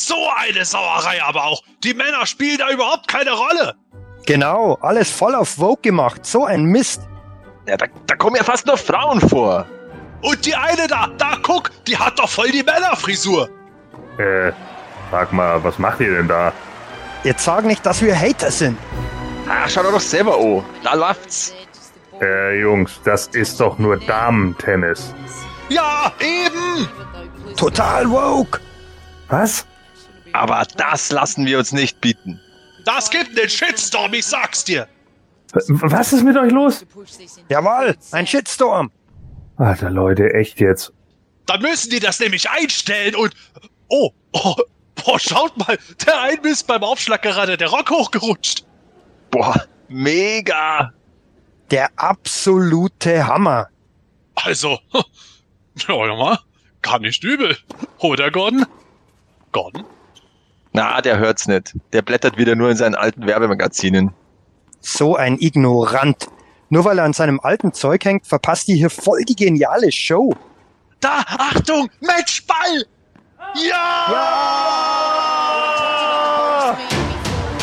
So eine Sauerei aber auch. Die Männer spielen da überhaupt keine Rolle. Genau, alles voll auf Vogue gemacht. So ein Mist. Ja, da, da kommen ja fast nur Frauen vor. Und die eine da, da guck, die hat doch voll die Männerfrisur. Äh, sag mal, was macht ihr denn da? Jetzt sag nicht, dass wir Hater sind. Ach, schau doch selber an. Da läuft's. Äh, Jungs, das ist doch nur Damen-Tennis. Ja, eben. Total woke. Was? Aber das lassen wir uns nicht bieten. Das gibt einen Shitstorm, ich sag's dir. Was ist mit euch los? Jawohl, ein Shitstorm. Alter Leute, echt jetzt. Dann müssen die das nämlich einstellen und... Oh, oh, oh schaut mal, der ein ist beim Aufschlag gerade der Rock hochgerutscht. Boah, mega. Der absolute Hammer. Also, ja mal, gar nicht übel. Oder, Gordon? Gordon? Na, der hört's nicht. Der blättert wieder nur in seinen alten Werbemagazinen. So ein Ignorant. Nur weil er an seinem alten Zeug hängt, verpasst ihr hier voll die geniale Show. Da, Achtung, Matchball! Ja!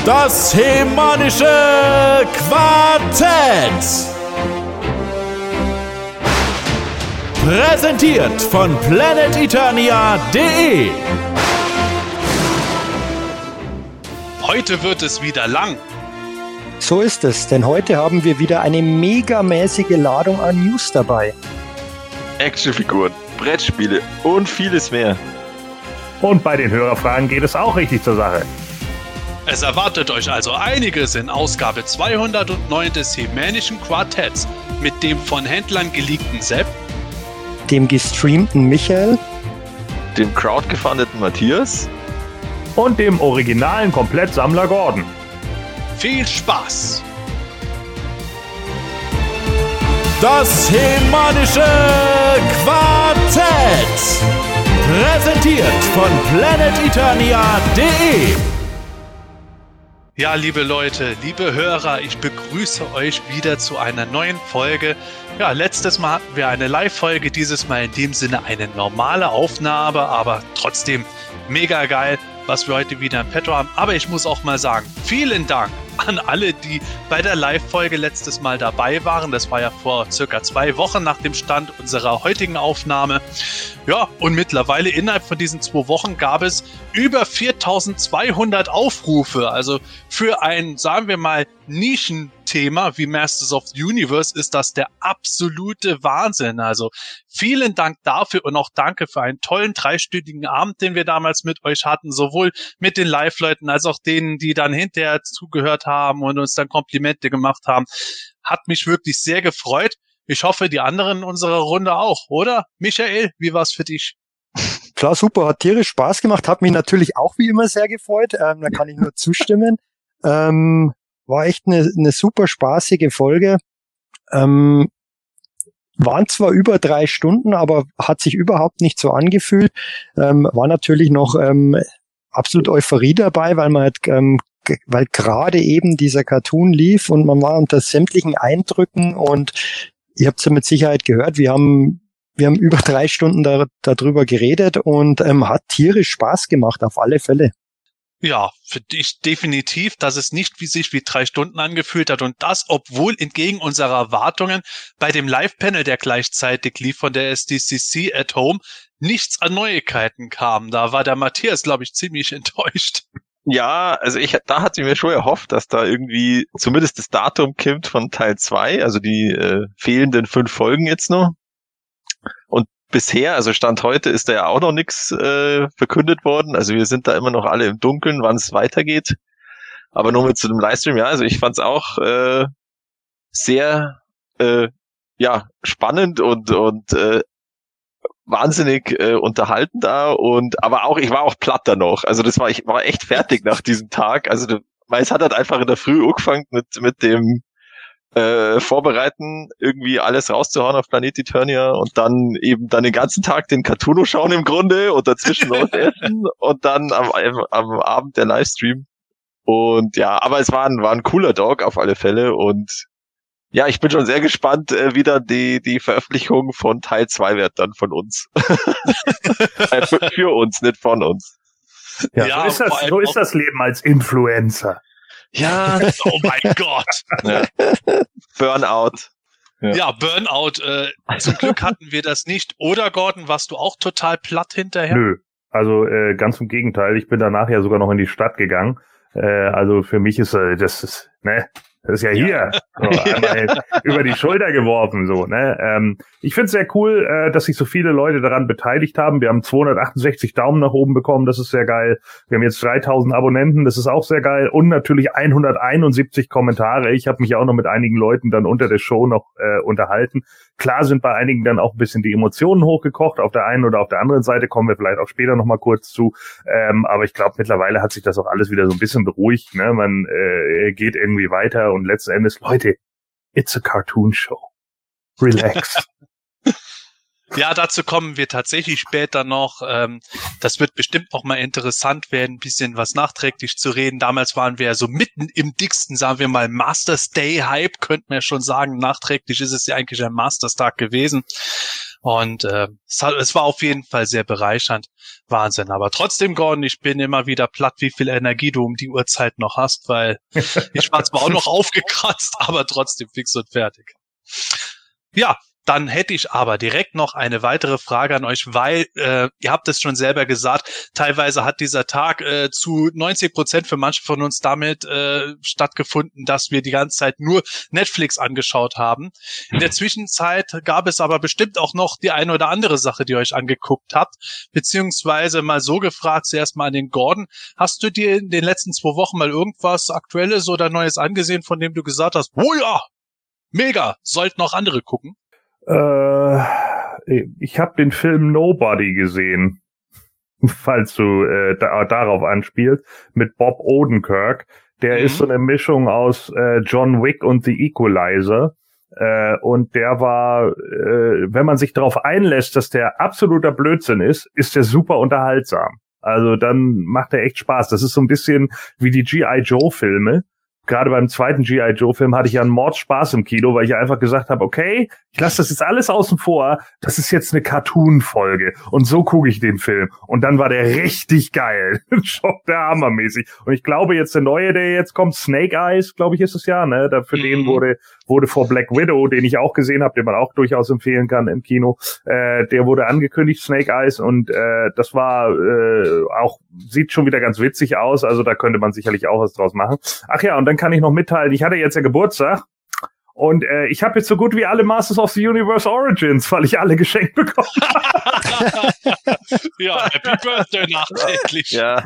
Das hemanische Quartett. Präsentiert von planeteternia.de. Heute wird es wieder lang. So ist es, denn heute haben wir wieder eine megamäßige Ladung an News dabei. Actionfiguren, Brettspiele und vieles mehr. Und bei den Hörerfragen geht es auch richtig zur Sache. Es erwartet euch also einiges in Ausgabe 209 des Hemänischen Quartetts mit dem von Händlern geleakten Sepp, Dem gestreamten Michael, Dem crowdgefundeten Matthias. Und dem originalen Komplettsammler Gordon. viel Spaß! Das hemanische Quartett. Präsentiert von planeteternia.de. Ja, liebe Leute, liebe Hörer, ich begrüße euch wieder zu einer neuen Folge. Ja, letztes Mal hatten wir eine Live-Folge, dieses Mal in dem Sinne eine normale Aufnahme, aber trotzdem mega geil, was wir heute wieder im Petto haben. Aber ich muss auch mal sagen, vielen Dank an alle, die bei der Live-Folge letztes Mal dabei waren. Das war ja vor circa zwei Wochen nach dem Stand unserer heutigen Aufnahme. Ja, und mittlerweile innerhalb von diesen zwei Wochen gab es über 4200 Aufrufe. Also für ein, sagen wir mal, Nischenthema wie Masters of the Universe ist das der absolute Wahnsinn. Also vielen Dank dafür und auch danke für einen tollen dreistündigen Abend, den wir damals mit euch hatten, sowohl mit den Live-Leuten als auch denen, die dann hinterher zugehört haben und uns dann Komplimente gemacht haben. Hat mich wirklich sehr gefreut. Ich hoffe, die anderen in unserer Runde auch, oder? Michael, wie war's für dich? Klar, super, hat tierisch Spaß gemacht, hat mich natürlich auch wie immer sehr gefreut, ähm, da kann ich nur zustimmen. Ähm, war echt eine, eine super spaßige Folge. Ähm, waren zwar über drei Stunden, aber hat sich überhaupt nicht so angefühlt. Ähm, war natürlich noch ähm, absolut Euphorie dabei, weil man halt, ähm, weil gerade eben dieser Cartoon lief und man war unter sämtlichen Eindrücken und ihr habt es ja mit Sicherheit gehört, wir haben wir haben über drei Stunden da, darüber geredet und ähm, hat tierisch Spaß gemacht, auf alle Fälle. Ja, für dich definitiv, dass es nicht wie sich wie drei Stunden angefühlt hat und das, obwohl entgegen unserer Erwartungen bei dem Live-Panel, der gleichzeitig lief von der SDCC at Home, nichts an Neuigkeiten kam. Da war der Matthias, glaube ich, ziemlich enttäuscht. Ja, also ich, da hatte ich mir schon erhofft, dass da irgendwie zumindest das Datum kommt von Teil 2, also die äh, fehlenden fünf Folgen jetzt noch. Bisher, also Stand heute, ist da ja auch noch nichts äh, verkündet worden. Also wir sind da immer noch alle im Dunkeln, wann es weitergeht. Aber nur mit zu dem Livestream, ja, also ich fand es auch äh, sehr äh, ja, spannend und, und äh, wahnsinnig äh, unterhalten da und aber auch ich war auch platt noch also das war ich war echt fertig nach diesem Tag also weil es hat halt einfach in der Früh angefangen mit mit dem äh, Vorbereiten irgendwie alles rauszuhauen auf Planet Eternia und dann eben dann den ganzen Tag den Cartoono schauen im Grunde und dazwischen noch was essen und dann am, am Abend der Livestream und ja aber es war ein, war ein cooler Dog auf alle Fälle und ja, ich bin schon sehr gespannt, äh, wie dann die, die Veröffentlichung von Teil 2 wird dann von uns. äh, für, für uns, nicht von uns. Ja, Ja, so, ist das, so ist das Leben als Influencer. Ja, Oh mein Gott. Burnout. Ja. Ja, Burnout. Äh, zum Glück hatten wir das nicht. Oder Gordon, warst du auch total platt hinterher? Nö. Also äh, ganz im Gegenteil. Ich bin danach ja sogar noch in die Stadt gegangen. Äh, also für mich ist äh, das ist, ne, das ist ja hier. So, einmal über die Schulter geworfen, so, ne. Ähm, ich finde es sehr cool, äh, dass sich so viele Leute daran beteiligt haben. Wir haben 268 Daumen nach oben bekommen, das ist sehr geil. Wir haben jetzt 3000 Abonnenten, das ist auch sehr geil. Und natürlich 171 Kommentare. Ich habe mich ja auch noch mit einigen Leuten dann unter der Show noch äh, unterhalten. Klar sind bei einigen dann auch ein bisschen die Emotionen hochgekocht. Auf der einen oder auf der anderen Seite kommen wir vielleicht auch später noch mal kurz zu. Ähm, aber ich glaube, mittlerweile hat sich das auch alles wieder so ein bisschen beruhigt. Ne? Man äh, geht irgendwie weiter und letzten Endes, Leute, it's a cartoon show. Relax. Ja, dazu kommen wir tatsächlich später noch. Ähm, das wird bestimmt noch mal interessant werden, ein bisschen was nachträglich zu reden. Damals waren wir ja so mitten im dicksten, sagen wir mal, Masters Day Hype, könnte man ja schon sagen. Nachträglich ist es ja eigentlich ein Masters Tag gewesen. Und äh, es, hat, es war auf jeden Fall sehr bereichernd. Wahnsinn. Aber trotzdem, Gordon, ich bin immer wieder platt, wie viel Energie du um die Uhrzeit noch hast, weil ich war zwar auch noch aufgekratzt, aber trotzdem fix und fertig. Ja, dann hätte ich aber direkt noch eine weitere Frage an euch, weil äh, ihr habt es schon selber gesagt, teilweise hat dieser Tag äh, zu 90 Prozent für manche von uns damit äh, stattgefunden, dass wir die ganze Zeit nur Netflix angeschaut haben. In der Zwischenzeit gab es aber bestimmt auch noch die eine oder andere Sache, die ihr euch angeguckt habt, beziehungsweise mal so gefragt, zuerst mal an den Gordon, hast du dir in den letzten zwei Wochen mal irgendwas Aktuelles oder Neues angesehen, von dem du gesagt hast, oh ja, mega, sollten auch andere gucken? Äh, ich habe den Film Nobody gesehen, falls du äh, da, darauf anspielst, mit Bob Odenkirk. Der Mhm. ist so eine Mischung aus äh, John Wick und The Equalizer. Äh, und der war, äh, wenn man sich darauf einlässt, dass der absoluter Blödsinn ist, ist der super unterhaltsam. Also dann macht er echt Spaß. Das ist so ein bisschen wie die G.I. Joe-Filme. Gerade beim zweiten G.I. Joe-Film hatte ich ja einen Mordspaß im Kino, weil ich einfach gesagt habe, okay, ich lasse das jetzt alles außen vor, das ist jetzt eine Cartoon-Folge. Und so gucke ich den Film. Und dann war der richtig geil. Schock der hammermäßig. Und ich glaube jetzt der neue, der jetzt kommt, Snake Eyes, glaube ich, ist es ja, ne? Da für den Mhm. wurde, wurde vor Black Widow, den ich auch gesehen habe, den man auch durchaus empfehlen kann im Kino, äh, der wurde angekündigt, Snake Eyes, und äh, das war äh, auch, sieht schon wieder ganz witzig aus, also da könnte man sicherlich auch was draus machen. Ach ja, und dann kann ich noch mitteilen, ich hatte jetzt ja Geburtstag und äh, ich habe jetzt so gut wie alle Masters of the Universe Origins, weil ich alle geschenkt bekommen ja, Happy Birthday nachträglich. Ja.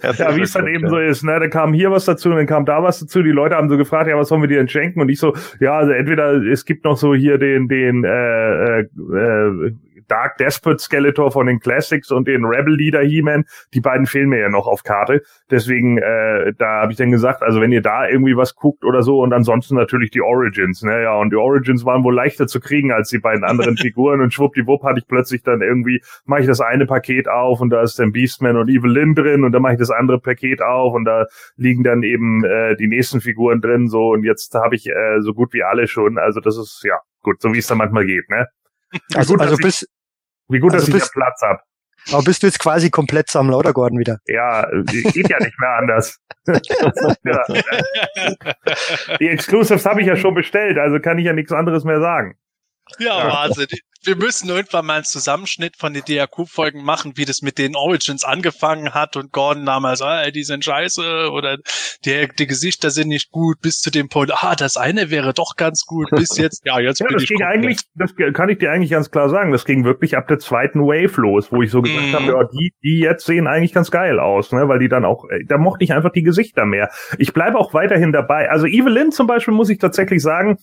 Ja, wie es dann eben so ist, ne? Da kam hier was dazu und dann kam da was dazu. Die Leute haben so gefragt, ja, was sollen wir dir denn schenken? Und ich so, ja, also entweder es gibt noch so hier den, den äh, äh, äh, Dark Despot Skeletor von den Classics und den Rebel Leader He-Man. Die beiden fehlen mir ja noch auf Karte. Deswegen, äh, da habe ich dann gesagt, also wenn ihr da irgendwie was guckt oder so und ansonsten natürlich die Origins, ne? Ja, und die Origins waren wohl leichter zu kriegen als die beiden anderen Figuren und schwuppdiwupp hatte ich plötzlich dann irgendwie, mache ich das eine Paket auf und da ist dann Beastman und Evelyn drin und dann mache ich das andere Paket auf und da liegen dann eben äh, die nächsten Figuren drin so und jetzt habe ich äh, so gut wie alle schon. Also das ist ja gut, so wie es dann manchmal geht, ne? Also, gut, also bist, wie gut, dass also ich da bist- Platz hab. aber bist du jetzt quasi komplett Sam Lauder Gordon wieder? Ja, äh, geht ja nicht mehr anders. ja. Die Exclusives habe ich ja schon bestellt, also kann ich ja nichts anderes mehr sagen. Ja, Ja. Wahnsinn. Wir müssen irgendwann mal einen Zusammenschnitt von den DRQ-Folgen machen, wie das mit den Origins angefangen hat und Gordon damals, ah, die sind scheiße oder die, die Gesichter sind nicht gut, bis zu dem Punkt, ah, das eine wäre doch ganz gut, bis jetzt, ja, jetzt Ja, bin das ich ging komplett. eigentlich, das kann ich dir eigentlich ganz klar sagen, das ging wirklich ab der zweiten Wave los, wo ich so gesagt Mhm. habe, ja, die, die jetzt sehen eigentlich ganz geil aus, ne, weil die dann auch, äh, da mochte ich einfach die Gesichter mehr. Ich bleibe auch weiterhin dabei. Also Evelyn zum Beispiel muss ich tatsächlich sagen,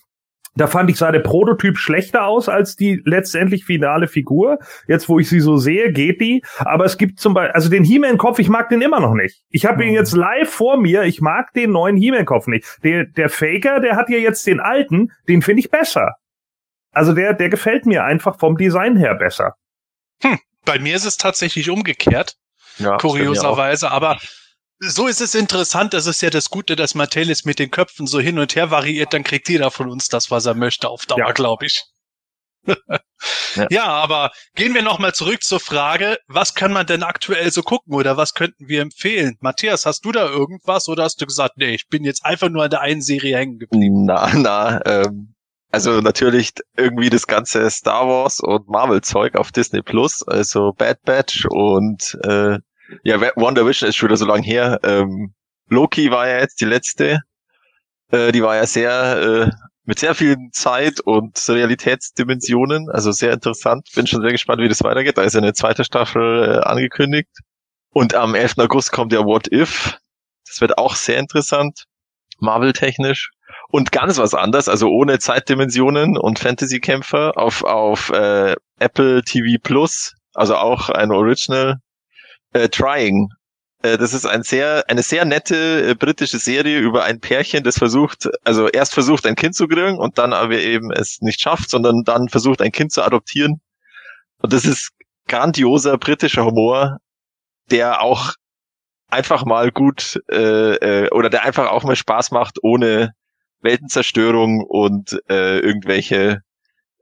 da fand ich sah der Prototyp schlechter aus als die letztendlich finale Figur. Jetzt, wo ich sie so sehe, geht die. Aber es gibt zum Beispiel, also den He-Man-Kopf, ich mag den immer noch nicht. Ich habe ihn jetzt live vor mir. Ich mag den neuen He-Man-Kopf nicht. Der, der Faker, der hat ja jetzt den alten. Den finde ich besser. Also der, der gefällt mir einfach vom Design her besser. Bei mir ist es tatsächlich umgekehrt, Ja, kurioserweise, aber so ist es interessant, das ist ja das Gute, dass Matelis mit den Köpfen so hin und her variiert, dann kriegt jeder von uns das, was er möchte, auf Dauer, Ja. glaube ich. ja. ja. aber gehen wir nochmal zurück zur Frage, was kann man denn aktuell so gucken oder was könnten wir empfehlen? Matthias, hast du da irgendwas oder hast du gesagt, nee, ich bin jetzt einfach nur an der einen Serie hängen geblieben? Na, na, ähm, also natürlich irgendwie das ganze Star Wars und Marvel Zeug auf Disney Plus, also Bad Batch und äh, ja, Wonder Vision ist schon wieder so lang her. Ähm, Loki war ja jetzt die letzte. Äh, die war ja sehr äh, mit sehr viel Zeit und Realitätsdimensionen. Also sehr interessant. Bin schon sehr gespannt, wie das weitergeht. Da ist ja eine zweite Staffel äh, angekündigt. Und am 11. August kommt ja What If. Das wird auch sehr interessant. Marvel-technisch. Und ganz was anderes, also ohne Zeitdimensionen und Fantasy-Kämpfer auf, auf äh, Apple TV Plus, also auch ein Original, äh, Trying äh, das ist ein sehr, eine sehr nette äh, britische Serie über ein Pärchen, das versucht, also erst versucht, ein Kind zu kriegen und dann aber eben es nicht schafft, sondern dann versucht, ein Kind zu adoptieren. Und das ist grandioser britischer Humor, der auch einfach mal gut äh, äh, oder der einfach auch mal Spaß macht, ohne Weltenzerstörung und äh, irgendwelche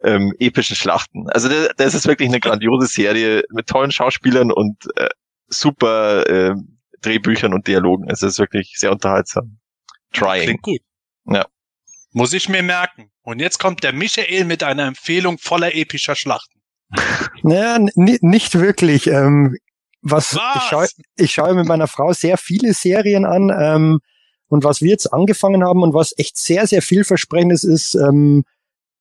ähm, epischen Schlachten. Also das, das ist wirklich eine grandiose Serie mit tollen Schauspielern und äh, super äh, Drehbüchern und Dialogen. Es ist wirklich sehr unterhaltsam. Trying. Klingt gut. Ja. Muss ich mir merken. Und jetzt kommt der Michael mit einer Empfehlung voller epischer Schlachten. Naja, nicht wirklich. Ähm, was, was? Ich, schaue, ich schaue mit meiner Frau sehr viele Serien an. Ähm, und was wir jetzt angefangen haben und was echt sehr, sehr vielversprechend ist, ist ähm,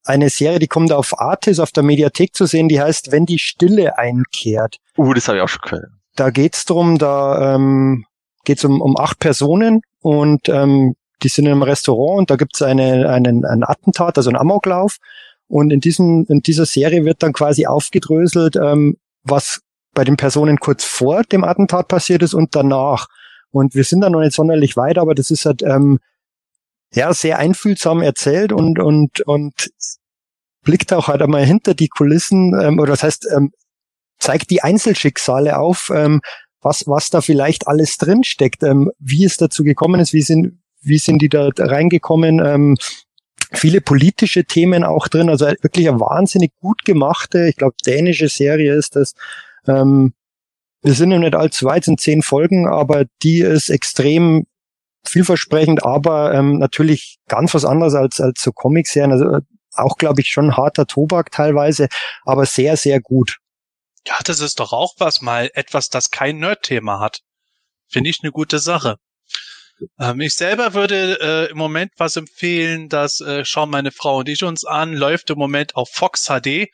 eine Serie, die kommt auf Artis auf der Mediathek zu sehen, die heißt Wenn die Stille einkehrt. Uh, das habe ich auch schon gehört. Da geht's drum, da ähm, geht's um, um acht Personen und ähm, die sind in einem Restaurant und da gibt's eine, einen, einen Attentat, also einen Amoklauf. Und in, diesem, in dieser Serie wird dann quasi aufgedröselt, ähm, was bei den Personen kurz vor dem Attentat passiert ist und danach. Und wir sind da noch nicht sonderlich weit, aber das ist halt ähm, ja sehr einfühlsam erzählt und und und blickt auch halt einmal hinter die Kulissen ähm, oder das heißt ähm, zeigt die Einzelschicksale auf, ähm, was, was da vielleicht alles drinsteckt, ähm, wie es dazu gekommen ist, wie sind, wie sind die da reingekommen, ähm, viele politische Themen auch drin, also wirklich eine wahnsinnig gut gemachte, ich glaube, dänische Serie ist das. Ähm, wir sind noch nicht allzu weit, sind zehn Folgen, aber die ist extrem vielversprechend, aber ähm, natürlich ganz was anderes als, als so Comic-Serien. Also auch, glaube ich, schon harter Tobak teilweise, aber sehr, sehr gut. Ja, das ist doch auch was, mal etwas, das kein Nerd-Thema hat. Finde ich eine gute Sache. Ähm, ich selber würde äh, im Moment was empfehlen, das äh, schauen meine Frau und ich uns an, läuft im Moment auf Fox HD.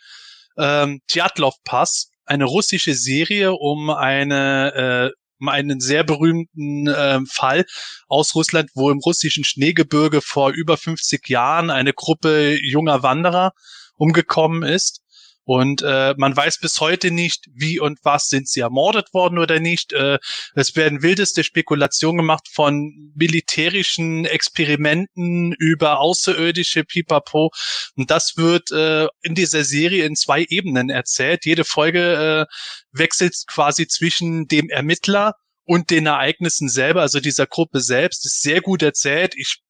Ähm, Tjatlov Pass, eine russische Serie um eine äh, um einen sehr berühmten äh, Fall aus Russland, wo im russischen Schneegebirge vor über 50 Jahren eine Gruppe junger Wanderer umgekommen ist. Und äh, man weiß bis heute nicht, wie und was sind sie ermordet worden oder nicht. Äh, es werden wildeste Spekulationen gemacht von militärischen Experimenten über außerirdische Pipapo. Und das wird äh, in dieser Serie in zwei Ebenen erzählt. Jede Folge äh, wechselt quasi zwischen dem Ermittler und den Ereignissen selber, also dieser Gruppe selbst, ist sehr gut erzählt. Ich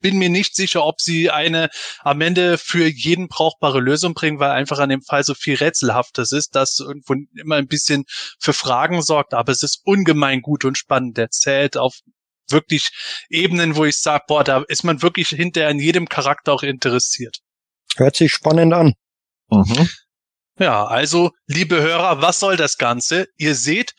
bin mir nicht sicher, ob sie eine am Ende für jeden brauchbare Lösung bringen, weil einfach an dem Fall so viel Rätselhaftes ist, dass irgendwo immer ein bisschen für Fragen sorgt. Aber es ist ungemein gut und spannend erzählt auf wirklich Ebenen, wo ich sage, boah, da ist man wirklich hinterher an jedem Charakter auch interessiert. Hört sich spannend an. Mhm. Ja, also, liebe Hörer, was soll das Ganze? Ihr seht,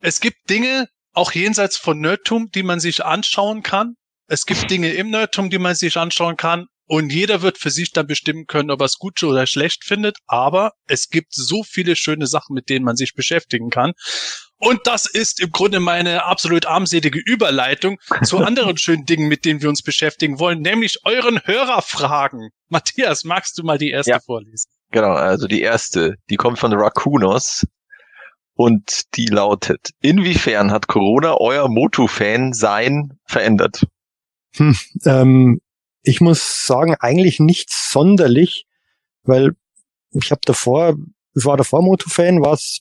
es gibt Dinge, auch jenseits von Nerdtum, die man sich anschauen kann. Es gibt Dinge im Nerdtum, die man sich anschauen kann. Und jeder wird für sich dann bestimmen können, ob er es gut oder schlecht findet. Aber es gibt so viele schöne Sachen, mit denen man sich beschäftigen kann. Und das ist im Grunde meine absolut armselige Überleitung zu anderen schönen Dingen, mit denen wir uns beschäftigen wollen, nämlich euren Hörerfragen. Matthias, magst du mal die erste ja, vorlesen? Genau, also die erste, die kommt von Raccoonus und die lautet, inwiefern hat Corona euer Motu-Fan-Sein verändert? Hm, ähm, ich muss sagen, eigentlich nicht sonderlich, weil ich habe davor, ich war davor Moto-Fan, war es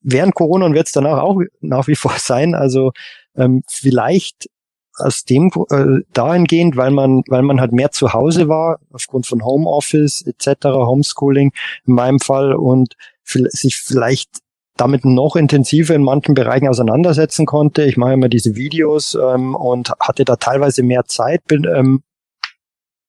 während Corona und wird es danach auch nach wie vor sein. Also ähm, vielleicht aus dem äh, dahingehend, weil man, weil man halt mehr zu Hause war, aufgrund von Homeoffice etc., Homeschooling in meinem Fall und sich vielleicht damit noch intensiver in manchen Bereichen auseinandersetzen konnte. Ich mache immer diese Videos ähm, und hatte da teilweise mehr Zeit, bin, ähm,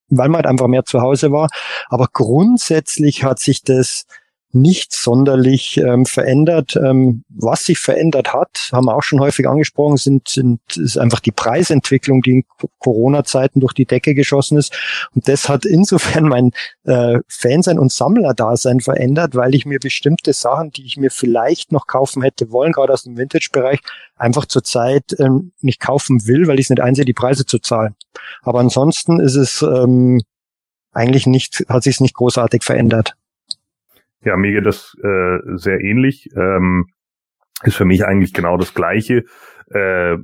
weil man halt einfach mehr zu Hause war. Aber grundsätzlich hat sich das nicht sonderlich ähm, verändert. Ähm, was sich verändert hat, haben wir auch schon häufig angesprochen, sind, sind ist einfach die Preisentwicklung, die in Corona-Zeiten durch die Decke geschossen ist. Und das hat insofern mein äh, Fansein und Sammlerdasein verändert, weil ich mir bestimmte Sachen, die ich mir vielleicht noch kaufen hätte wollen, gerade aus dem Vintage-Bereich, einfach zurzeit ähm, nicht kaufen will, weil ich es nicht einsehe, die Preise zu zahlen. Aber ansonsten ist es ähm, eigentlich nicht, hat sich es nicht großartig verändert. Ja, mir geht das äh, sehr ähnlich. Ähm, ist für mich eigentlich genau das Gleiche. Äh,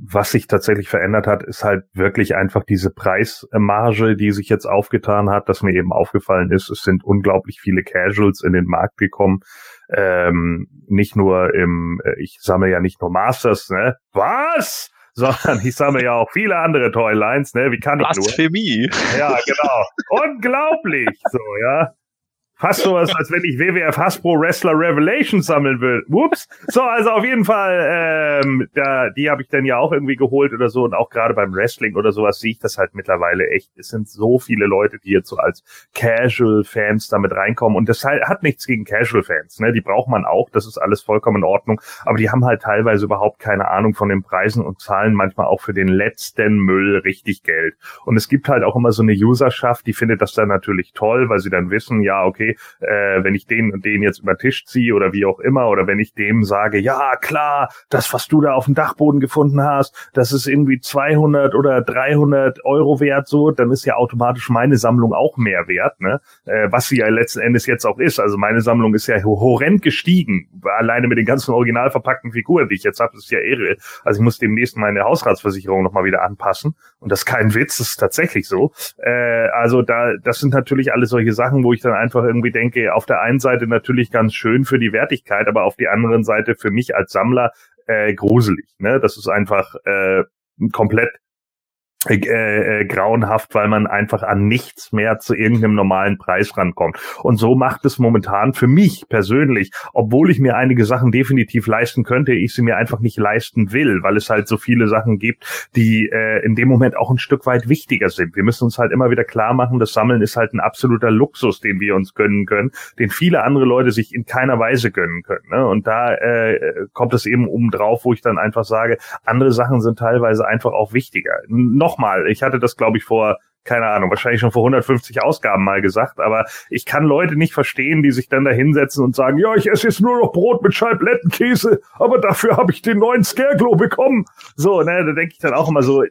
was sich tatsächlich verändert hat, ist halt wirklich einfach diese Preismarge, die sich jetzt aufgetan hat, dass mir eben aufgefallen ist, es sind unglaublich viele Casuals in den Markt gekommen. Ähm, nicht nur im, äh, ich sammle ja nicht nur Masters, ne? Was? sondern ich sammle ja auch viele andere Toylines, ne? Wie kann ich Blasphemie. nur? Ja, genau. Unglaublich, so, ja. Fast so was, als wenn ich WWF Hasbro Wrestler Revelation sammeln will. Whoops. So, also auf jeden Fall, ähm, da, die habe ich dann ja auch irgendwie geholt oder so. Und auch gerade beim Wrestling oder sowas sehe ich das halt mittlerweile echt. Es sind so viele Leute, die jetzt so als Casual-Fans damit reinkommen. Und das halt, hat nichts gegen Casual-Fans. Ne? Die braucht man auch. Das ist alles vollkommen in Ordnung. Aber die haben halt teilweise überhaupt keine Ahnung von den Preisen und zahlen manchmal auch für den letzten Müll richtig Geld. Und es gibt halt auch immer so eine Userschaft, die findet das dann natürlich toll, weil sie dann wissen, ja, okay, okay, äh, wenn ich den und den jetzt über Tisch ziehe oder wie auch immer, oder wenn ich dem sage, ja klar, das, was du da auf dem Dachboden gefunden hast, das ist irgendwie 200 oder 300 Euro wert, so, dann ist ja automatisch meine Sammlung auch mehr wert, ne? Äh, was sie ja letzten Endes jetzt auch ist. Also meine Sammlung ist ja horrend gestiegen, alleine mit den ganzen original verpackten Figuren, die ich jetzt habe, ist ja irre. Also ich muss demnächst meine Hausratsversicherung nochmal wieder anpassen. Und das ist kein Witz, das ist tatsächlich so. Äh, also da, das sind natürlich alle solche Sachen, wo ich dann einfach irgendwie denke, auf der einen Seite natürlich ganz schön für die Wertigkeit, aber auf die anderen Seite für mich als Sammler äh, gruselig. Ne? Das ist einfach äh, komplett äh, äh, grauenhaft, weil man einfach an nichts mehr zu irgendeinem normalen Preis rankommt. Und so macht es momentan für mich persönlich, obwohl ich mir einige Sachen definitiv leisten könnte, ich sie mir einfach nicht leisten will, weil es halt so viele Sachen gibt, die äh, in dem Moment auch ein Stück weit wichtiger sind. Wir müssen uns halt immer wieder klar machen, das Sammeln ist halt ein absoluter Luxus, den wir uns gönnen können, den viele andere Leute sich in keiner Weise gönnen können. Ne? Und da äh, kommt es eben um drauf, wo ich dann einfach sage, andere Sachen sind teilweise einfach auch wichtiger. Noch nochmal, ich hatte das, glaube ich, vor keine Ahnung, wahrscheinlich schon vor 150 Ausgaben mal gesagt, aber ich kann Leute nicht verstehen, die sich dann da hinsetzen und sagen, ja, ich esse jetzt nur noch Brot mit Scheiblettenkäse, aber dafür habe ich den neuen Scareglow bekommen. So, ne, da denke ich dann auch immer so,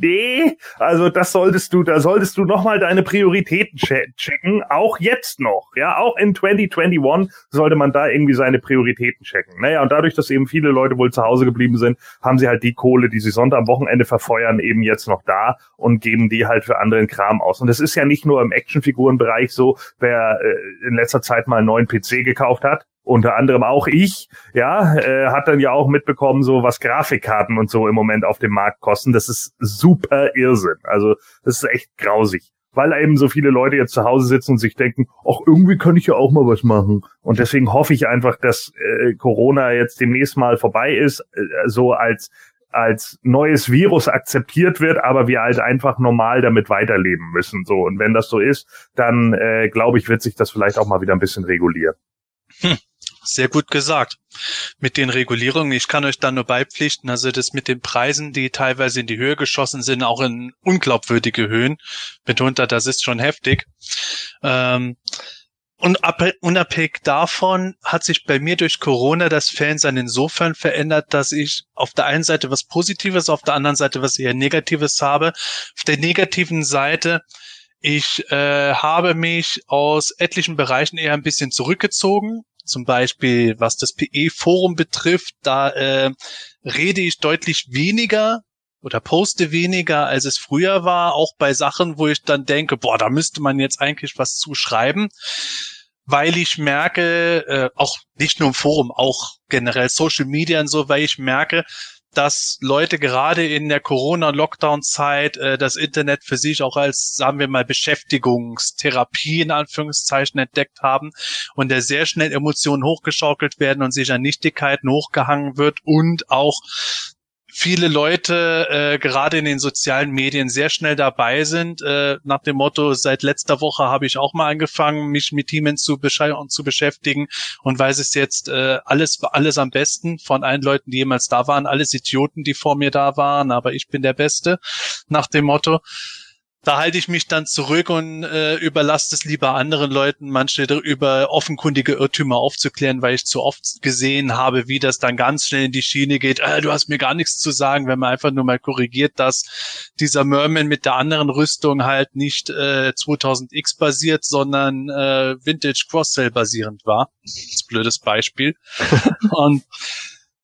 nee, also das solltest du, da solltest du nochmal deine Prioritäten checken, auch jetzt noch, ja, auch in 2021 sollte man da irgendwie seine Prioritäten checken. Naja, und dadurch, dass eben viele Leute wohl zu Hause geblieben sind, haben sie halt die Kohle, die sie Sonntag am Wochenende verfeuern, eben jetzt noch da und geben die halt für anderen Kram aus. Und das ist ja nicht nur im Actionfigurenbereich so, wer äh, in letzter Zeit mal einen neuen PC gekauft hat, unter anderem auch ich, ja, äh, hat dann ja auch mitbekommen, so was Grafikkarten und so im Moment auf dem Markt kosten. Das ist super Irrsinn. Also das ist echt grausig. Weil eben so viele Leute jetzt zu Hause sitzen und sich denken, ach, irgendwie kann ich ja auch mal was machen. Und deswegen hoffe ich einfach, dass äh, Corona jetzt demnächst mal vorbei ist, äh, so als als neues Virus akzeptiert wird, aber wir halt einfach normal damit weiterleben müssen. So und wenn das so ist, dann äh, glaube ich, wird sich das vielleicht auch mal wieder ein bisschen regulieren. Hm. Sehr gut gesagt. Mit den Regulierungen, ich kann euch da nur beipflichten, also das mit den Preisen, die teilweise in die Höhe geschossen sind, auch in unglaubwürdige Höhen. Mitunter, das ist schon heftig. Ähm, und unabhängig davon hat sich bei mir durch Corona das Fansein insofern verändert, dass ich auf der einen Seite was Positives, auf der anderen Seite was eher Negatives habe. Auf der negativen Seite ich äh, habe mich aus etlichen Bereichen eher ein bisschen zurückgezogen, zum Beispiel was das PE-Forum betrifft, da äh, rede ich deutlich weniger oder poste weniger, als es früher war, auch bei Sachen, wo ich dann denke, boah, da müsste man jetzt eigentlich was zuschreiben, weil ich merke, äh, auch nicht nur im Forum, auch generell Social Media und so, weil ich merke, dass Leute gerade in der Corona-Lockdown-Zeit äh, das Internet für sich auch als, sagen wir mal, Beschäftigungstherapie in Anführungszeichen entdeckt haben und der sehr schnell Emotionen hochgeschaukelt werden und sich an Nichtigkeiten hochgehangen wird und auch viele Leute äh, gerade in den sozialen Medien sehr schnell dabei sind, äh, nach dem Motto, seit letzter Woche habe ich auch mal angefangen, mich mit Themen zu, zu beschäftigen und weiß es jetzt äh, alles, alles am besten von allen Leuten, die jemals da waren, alles Idioten, die vor mir da waren, aber ich bin der Beste, nach dem Motto da halte ich mich dann zurück und äh, überlasse es lieber anderen Leuten, manche über offenkundige Irrtümer aufzuklären, weil ich zu oft gesehen habe, wie das dann ganz schnell in die Schiene geht. Äh, du hast mir gar nichts zu sagen, wenn man einfach nur mal korrigiert, dass dieser Merman mit der anderen Rüstung halt nicht äh, 2000X basiert, sondern äh, Vintage Cross-Sell basierend war. Das ist ein blödes Beispiel. und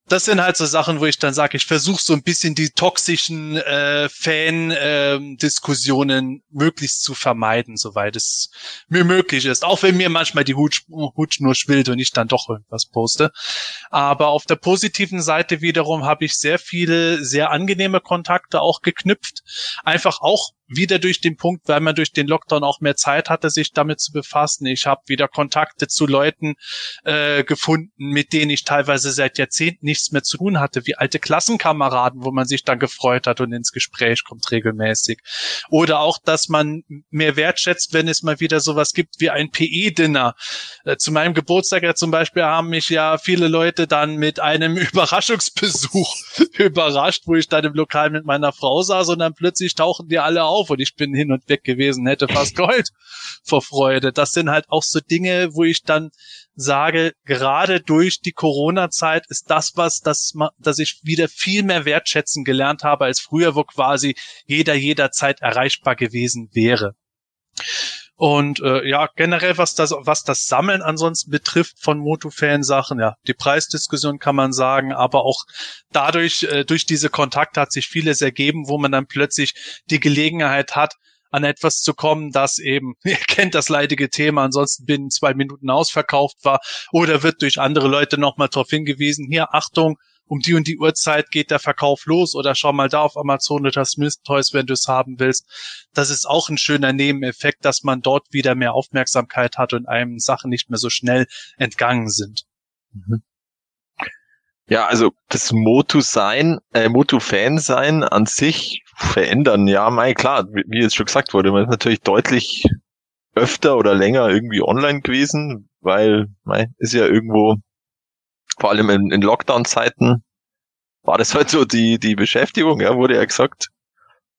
das sind halt so Sachen, wo ich dann sage, ich versuche so ein bisschen die toxischen äh, Fan-Diskussionen ähm, möglichst zu vermeiden, soweit es mir möglich ist. Auch wenn mir manchmal die Hut, Hut nur schwillt und ich dann doch irgendwas poste. Aber auf der positiven Seite wiederum habe ich sehr viele sehr angenehme Kontakte auch geknüpft. Einfach auch wieder durch den Punkt, weil man durch den Lockdown auch mehr Zeit hatte, sich damit zu befassen. Ich habe wieder Kontakte zu Leuten äh, gefunden, mit denen ich teilweise seit Jahrzehnten nichts mehr zu tun hatte, wie alte Klassenkameraden, wo man sich dann gefreut hat und ins Gespräch kommt regelmäßig. Oder auch, dass man mehr wertschätzt, wenn es mal wieder sowas gibt wie ein PE-Dinner. Äh, zu meinem Geburtstag ja zum Beispiel haben mich ja viele Leute dann mit einem Überraschungsbesuch überrascht, wo ich dann im Lokal mit meiner Frau saß und dann plötzlich tauchen die alle auf und ich bin hin und weg gewesen, hätte fast geheult vor Freude. Das sind halt auch so Dinge, wo ich dann sage, gerade durch die Corona-Zeit ist das was, das, dass ich wieder viel mehr wertschätzen gelernt habe als früher, wo quasi jeder jederzeit erreichbar gewesen wäre. Und äh, ja, generell, was das, was das Sammeln ansonsten betrifft von Moto-Fan-Sachen, ja, die Preisdiskussion kann man sagen, aber auch dadurch, äh, durch diese Kontakte hat sich vieles ergeben, wo man dann plötzlich die Gelegenheit hat, an etwas zu kommen, das eben, ihr kennt das leidige Thema, ansonsten binnen zwei Minuten ausverkauft war oder wird durch andere Leute nochmal darauf hingewiesen, hier, Achtung, um die und die Uhrzeit geht der Verkauf los oder schau mal da auf Amazon oder Smith Toys, wenn du es haben willst. Das ist auch ein schöner Nebeneffekt, dass man dort wieder mehr Aufmerksamkeit hat und einem Sachen nicht mehr so schnell entgangen sind. Mhm. Ja, also das Motu-Sein, äh, Motu-Fan-Sein an sich verändern, ja, mal klar, wie, jetzt schon gesagt wurde, man ist natürlich deutlich öfter oder länger irgendwie online gewesen, weil mei, ist ja irgendwo vor allem in, in Lockdown-Zeiten war das halt so die, die Beschäftigung, ja, wurde ja gesagt.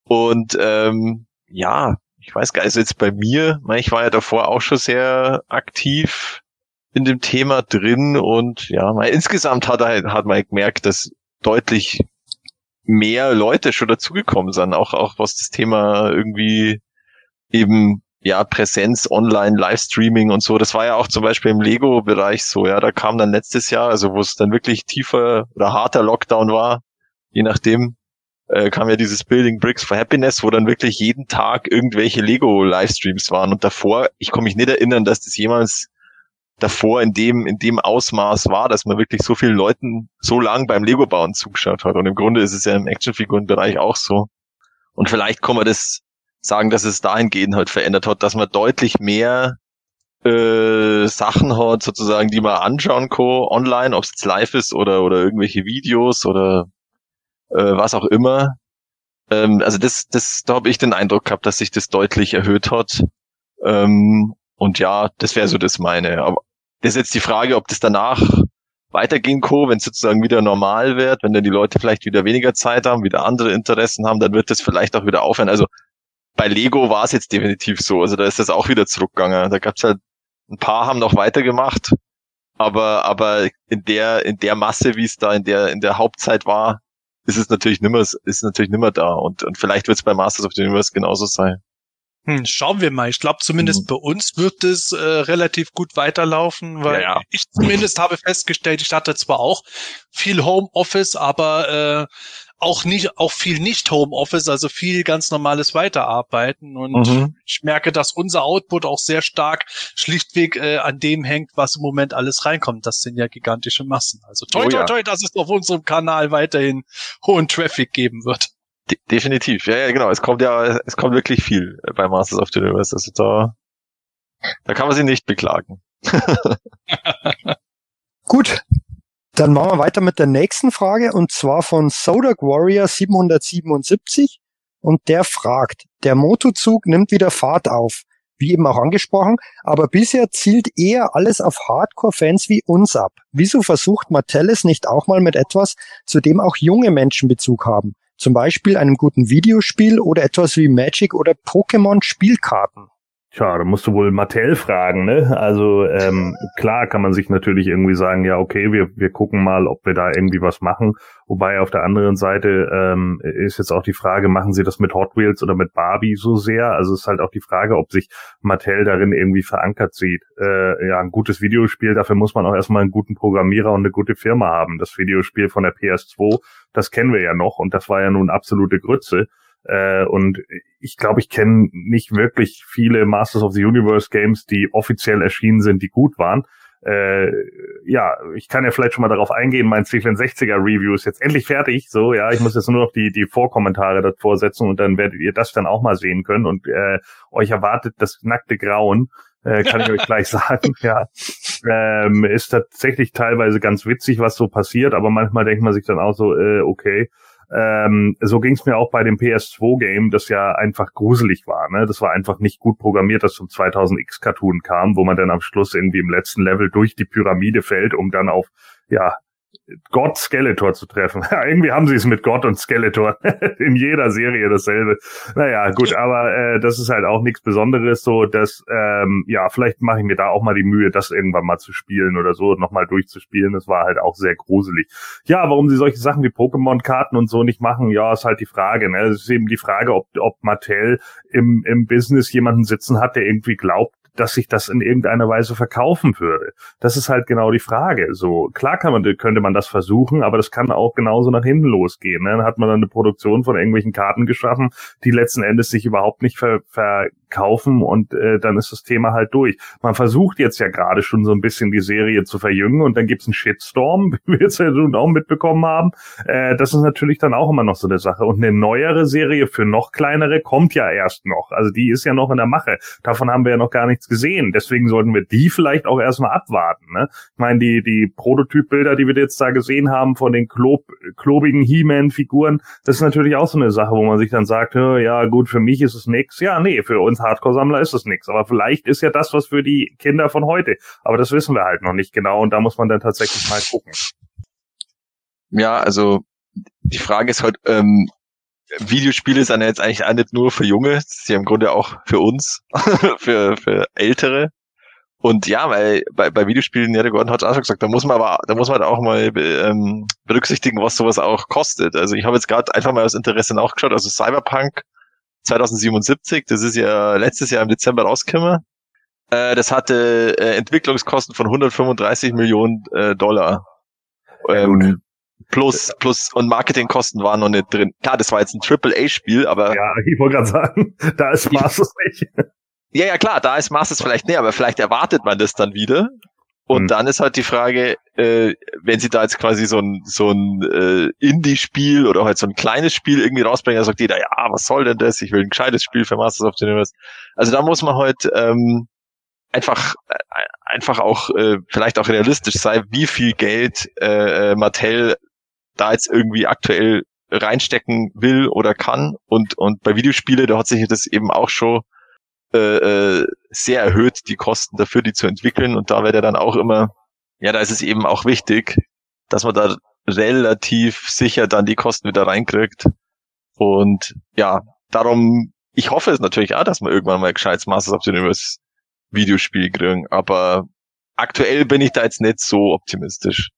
Und ähm, ja, ich weiß gar nicht, also jetzt bei mir, ich war ja davor auch schon sehr aktiv in dem Thema drin und ja, mal, insgesamt hat, er, hat man gemerkt, dass deutlich mehr Leute schon dazugekommen sind, auch, auch was das Thema irgendwie eben ja, Präsenz online, Livestreaming und so. Das war ja auch zum Beispiel im Lego-Bereich so, ja. Da kam dann letztes Jahr, also wo es dann wirklich tiefer oder harter Lockdown war, je nachdem, äh, kam ja dieses Building Bricks for Happiness, wo dann wirklich jeden Tag irgendwelche Lego-Livestreams waren. Und davor, ich kann mich nicht erinnern, dass das jemals davor in dem, in dem Ausmaß war, dass man wirklich so vielen Leuten so lang beim Lego-Bauen zugeschaut hat. Und im Grunde ist es ja im Actionfigurenbereich auch so. Und vielleicht kann man das sagen, dass es dahingehend halt verändert hat, dass man deutlich mehr äh, Sachen hat, sozusagen, die man anschauen kann online, ob es jetzt live ist oder, oder irgendwelche Videos oder äh, was auch immer. Ähm, also das, das, da habe ich den Eindruck gehabt, dass sich das deutlich erhöht hat. Ähm, und ja, das wäre so das meine. Aber das ist jetzt die Frage, ob das danach weitergehen kann, wenn es sozusagen wieder normal wird, wenn dann die Leute vielleicht wieder weniger Zeit haben, wieder andere Interessen haben, dann wird das vielleicht auch wieder aufhören. Also bei Lego war es jetzt definitiv so. Also da ist das auch wieder zurückgegangen. Da gab's halt ein paar haben noch weitergemacht, aber aber in der in der Masse, wie es da in der in der Hauptzeit war, ist es natürlich nimmer ist natürlich nimmer da und und vielleicht wird es bei Masters of the Universe genauso sein. Hm, schauen wir mal. Ich glaube, zumindest mhm. bei uns wird es äh, relativ gut weiterlaufen, weil ja, ja. ich zumindest habe festgestellt, ich hatte zwar auch viel Homeoffice, aber äh, auch nicht, auch viel nicht Homeoffice, also viel ganz normales Weiterarbeiten. Und mhm. ich merke, dass unser Output auch sehr stark schlichtweg äh, an dem hängt, was im Moment alles reinkommt. Das sind ja gigantische Massen. Also toi, oh, toi, toi, dass es auf unserem Kanal weiterhin hohen Traffic geben wird. De definitiv, ja, ja, genau. Es kommt ja, es kommt wirklich viel bei Masters of the Universe. Also da, da kann man sich nicht beklagen. Gut, dann machen wir weiter mit der nächsten Frage und zwar von Sodak Warrior 777 und der fragt, der Motozug nimmt wieder Fahrt auf, wie eben auch angesprochen, aber bisher zielt eher alles auf Hardcore-Fans wie uns ab. Wieso versucht Mattel es nicht auch mal mit etwas, zu dem auch junge Menschen Bezug haben? Zum Beispiel einem guten Videospiel oder etwas wie Magic oder Pokémon Spielkarten? Tja, da musst du wohl Mattel fragen, ne? Also ähm, klar kann man sich natürlich irgendwie sagen, ja, okay, wir, wir gucken mal, ob wir da irgendwie was machen. Wobei auf der anderen Seite ähm, ist jetzt auch die Frage, machen sie das mit Hot Wheels oder mit Barbie so sehr? Also ist halt auch die Frage, ob sich Mattel darin irgendwie verankert sieht. Äh, ja, ein gutes Videospiel, dafür muss man auch erstmal einen guten Programmierer und eine gute Firma haben. Das Videospiel von der PS2, das kennen wir ja noch und das war ja nun absolute Grütze. Äh, und ich glaube, ich kenne nicht wirklich viele Masters of the Universe Games, die offiziell erschienen sind, die gut waren. Äh, ja, ich kann ja vielleicht schon mal darauf eingehen, mein C64er Review ist jetzt endlich fertig, so, ja, ich muss jetzt nur noch die, die Vorkommentare davor setzen und dann werdet ihr das dann auch mal sehen können und äh, euch erwartet das nackte Grauen, äh, kann ich euch gleich sagen, ja. Ähm, ist tatsächlich teilweise ganz witzig, was so passiert, aber manchmal denkt man sich dann auch so, äh, okay, ähm, so ging es mir auch bei dem PS2-Game, das ja einfach gruselig war. Ne? Das war einfach nicht gut programmiert, das zum 2000X-Cartoon kam, wo man dann am Schluss irgendwie im letzten Level durch die Pyramide fällt, um dann auf ja Gott Skeletor zu treffen. Ja, irgendwie haben sie es mit Gott und Skeletor in jeder Serie dasselbe. Naja, gut, aber äh, das ist halt auch nichts Besonderes. So, dass ähm, ja, vielleicht mache ich mir da auch mal die Mühe, das irgendwann mal zu spielen oder so, nochmal durchzuspielen. Das war halt auch sehr gruselig. Ja, warum sie solche Sachen wie Pokémon-Karten und so nicht machen, ja, ist halt die Frage. Ne? Es ist eben die Frage, ob, ob Mattel im, im Business jemanden sitzen hat, der irgendwie glaubt, dass sich das in irgendeiner Weise verkaufen würde. Das ist halt genau die Frage. So klar kann man, könnte man das versuchen, aber das kann auch genauso nach hinten losgehen. Ne? Dann hat man dann eine Produktion von irgendwelchen Karten geschaffen, die letzten Endes sich überhaupt nicht ver, ver kaufen und äh, dann ist das Thema halt durch. Man versucht jetzt ja gerade schon so ein bisschen die Serie zu verjüngen und dann gibt's einen Shitstorm, wie wir jetzt ja nun auch mitbekommen haben. Äh, das ist natürlich dann auch immer noch so eine Sache. Und eine neuere Serie für noch kleinere kommt ja erst noch. Also die ist ja noch in der Mache. Davon haben wir ja noch gar nichts gesehen. Deswegen sollten wir die vielleicht auch erstmal abwarten. Ne? Ich meine, die, die Prototypbilder, die wir jetzt da gesehen haben von den klob, klobigen He-Man-Figuren, das ist natürlich auch so eine Sache, wo man sich dann sagt, ja gut, für mich ist es nix. Ja, nee, für uns uns Hardcore-Sammler ist es nichts. Aber vielleicht ist ja das was für die Kinder von heute. Aber das wissen wir halt noch nicht genau und da muss man dann tatsächlich mal gucken. Ja, also die Frage ist halt, ähm, Videospiele sind ja jetzt eigentlich auch nicht nur für Junge, sie im Grunde auch für uns, für, für Ältere. Und ja, weil bei, bei Videospielen, ja, der Gordon hat auch schon gesagt, da muss man aber, da muss man auch mal ähm, berücksichtigen, was sowas auch kostet. Also ich habe jetzt gerade einfach mal aus Interesse nachgeschaut, also Cyberpunk 2077, das ist ja letztes Jahr im Dezember rausgekommen. Äh, das hatte äh, Entwicklungskosten von 135 Millionen äh, Dollar. Ähm, plus, plus, und Marketingkosten waren noch nicht drin. Klar, das war jetzt ein Triple-A-Spiel, aber. Ja, ich wollte gerade sagen, da ist Masters nicht. Ja, ja, klar, da ist Masters vielleicht näher, aber vielleicht erwartet man das dann wieder. Und hm. dann ist halt die Frage, äh, wenn sie da jetzt quasi so ein, so ein äh, Indie-Spiel oder halt so ein kleines Spiel irgendwie rausbringen, dann sagt jeder, ja, was soll denn das? Ich will ein gescheites Spiel für Masters of the Universe. Also da muss man halt ähm, einfach äh, einfach auch äh, vielleicht auch realistisch sein, wie viel Geld äh, äh, Mattel da jetzt irgendwie aktuell reinstecken will oder kann. Und, und bei Videospiele, da hat sich das eben auch schon äh, äh, sehr erhöht, die Kosten dafür, die zu entwickeln. Und da wird ja dann auch immer, ja, da ist es eben auch wichtig, dass man da relativ sicher dann die Kosten wieder reinkriegt. Und ja, darum, ich hoffe es natürlich auch, dass wir irgendwann mal gescheites Masters of the Universe Videospiel kriegen, aber aktuell bin ich da jetzt nicht so optimistisch.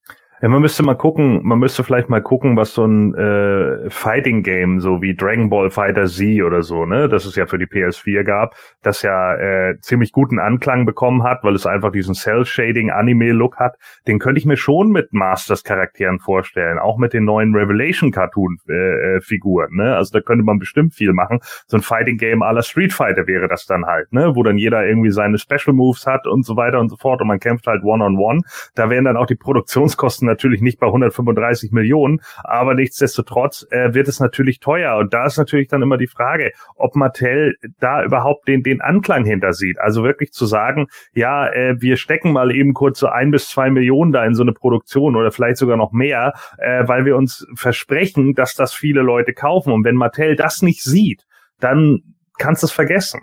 Ja, man müsste mal gucken, man müsste vielleicht mal gucken, was so ein äh, Fighting Game, so wie Dragon Ball Fighter Z oder so, ne, das es ja für die PS4 gab, das ja äh, ziemlich guten Anklang bekommen hat, weil es einfach diesen Cell Shading Anime Look hat. Den könnte ich mir schon mit Masters Charakteren vorstellen, auch mit den neuen Revelation Cartoon äh Figuren, ne? Also da könnte man bestimmt viel machen. So ein Fighting Game aller Street Fighter wäre das dann halt, ne, wo dann jeder irgendwie seine Special Moves hat und so weiter und so fort und man kämpft halt one on one. Da wären dann auch die Produktionskosten natürlich nicht bei 135 Millionen, aber nichtsdestotrotz äh, wird es natürlich teuer. Und da ist natürlich dann immer die Frage, ob Mattel da überhaupt den, den Anklang hinter sieht. Also wirklich zu sagen, ja, äh, wir stecken mal eben kurz so ein bis zwei Millionen da in so eine Produktion oder vielleicht sogar noch mehr, äh, weil wir uns versprechen, dass das viele Leute kaufen. Und wenn Mattel das nicht sieht, dann kannst du es vergessen.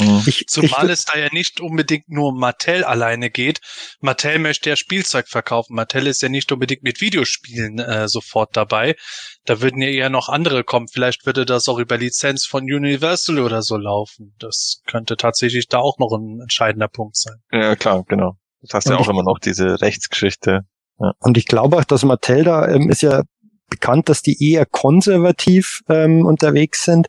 Mhm. Ich, Zumal ich, es da ja nicht unbedingt nur um Mattel alleine geht. Mattel möchte ja Spielzeug verkaufen. Mattel ist ja nicht unbedingt mit Videospielen äh, sofort dabei. Da würden ja eher noch andere kommen. Vielleicht würde das auch über Lizenz von Universal oder so laufen. Das könnte tatsächlich da auch noch ein entscheidender Punkt sein. Ja, klar, genau. Das hast ja auch immer noch diese Rechtsgeschichte. Ja. Und ich glaube auch, dass Mattel da ähm, ist ja bekannt, dass die eher konservativ ähm, unterwegs sind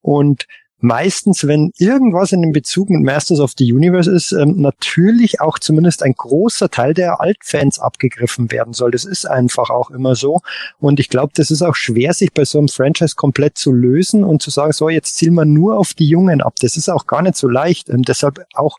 und meistens, wenn irgendwas in dem Bezug mit Masters of the Universe ist, ähm, natürlich auch zumindest ein großer Teil der Altfans abgegriffen werden soll. Das ist einfach auch immer so. Und ich glaube, das ist auch schwer, sich bei so einem Franchise komplett zu lösen und zu sagen, so, jetzt zielen wir nur auf die Jungen ab. Das ist auch gar nicht so leicht. Ähm, deshalb auch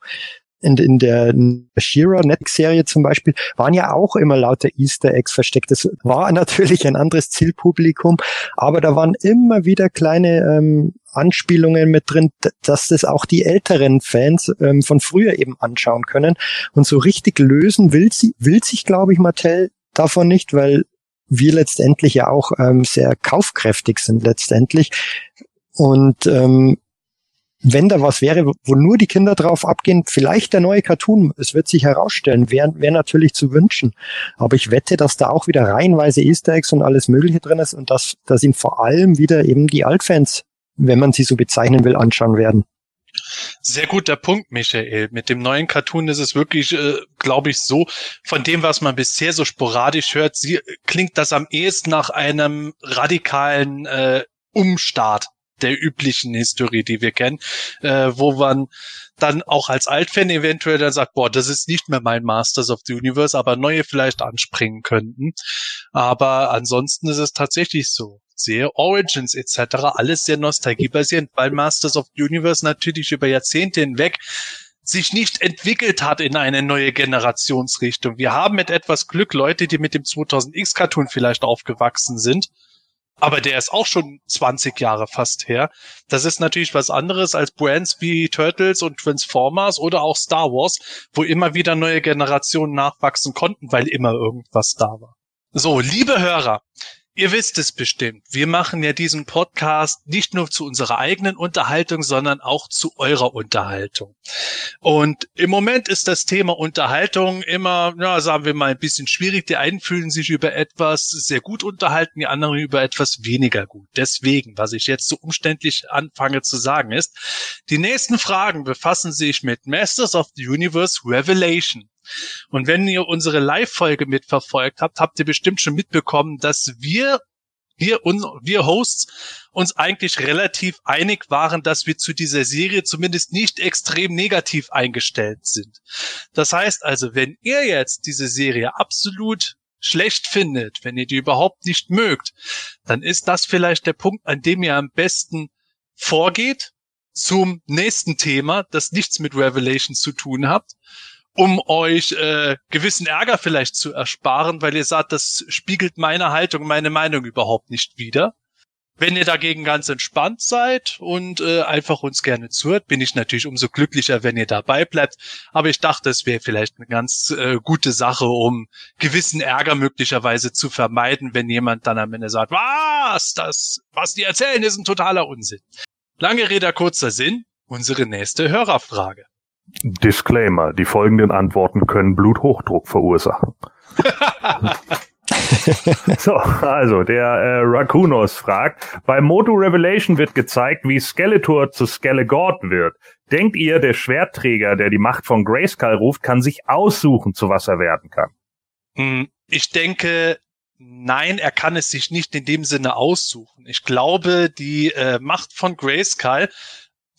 in, in der Shira Netflix-Serie zum Beispiel waren ja auch immer lauter Easter Eggs versteckt. Das war natürlich ein anderes Zielpublikum, aber da waren immer wieder kleine ähm, Anspielungen mit drin, dass das auch die älteren Fans ähm, von früher eben anschauen können. Und so richtig lösen will sie, will sich, glaube ich, Mattel davon nicht, weil wir letztendlich ja auch ähm, sehr kaufkräftig sind letztendlich. Und ähm, wenn da was wäre, wo nur die Kinder drauf abgehen, vielleicht der neue Cartoon, es wird sich herausstellen, wäre wär natürlich zu wünschen. Aber ich wette, dass da auch wieder reihenweise Easter Eggs und alles Mögliche drin ist und dass, dass ihn vor allem wieder eben die Altfans, wenn man sie so bezeichnen will, anschauen werden. Sehr guter Punkt, Michael. Mit dem neuen Cartoon ist es wirklich, äh, glaube ich, so, von dem, was man bisher so sporadisch hört, sie, klingt das am ehesten nach einem radikalen äh, Umstart der üblichen Historie, die wir kennen, äh, wo man dann auch als Altfan eventuell dann sagt, boah, das ist nicht mehr mein Masters of the Universe, aber neue vielleicht anspringen könnten. Aber ansonsten ist es tatsächlich so. Sehe Origins etc. alles sehr nostalgiebasierend, weil Masters of the Universe natürlich über Jahrzehnte hinweg sich nicht entwickelt hat in eine neue Generationsrichtung. Wir haben mit etwas Glück Leute, die mit dem 2000X Cartoon vielleicht aufgewachsen sind, aber der ist auch schon 20 Jahre fast her. Das ist natürlich was anderes als Brands wie Turtles und Transformers oder auch Star Wars, wo immer wieder neue Generationen nachwachsen konnten, weil immer irgendwas da war. So, liebe Hörer, Ihr wisst es bestimmt. Wir machen ja diesen Podcast nicht nur zu unserer eigenen Unterhaltung, sondern auch zu eurer Unterhaltung. Und im Moment ist das Thema Unterhaltung immer, ja, sagen wir mal, ein bisschen schwierig. Die einen fühlen sich über etwas sehr gut unterhalten, die anderen über etwas weniger gut. Deswegen, was ich jetzt so umständlich anfange zu sagen, ist, die nächsten Fragen befassen sich mit Masters of the Universe Revelation. Und wenn ihr unsere Live-Folge mitverfolgt habt, habt ihr bestimmt schon mitbekommen, dass wir wir, wir Hosts uns eigentlich relativ einig waren, dass wir zu dieser Serie zumindest nicht extrem negativ eingestellt sind. Das heißt also, wenn ihr jetzt diese Serie absolut schlecht findet, wenn ihr die überhaupt nicht mögt, dann ist das vielleicht der Punkt, an dem ihr am besten vorgeht zum nächsten Thema, das nichts mit Revelation zu tun hat um euch äh, gewissen Ärger vielleicht zu ersparen, weil ihr sagt, das spiegelt meine Haltung, meine Meinung überhaupt nicht wider. Wenn ihr dagegen ganz entspannt seid und äh, einfach uns gerne zuhört, bin ich natürlich umso glücklicher, wenn ihr dabei bleibt. Aber ich dachte, es wäre vielleicht eine ganz äh, gute Sache, um gewissen Ärger möglicherweise zu vermeiden, wenn jemand dann am Ende sagt, was, das, was die erzählen, ist ein totaler Unsinn. Lange Rede, kurzer Sinn. Unsere nächste Hörerfrage. Disclaimer, die folgenden Antworten können Bluthochdruck verursachen. so, also der äh, Raccoonus fragt, bei Moto Revelation wird gezeigt, wie Skeletor zu Skelegord wird. Denkt ihr, der Schwertträger, der die Macht von Grayskull ruft, kann sich aussuchen, zu was er werden kann? Hm, ich denke, nein, er kann es sich nicht in dem Sinne aussuchen. Ich glaube, die äh, Macht von Grayskull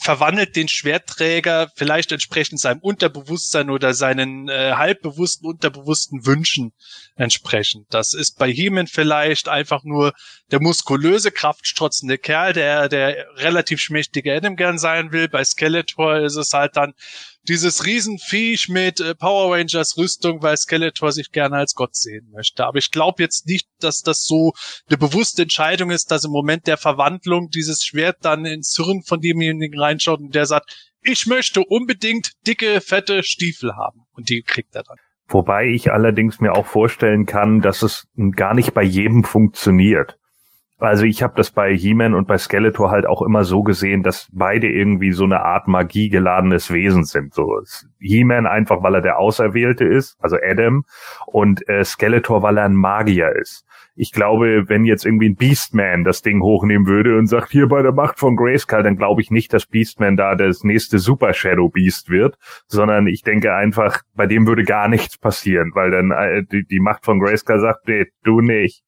verwandelt den Schwertträger vielleicht entsprechend seinem Unterbewusstsein oder seinen äh, halbbewussten, unterbewussten Wünschen entsprechend. Das ist bei Heeman vielleicht einfach nur der muskulöse, kraftstrotzende Kerl, der der relativ schmächtige Adam gern sein will. Bei Skeletor ist es halt dann dieses Riesenviech mit äh, Power Rangers Rüstung, weil Skeletor sich gerne als Gott sehen möchte. Aber ich glaube jetzt nicht, dass das so eine bewusste Entscheidung ist, dass im Moment der Verwandlung dieses Schwert dann ins Hirn von demjenigen reinschaut und der sagt, ich möchte unbedingt dicke, fette Stiefel haben. Und die kriegt er dann. Wobei ich allerdings mir auch vorstellen kann, dass es gar nicht bei jedem funktioniert. Also ich habe das bei He-Man und bei Skeletor halt auch immer so gesehen, dass beide irgendwie so eine Art Magie geladenes Wesen sind. So He-Man einfach, weil er der Auserwählte ist, also Adam, und äh, Skeletor, weil er ein Magier ist. Ich glaube, wenn jetzt irgendwie ein Beastman das Ding hochnehmen würde und sagt, hier bei der Macht von Grayskull, dann glaube ich nicht, dass Beastman da das nächste Super Shadow Beast wird, sondern ich denke einfach, bei dem würde gar nichts passieren, weil dann äh, die, die Macht von Grayskull sagt, nee, du nicht.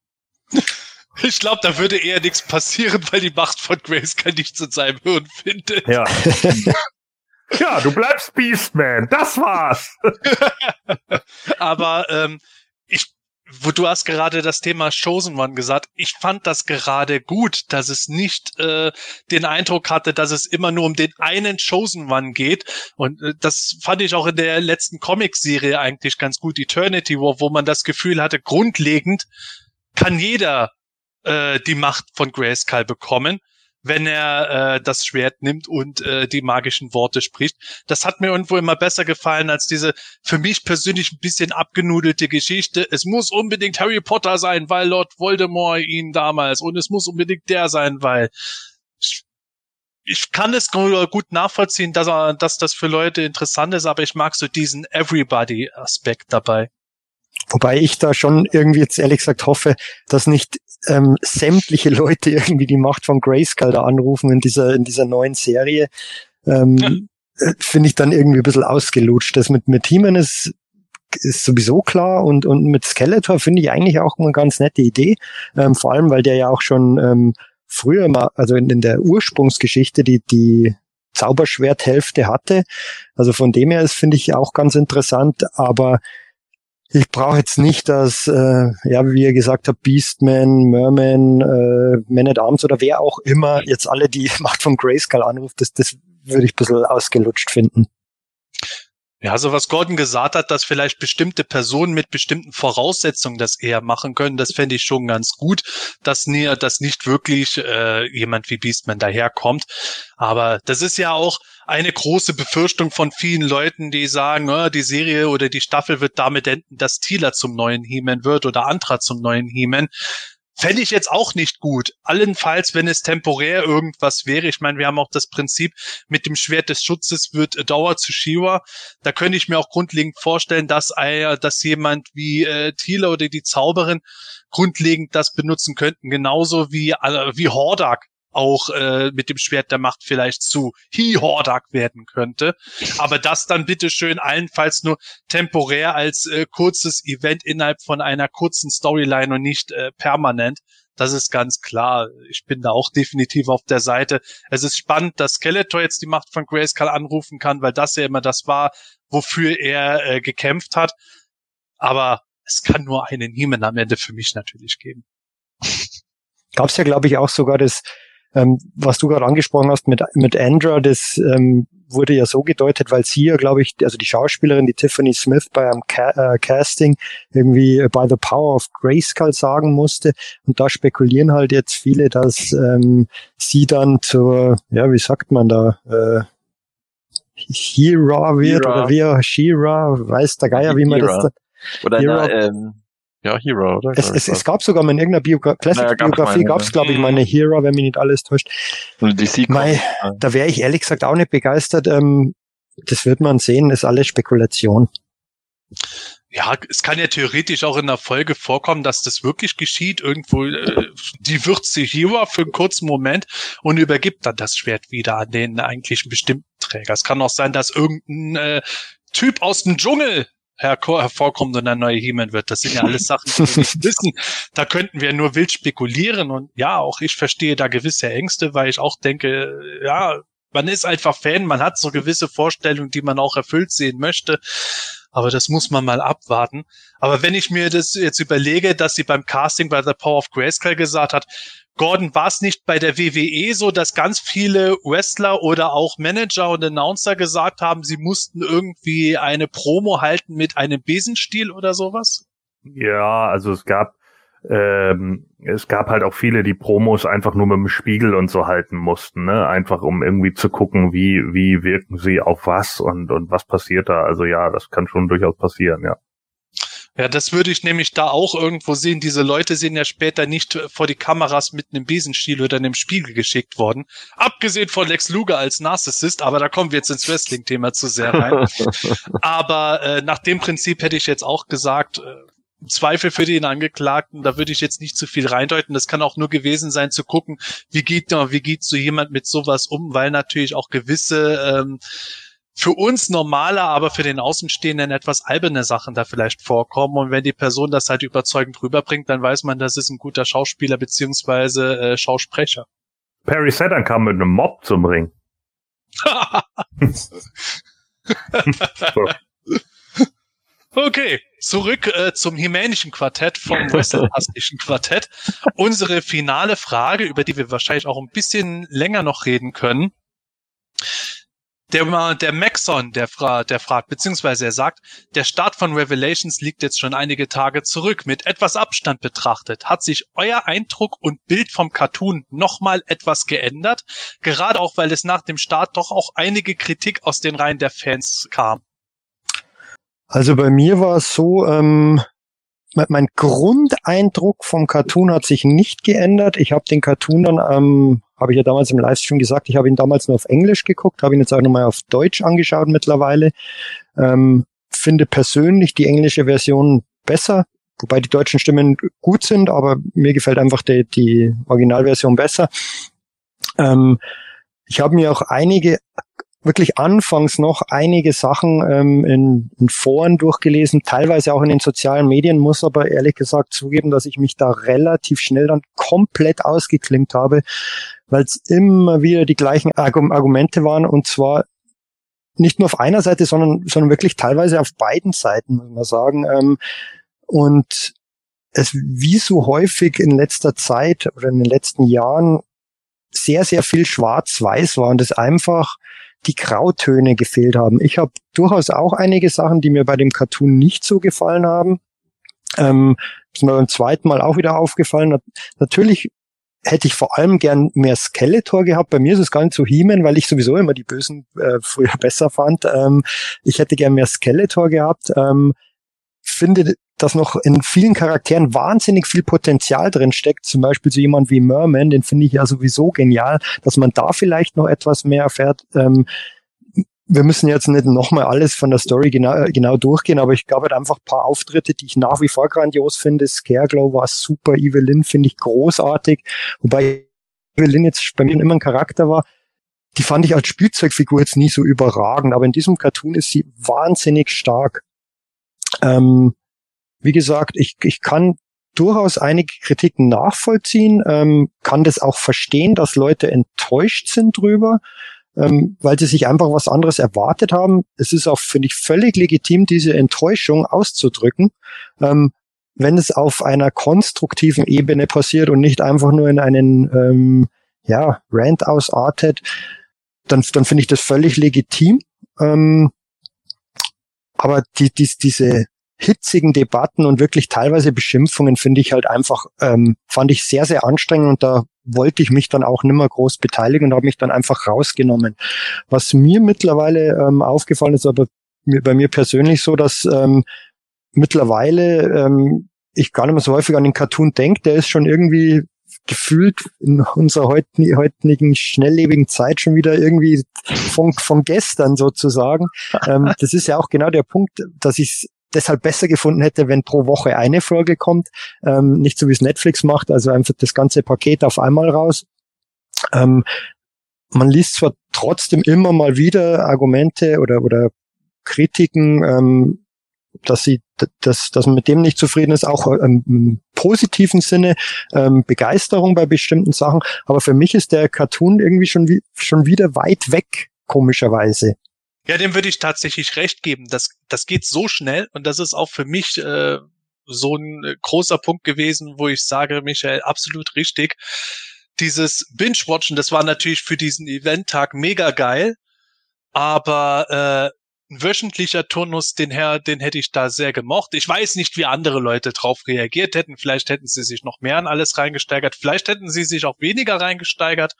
Ich glaube, da würde eher nichts passieren, weil die Macht von Grayskull nichts in seinem Hirn findet. Ja. ja, du bleibst Beastman. Das war's. Aber ähm, ich, wo du hast gerade das Thema Chosen One gesagt. Ich fand das gerade gut, dass es nicht äh, den Eindruck hatte, dass es immer nur um den einen Chosen One geht. Und äh, das fand ich auch in der letzten Comic-Serie eigentlich ganz gut, Eternity War, wo man das Gefühl hatte, grundlegend kann jeder äh, die Macht von Grayskull bekommen, wenn er äh, das Schwert nimmt und äh, die magischen Worte spricht. Das hat mir irgendwo immer besser gefallen als diese für mich persönlich ein bisschen abgenudelte Geschichte. Es muss unbedingt Harry Potter sein, weil Lord Voldemort ihn damals und es muss unbedingt der sein, weil ich, ich kann es gut nachvollziehen, dass, er, dass das für Leute interessant ist, aber ich mag so diesen Everybody-Aspekt dabei. Wobei ich da schon irgendwie jetzt ehrlich gesagt hoffe, dass nicht ähm, sämtliche Leute irgendwie die Macht von Grayskull da anrufen in dieser, in dieser neuen Serie. Ähm, ja. Äh, finde ich dann irgendwie ein bisschen ausgelutscht. Das mit, mit He-Man ist, ist sowieso klar und, und mit Skeletor finde ich eigentlich auch eine ganz nette Idee. Ähm, vor allem, weil der ja auch schon ähm, früher mal, also in, in der Ursprungsgeschichte die, die Zauberschwerthälfte hatte. Also von dem her ist, finde ich auch ganz interessant, aber ich brauche jetzt nicht, dass, äh, ja, wie ihr gesagt habt, Beastman, Merman, äh, Man at Arms oder wer auch immer jetzt alle die Macht von Grayskull anruft, das, das würde ich ein bisschen ausgelutscht finden. Ja, so was Gordon gesagt hat, dass vielleicht bestimmte Personen mit bestimmten Voraussetzungen das eher machen können, das fände ich schon ganz gut, dass, nie, dass nicht wirklich äh, jemand wie Beastman daherkommt. Aber das ist ja auch eine große Befürchtung von vielen Leuten, die sagen, oh, die Serie oder die Staffel wird damit enden, dass Tila zum neuen He-Man wird oder Antra zum neuen He-Man. Fände ich jetzt auch nicht gut. Allenfalls, wenn es temporär irgendwas wäre. Ich meine, wir haben auch das Prinzip mit dem Schwert des Schutzes wird Dauer zu Shiva. Da könnte ich mir auch grundlegend vorstellen, dass, äh, dass jemand wie äh, Thiele oder die Zauberin grundlegend das benutzen könnten. Genauso wie, äh, wie Hordak auch äh, mit dem Schwert der Macht vielleicht zu He-Hordak werden könnte. Aber das dann bitteschön allenfalls nur temporär als äh, kurzes Event innerhalb von einer kurzen Storyline und nicht äh, permanent. Das ist ganz klar. Ich bin da auch definitiv auf der Seite. Es ist spannend, dass Skeletor jetzt die Macht von Grayskull anrufen kann, weil das ja immer das war, wofür er äh, gekämpft hat. Aber es kann nur einen Niemann am Ende für mich natürlich geben. Gab es ja, glaube ich, auch sogar das ähm, was du gerade angesprochen hast mit, mit Andra, das ähm, wurde ja so gedeutet, weil sie ja, glaube ich, also die Schauspielerin, die Tiffany Smith bei einem Ca äh, Casting irgendwie by the power of Grayskull sagen musste. Und da spekulieren halt jetzt viele, dass ähm, sie dann zur, ja, wie sagt man da, äh, Hera wird Hera. oder wie Shira, weiß der Geier, wie man Hera. das da, Oder Hera. Na, ähm, ja, Hero, oder? Es, es, es gab sogar mal in irgendeiner Biogra Classic-Biografie gab es, glaube ich, mal eine Hero, wenn mich nicht alles täuscht. Mei, ja. Da wäre ich ehrlich gesagt auch nicht begeistert. Ähm, das wird man sehen, ist alles Spekulation. Ja, es kann ja theoretisch auch in der Folge vorkommen, dass das wirklich geschieht. Irgendwo, äh, die wird sie Hero für einen kurzen Moment und übergibt dann das Schwert wieder an den eigentlichen bestimmten Träger. Es kann auch sein, dass irgendein äh, Typ aus dem Dschungel hervorkommt und ein neuer He-Man wird. Das sind ja alles Sachen, die wir nicht wissen. Da könnten wir nur wild spekulieren und ja, auch ich verstehe da gewisse Ängste, weil ich auch denke, ja, man ist einfach Fan, man hat so gewisse Vorstellungen, die man auch erfüllt sehen möchte. Aber das muss man mal abwarten. Aber wenn ich mir das jetzt überlege, dass sie beim Casting bei The Power of Grayskull gesagt hat, Gordon, war es nicht bei der WWE so, dass ganz viele Wrestler oder auch Manager und Announcer gesagt haben, sie mussten irgendwie eine Promo halten mit einem Besenstiel oder sowas? Ja, also es gab ähm, es gab halt auch viele, die Promos einfach nur mit dem Spiegel und so halten mussten, ne? Einfach um irgendwie zu gucken, wie, wie wirken sie auf was und, und was passiert da. Also ja, das kann schon durchaus passieren, ja. Ja, das würde ich nämlich da auch irgendwo sehen. Diese Leute sind ja später nicht vor die Kameras mit einem Besenstiel oder einem Spiegel geschickt worden. Abgesehen von Lex Luger als Narzissist, aber da kommen wir jetzt ins Wrestling-Thema zu sehr rein. aber äh, nach dem Prinzip hätte ich jetzt auch gesagt, äh, Zweifel für den Angeklagten, da würde ich jetzt nicht zu viel reindeuten. Das kann auch nur gewesen sein, zu gucken, wie geht, wie geht so jemand mit sowas um, weil natürlich auch gewisse ähm, für uns normale, aber für den Außenstehenden etwas alberne Sachen da vielleicht vorkommen. Und wenn die Person das halt überzeugend rüberbringt, dann weiß man, das ist ein guter Schauspieler beziehungsweise äh, Schausprecher. Perry Saturn kam mit einem Mob zum Ring. so. Okay, zurück äh, zum hemänischen Quartett vom westernastischen Quartett. Unsere finale Frage, über die wir wahrscheinlich auch ein bisschen länger noch reden können. Der, der Maxon, der, fra der fragt, beziehungsweise er sagt, der Start von Revelations liegt jetzt schon einige Tage zurück. Mit etwas Abstand betrachtet, hat sich euer Eindruck und Bild vom Cartoon nochmal etwas geändert? Gerade auch, weil es nach dem Start doch auch einige Kritik aus den Reihen der Fans kam. Also bei mir war es so, ähm, mein Grundeindruck vom Cartoon hat sich nicht geändert. Ich habe den Cartoon dann, ähm, habe ich ja damals im Livestream gesagt, ich habe ihn damals nur auf Englisch geguckt, habe ihn jetzt auch nochmal auf Deutsch angeschaut mittlerweile. Ähm, finde persönlich die englische Version besser, wobei die deutschen Stimmen gut sind, aber mir gefällt einfach die, die Originalversion besser. Ähm, ich habe mir auch einige wirklich anfangs noch einige Sachen ähm, in, in Foren durchgelesen, teilweise auch in den sozialen Medien, muss aber ehrlich gesagt zugeben, dass ich mich da relativ schnell dann komplett ausgeklinkt habe, weil es immer wieder die gleichen Argumente waren und zwar nicht nur auf einer Seite, sondern, sondern wirklich teilweise auf beiden Seiten, muss man sagen. Ähm, und es wie so häufig in letzter Zeit oder in den letzten Jahren sehr, sehr viel schwarz-weiß war und es einfach die Grautöne gefehlt haben. Ich habe durchaus auch einige Sachen, die mir bei dem Cartoon nicht so gefallen haben. Ähm, ist mir beim zweiten Mal auch wieder aufgefallen. Natürlich hätte ich vor allem gern mehr Skeletor gehabt. Bei mir ist es gar nicht so He-Man, weil ich sowieso immer die Bösen äh, früher besser fand. Ähm, ich hätte gern mehr Skeletor gehabt. Ähm, finde, dass noch in vielen Charakteren wahnsinnig viel Potenzial drin steckt. Zum Beispiel so jemand wie Merman, den finde ich ja sowieso genial, dass man da vielleicht noch etwas mehr erfährt. Ähm, wir müssen jetzt nicht nochmal alles von der Story genau, genau durchgehen, aber ich glaube halt einfach ein paar Auftritte, die ich nach wie vor grandios finde. Scareglow war super, Evelyn finde ich großartig, wobei Evelyn jetzt bei mir immer ein Charakter war, die fand ich als Spielzeugfigur jetzt nie so überragend, aber in diesem Cartoon ist sie wahnsinnig stark. Ähm, wie gesagt, ich, ich kann durchaus einige Kritiken nachvollziehen, ähm, kann das auch verstehen, dass Leute enttäuscht sind drüber, ähm, weil sie sich einfach was anderes erwartet haben. Es ist auch, finde ich, völlig legitim, diese Enttäuschung auszudrücken, ähm, wenn es auf einer konstruktiven Ebene passiert und nicht einfach nur in einen ähm, ja, Rant ausartet, dann, dann finde ich das völlig legitim. Ähm, aber die, die, diese hitzigen Debatten und wirklich teilweise Beschimpfungen finde ich halt einfach, ähm, fand ich sehr, sehr anstrengend und da wollte ich mich dann auch nimmer groß beteiligen und habe mich dann einfach rausgenommen. Was mir mittlerweile ähm, aufgefallen ist, aber mir, bei mir persönlich so, dass ähm, mittlerweile ähm, ich gar nicht mehr so häufig an den Cartoon denke, der ist schon irgendwie gefühlt in unserer heutigen schnelllebigen Zeit schon wieder irgendwie von, von gestern sozusagen. ähm, das ist ja auch genau der Punkt, dass ich deshalb besser gefunden hätte, wenn pro Woche eine Folge kommt. Ähm, nicht so wie es Netflix macht, also einfach das ganze Paket auf einmal raus. Ähm, man liest zwar trotzdem immer mal wieder Argumente oder, oder Kritiken, ähm, dass sie, dass, dass man mit dem nicht zufrieden ist, auch ähm, im positiven Sinne ähm, Begeisterung bei bestimmten Sachen. Aber für mich ist der Cartoon irgendwie schon, wie, schon wieder weit weg, komischerweise. Ja, dem würde ich tatsächlich recht geben. Das, das geht so schnell und das ist auch für mich äh, so ein äh, großer Punkt gewesen, wo ich sage, Michael, absolut richtig. Dieses Binge-Watchen, das war natürlich für diesen Eventtag mega geil, aber äh, ein wöchentlicher Turnus, den Herr, den hätte ich da sehr gemocht. Ich weiß nicht, wie andere Leute drauf reagiert hätten. Vielleicht hätten sie sich noch mehr an alles reingesteigert. Vielleicht hätten sie sich auch weniger reingesteigert.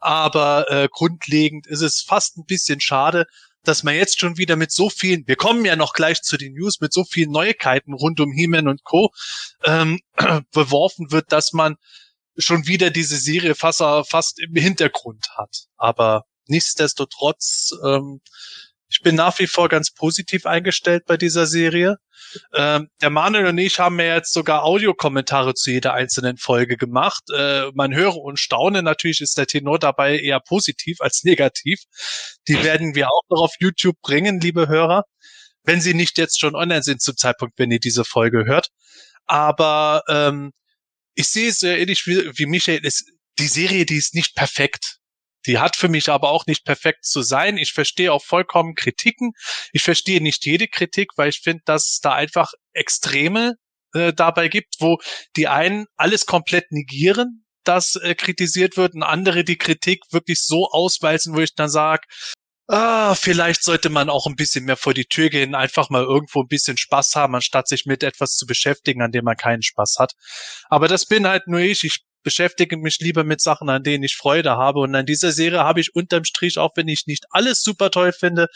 Aber äh, grundlegend ist es fast ein bisschen schade, dass man jetzt schon wieder mit so vielen, wir kommen ja noch gleich zu den News, mit so vielen Neuigkeiten rund um He-Man und Co. Ähm, beworfen wird, dass man schon wieder diese Serie fast, fast im Hintergrund hat. Aber nichtsdestotrotz ähm, ich bin nach wie vor ganz positiv eingestellt bei dieser Serie. Ähm, der Manuel und ich haben ja jetzt sogar Audiokommentare zu jeder einzelnen Folge gemacht. Äh, man höre und staune. Natürlich ist der Tenor dabei eher positiv als negativ. Die werden wir auch noch auf YouTube bringen, liebe Hörer, wenn sie nicht jetzt schon online sind zum Zeitpunkt, wenn ihr diese Folge hört. Aber ähm, ich sehe es sehr ähnlich wie, wie Michael. Es, die Serie, die ist nicht perfekt. Die hat für mich aber auch nicht perfekt zu sein. Ich verstehe auch vollkommen Kritiken. Ich verstehe nicht jede Kritik, weil ich finde, dass es da einfach Extreme äh, dabei gibt, wo die einen alles komplett negieren, das äh, kritisiert wird, und andere die Kritik wirklich so ausweisen, wo ich dann sage, ah, vielleicht sollte man auch ein bisschen mehr vor die Tür gehen, einfach mal irgendwo ein bisschen Spaß haben, anstatt sich mit etwas zu beschäftigen, an dem man keinen Spaß hat. Aber das bin halt nur ich. Ich beschäftige mich lieber mit Sachen, an denen ich Freude habe. Und an dieser Serie habe ich unterm Strich, auch wenn ich nicht alles super toll finde,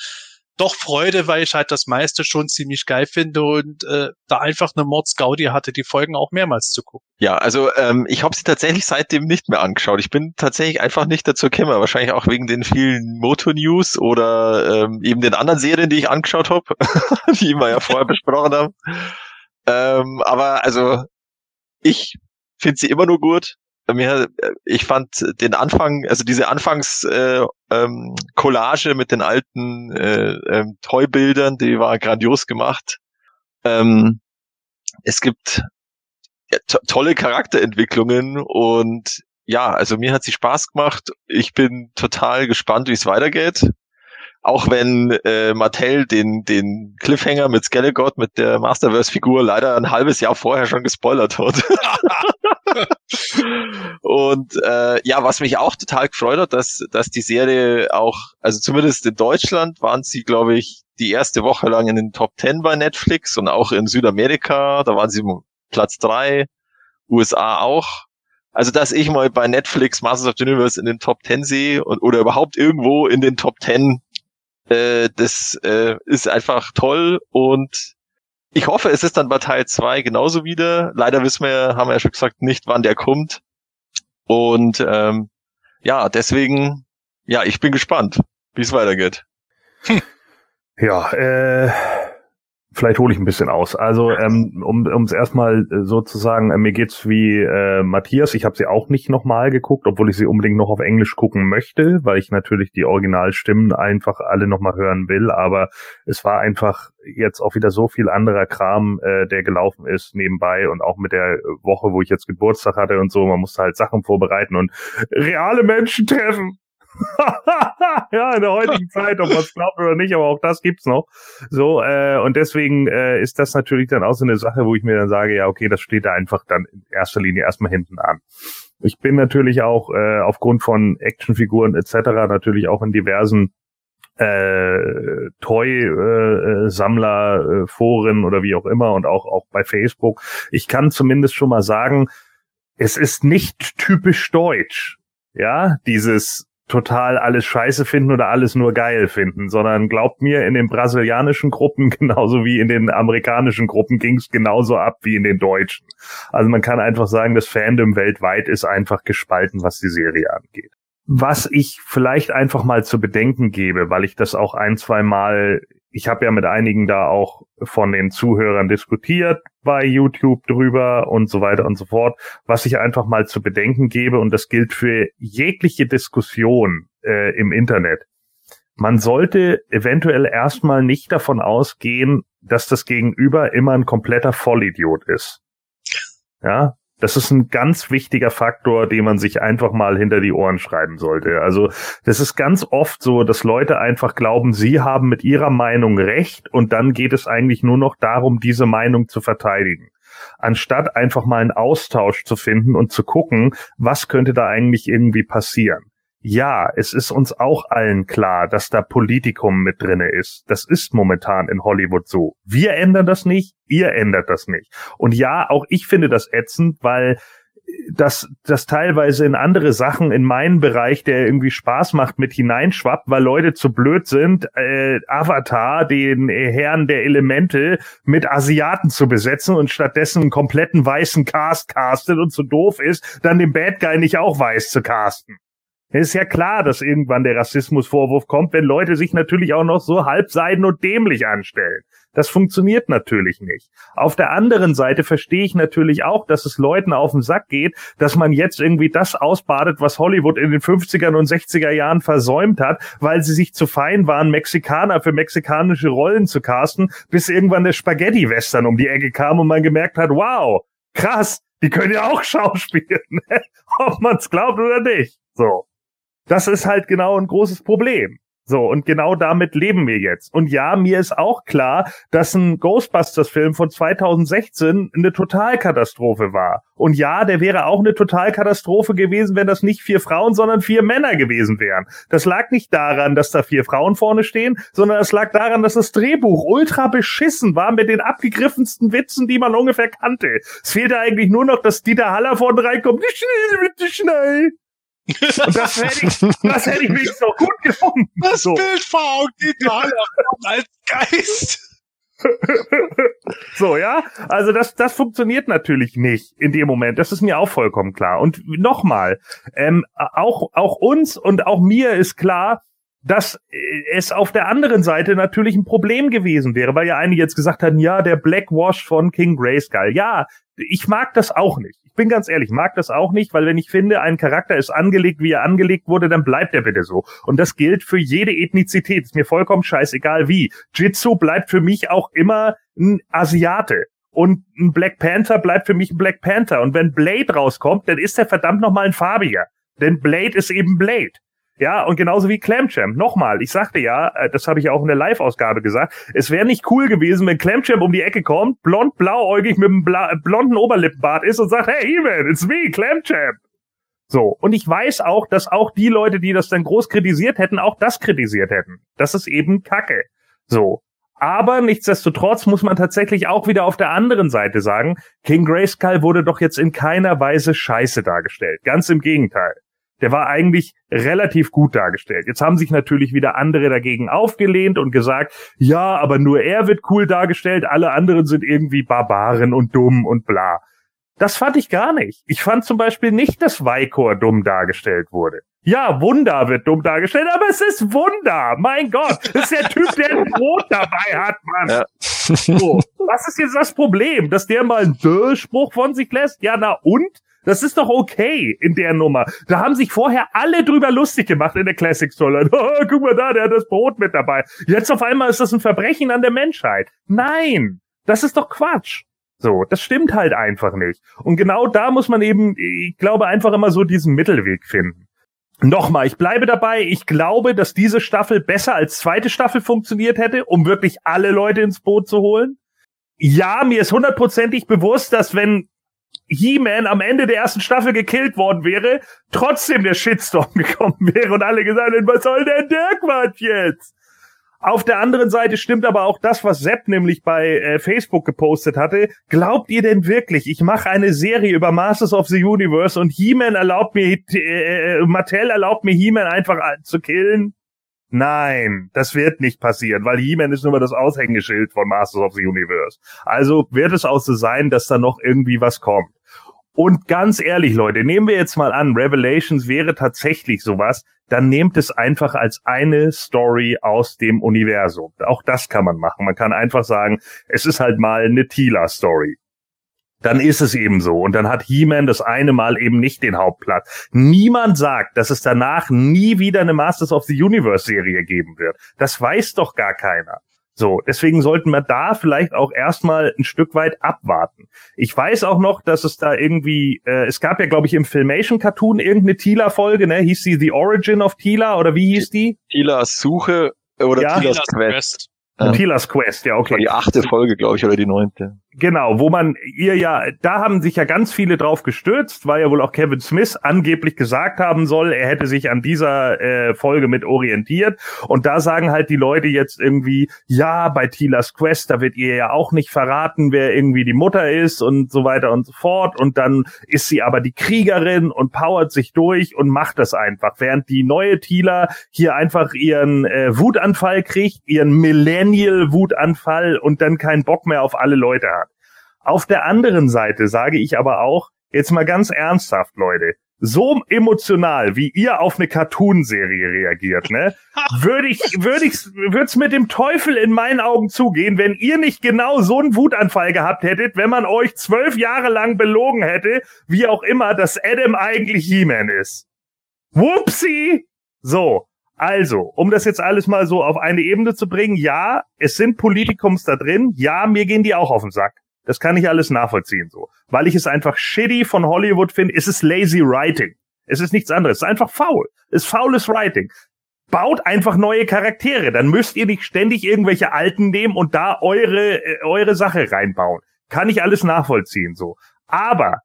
doch Freude, weil ich halt das meiste schon ziemlich geil finde und äh, da einfach eine Mordsgaudi hatte, die Folgen auch mehrmals zu gucken. Ja, also ähm, ich habe sie tatsächlich seitdem nicht mehr angeschaut. Ich bin tatsächlich einfach nicht dazu gekommen, wahrscheinlich auch wegen den vielen Moto-News oder ähm, eben den anderen Serien, die ich angeschaut habe, die wir ja vorher besprochen haben. Ähm, aber also ich finde sie immer nur gut. Mir, ich fand den Anfang, also diese Anfangs äh, ähm, Collage mit den alten äh, ähm, Toy-Bildern, die war grandios gemacht. Ähm, es gibt ja, to tolle Charakterentwicklungen und ja, also mir hat sie Spaß gemacht. Ich bin total gespannt, wie es weitergeht. Auch wenn äh, Mattel den, den Cliffhanger mit Skelegott, mit der Masterverse-Figur leider ein halbes Jahr vorher schon gespoilert hat. und äh, ja, was mich auch total gefreut hat, dass, dass die Serie auch, also zumindest in Deutschland waren sie, glaube ich, die erste Woche lang in den Top 10 bei Netflix und auch in Südamerika, da waren sie Platz drei, USA auch. Also, dass ich mal bei Netflix Masters of the Universe in den Top 10 sehe und, oder überhaupt irgendwo in den Top 10 äh, das äh, ist einfach toll und ich hoffe, es ist dann bei Teil 2 genauso wieder. Leider wissen wir, haben wir ja schon gesagt, nicht, wann der kommt. Und ähm, ja, deswegen, ja, ich bin gespannt, wie es weitergeht. Ja, äh, Vielleicht hole ich ein bisschen aus. Also ähm, um es erstmal äh, so zu sagen, äh, mir geht's wie äh, Matthias. Ich habe sie auch nicht nochmal geguckt, obwohl ich sie unbedingt noch auf Englisch gucken möchte, weil ich natürlich die Originalstimmen einfach alle nochmal hören will. Aber es war einfach jetzt auch wieder so viel anderer Kram, äh, der gelaufen ist nebenbei und auch mit der Woche, wo ich jetzt Geburtstag hatte und so. Man musste halt Sachen vorbereiten und reale Menschen treffen. ja, in der heutigen Zeit, ob man es glaubt oder nicht, aber auch das gibt's noch. So, äh, und deswegen äh, ist das natürlich dann auch so eine Sache, wo ich mir dann sage, ja, okay, das steht da einfach dann in erster Linie erstmal hinten an. Ich bin natürlich auch äh, aufgrund von Actionfiguren etc. natürlich auch in diversen äh, Toy-Sammler, äh, äh, Foren oder wie auch immer und auch, auch bei Facebook. Ich kann zumindest schon mal sagen, es ist nicht typisch deutsch. Ja, dieses total alles scheiße finden oder alles nur geil finden, sondern glaubt mir, in den brasilianischen Gruppen genauso wie in den amerikanischen Gruppen ging es genauso ab wie in den deutschen. Also man kann einfach sagen, das Fandom weltweit ist einfach gespalten, was die Serie angeht. Was ich vielleicht einfach mal zu bedenken gebe, weil ich das auch ein, zwei Mal ich habe ja mit einigen da auch von den Zuhörern diskutiert bei YouTube drüber und so weiter und so fort, was ich einfach mal zu bedenken gebe und das gilt für jegliche Diskussion äh, im Internet. man sollte eventuell erstmal nicht davon ausgehen, dass das Gegenüber immer ein kompletter Vollidiot ist. Ja, das ist ein ganz wichtiger Faktor, den man sich einfach mal hinter die Ohren schreiben sollte. Also das ist ganz oft so, dass Leute einfach glauben, sie haben mit ihrer Meinung recht und dann geht es eigentlich nur noch darum, diese Meinung zu verteidigen. Anstatt einfach mal einen Austausch zu finden und zu gucken, was könnte da eigentlich irgendwie passieren ja, es ist uns auch allen klar, dass da Politikum mit drinne ist. Das ist momentan in Hollywood so. Wir ändern das nicht, ihr ändert das nicht. Und ja, auch ich finde das ätzend, weil das, das teilweise in andere Sachen in meinen Bereich, der irgendwie Spaß macht, mit hineinschwappt, weil Leute zu blöd sind, äh, Avatar, den Herrn der Elemente, mit Asiaten zu besetzen und stattdessen einen kompletten weißen Cast castet und zu doof ist, dann den Bad Guy nicht auch weiß zu casten. Es ist ja klar, dass irgendwann der Rassismusvorwurf kommt, wenn Leute sich natürlich auch noch so halbseiden und dämlich anstellen. Das funktioniert natürlich nicht. Auf der anderen Seite verstehe ich natürlich auch, dass es Leuten auf den Sack geht, dass man jetzt irgendwie das ausbadet, was Hollywood in den 50er und 60er Jahren versäumt hat, weil sie sich zu fein waren, Mexikaner für mexikanische Rollen zu casten, bis irgendwann der Spaghetti-Western um die Ecke kam und man gemerkt hat, wow, krass, die können ja auch schauspielen, ob man es glaubt oder nicht. So. Das ist halt genau ein großes Problem. So, und genau damit leben wir jetzt. Und ja, mir ist auch klar, dass ein Ghostbusters-Film von 2016 eine Totalkatastrophe war. Und ja, der wäre auch eine Totalkatastrophe gewesen, wenn das nicht vier Frauen, sondern vier Männer gewesen wären. Das lag nicht daran, dass da vier Frauen vorne stehen, sondern es lag daran, dass das Drehbuch ultra beschissen war mit den abgegriffensten Witzen, die man ungefähr kannte. Es fehlte eigentlich nur noch, dass Dieter Haller vorne reinkommt. Und das hätte ich, das hätte ich wenigstens noch gut gefunden. Das so. Bild vor Augen, als Geist. so, ja. Also das, das funktioniert natürlich nicht in dem Moment. Das ist mir auch vollkommen klar. Und nochmal, ähm, auch, auch uns und auch mir ist klar, dass es auf der anderen Seite natürlich ein Problem gewesen wäre, weil ja einige jetzt gesagt hatten, ja, der Blackwash von King Grayskull. Ja, ich mag das auch nicht. Ich bin ganz ehrlich, mag das auch nicht, weil wenn ich finde, ein Charakter ist angelegt, wie er angelegt wurde, dann bleibt er bitte so. Und das gilt für jede Ethnizität. Ist mir vollkommen scheißegal wie. Jitsu bleibt für mich auch immer ein Asiate. Und ein Black Panther bleibt für mich ein Black Panther. Und wenn Blade rauskommt, dann ist er verdammt nochmal ein farbiger. Denn Blade ist eben Blade. Ja, und genauso wie Clamchamp. Nochmal, ich sagte ja, äh, das habe ich auch in der Live-Ausgabe gesagt, es wäre nicht cool gewesen, wenn Clamchamp um die Ecke kommt, blond, blauäugig mit einem bla blonden Oberlippenbart ist und sagt, hey, Evan, it's me, Clamchamp. So. Und ich weiß auch, dass auch die Leute, die das dann groß kritisiert hätten, auch das kritisiert hätten. Das ist eben Kacke. So. Aber nichtsdestotrotz muss man tatsächlich auch wieder auf der anderen Seite sagen, King Grayskull wurde doch jetzt in keiner Weise scheiße dargestellt. Ganz im Gegenteil der war eigentlich relativ gut dargestellt. Jetzt haben sich natürlich wieder andere dagegen aufgelehnt und gesagt, ja, aber nur er wird cool dargestellt, alle anderen sind irgendwie Barbaren und dumm und bla. Das fand ich gar nicht. Ich fand zum Beispiel nicht, dass Vaikor dumm dargestellt wurde. Ja, Wunder wird dumm dargestellt, aber es ist Wunder. Mein Gott, das ist der Typ, der ein Brot dabei hat, Mann. Ja. So, was ist jetzt das Problem? Dass der mal einen Dö-Spruch von sich lässt? Ja, na und? Das ist doch okay in der Nummer. Da haben sich vorher alle drüber lustig gemacht in der Classic Storyline. Oh, guck mal da, der hat das Brot mit dabei. Jetzt auf einmal ist das ein Verbrechen an der Menschheit. Nein, das ist doch Quatsch. So, das stimmt halt einfach nicht. Und genau da muss man eben, ich glaube, einfach immer so diesen Mittelweg finden. Nochmal, ich bleibe dabei. Ich glaube, dass diese Staffel besser als zweite Staffel funktioniert hätte, um wirklich alle Leute ins Boot zu holen. Ja, mir ist hundertprozentig bewusst, dass wenn He-Man am Ende der ersten Staffel gekillt worden wäre, trotzdem der Shitstorm gekommen wäre und alle gesagt hätten, was soll denn der Quatsch jetzt? Auf der anderen Seite stimmt aber auch das, was Sepp nämlich bei äh, Facebook gepostet hatte. Glaubt ihr denn wirklich, ich mache eine Serie über Masters of the Universe und He-Man erlaubt mir, äh, äh, Mattel erlaubt mir He-Man einfach zu killen? Nein, das wird nicht passieren, weil He-Man ist nur mal das Aushängeschild von Masters of the Universe. Also wird es auch so sein, dass da noch irgendwie was kommt. Und ganz ehrlich, Leute, nehmen wir jetzt mal an, Revelations wäre tatsächlich sowas, dann nehmt es einfach als eine Story aus dem Universum. Auch das kann man machen. Man kann einfach sagen, es ist halt mal eine Tila-Story. dann ist es eben so. Und dann hat He-Man das eine Mal eben nicht den Hauptplatz. Niemand sagt, dass es danach nie wieder eine Masters of the Universe Serie geben wird. Das weiß doch gar keiner. So, deswegen sollten wir da vielleicht auch erstmal ein Stück weit abwarten. Ich weiß auch noch, dass es da irgendwie, äh, es gab ja, glaube ich, im Filmation Cartoon irgendeine Tila-Folge, ne? Hieß sie The Origin of Tila oder wie hieß die? Tilas Suche oder Ja. Tilas Quest. Ja. Ja. Tilas Quest, ja, okay. Die achte Folge, glaube ich, oder die neunte. Genau, wo man ihr ja, da haben sich ja ganz viele drauf gestürzt, weil ja wohl auch Kevin Smith angeblich gesagt haben soll, er hätte sich an dieser äh, Folge mit orientiert. Und da sagen halt die Leute jetzt irgendwie, ja, bei Tilas Quest, da wird ihr ja auch nicht verraten, wer irgendwie die Mutter ist und so weiter und so fort. Und dann ist sie aber die Kriegerin und powert sich durch und macht das einfach. Während die neue Tila hier einfach ihren äh, Wutanfall kriegt, ihren Millennial-Wutanfall und dann keinen Bock mehr auf alle Leute hat. Auf der anderen Seite sage ich aber auch, jetzt mal ganz ernsthaft, Leute, so emotional, wie ihr auf eine Cartoonserie reagiert, ne, würde ich, würde ich, würd's mit dem Teufel in meinen Augen zugehen, wenn ihr nicht genau so einen Wutanfall gehabt hättet, wenn man euch zwölf Jahre lang belogen hätte, wie auch immer, dass Adam eigentlich He-Man ist. Whoopsie! So. Also, um das jetzt alles mal so auf eine Ebene zu bringen, ja, es sind Politikums da drin, ja, mir gehen die auch auf den Sack. Das kann ich alles nachvollziehen so. Weil ich es einfach shitty von Hollywood finde, es ist lazy writing. Es ist nichts anderes. Es ist einfach faul. Es ist faules Writing. Baut einfach neue Charaktere. Dann müsst ihr nicht ständig irgendwelche alten nehmen und da eure, äh, eure Sache reinbauen. Kann ich alles nachvollziehen so. Aber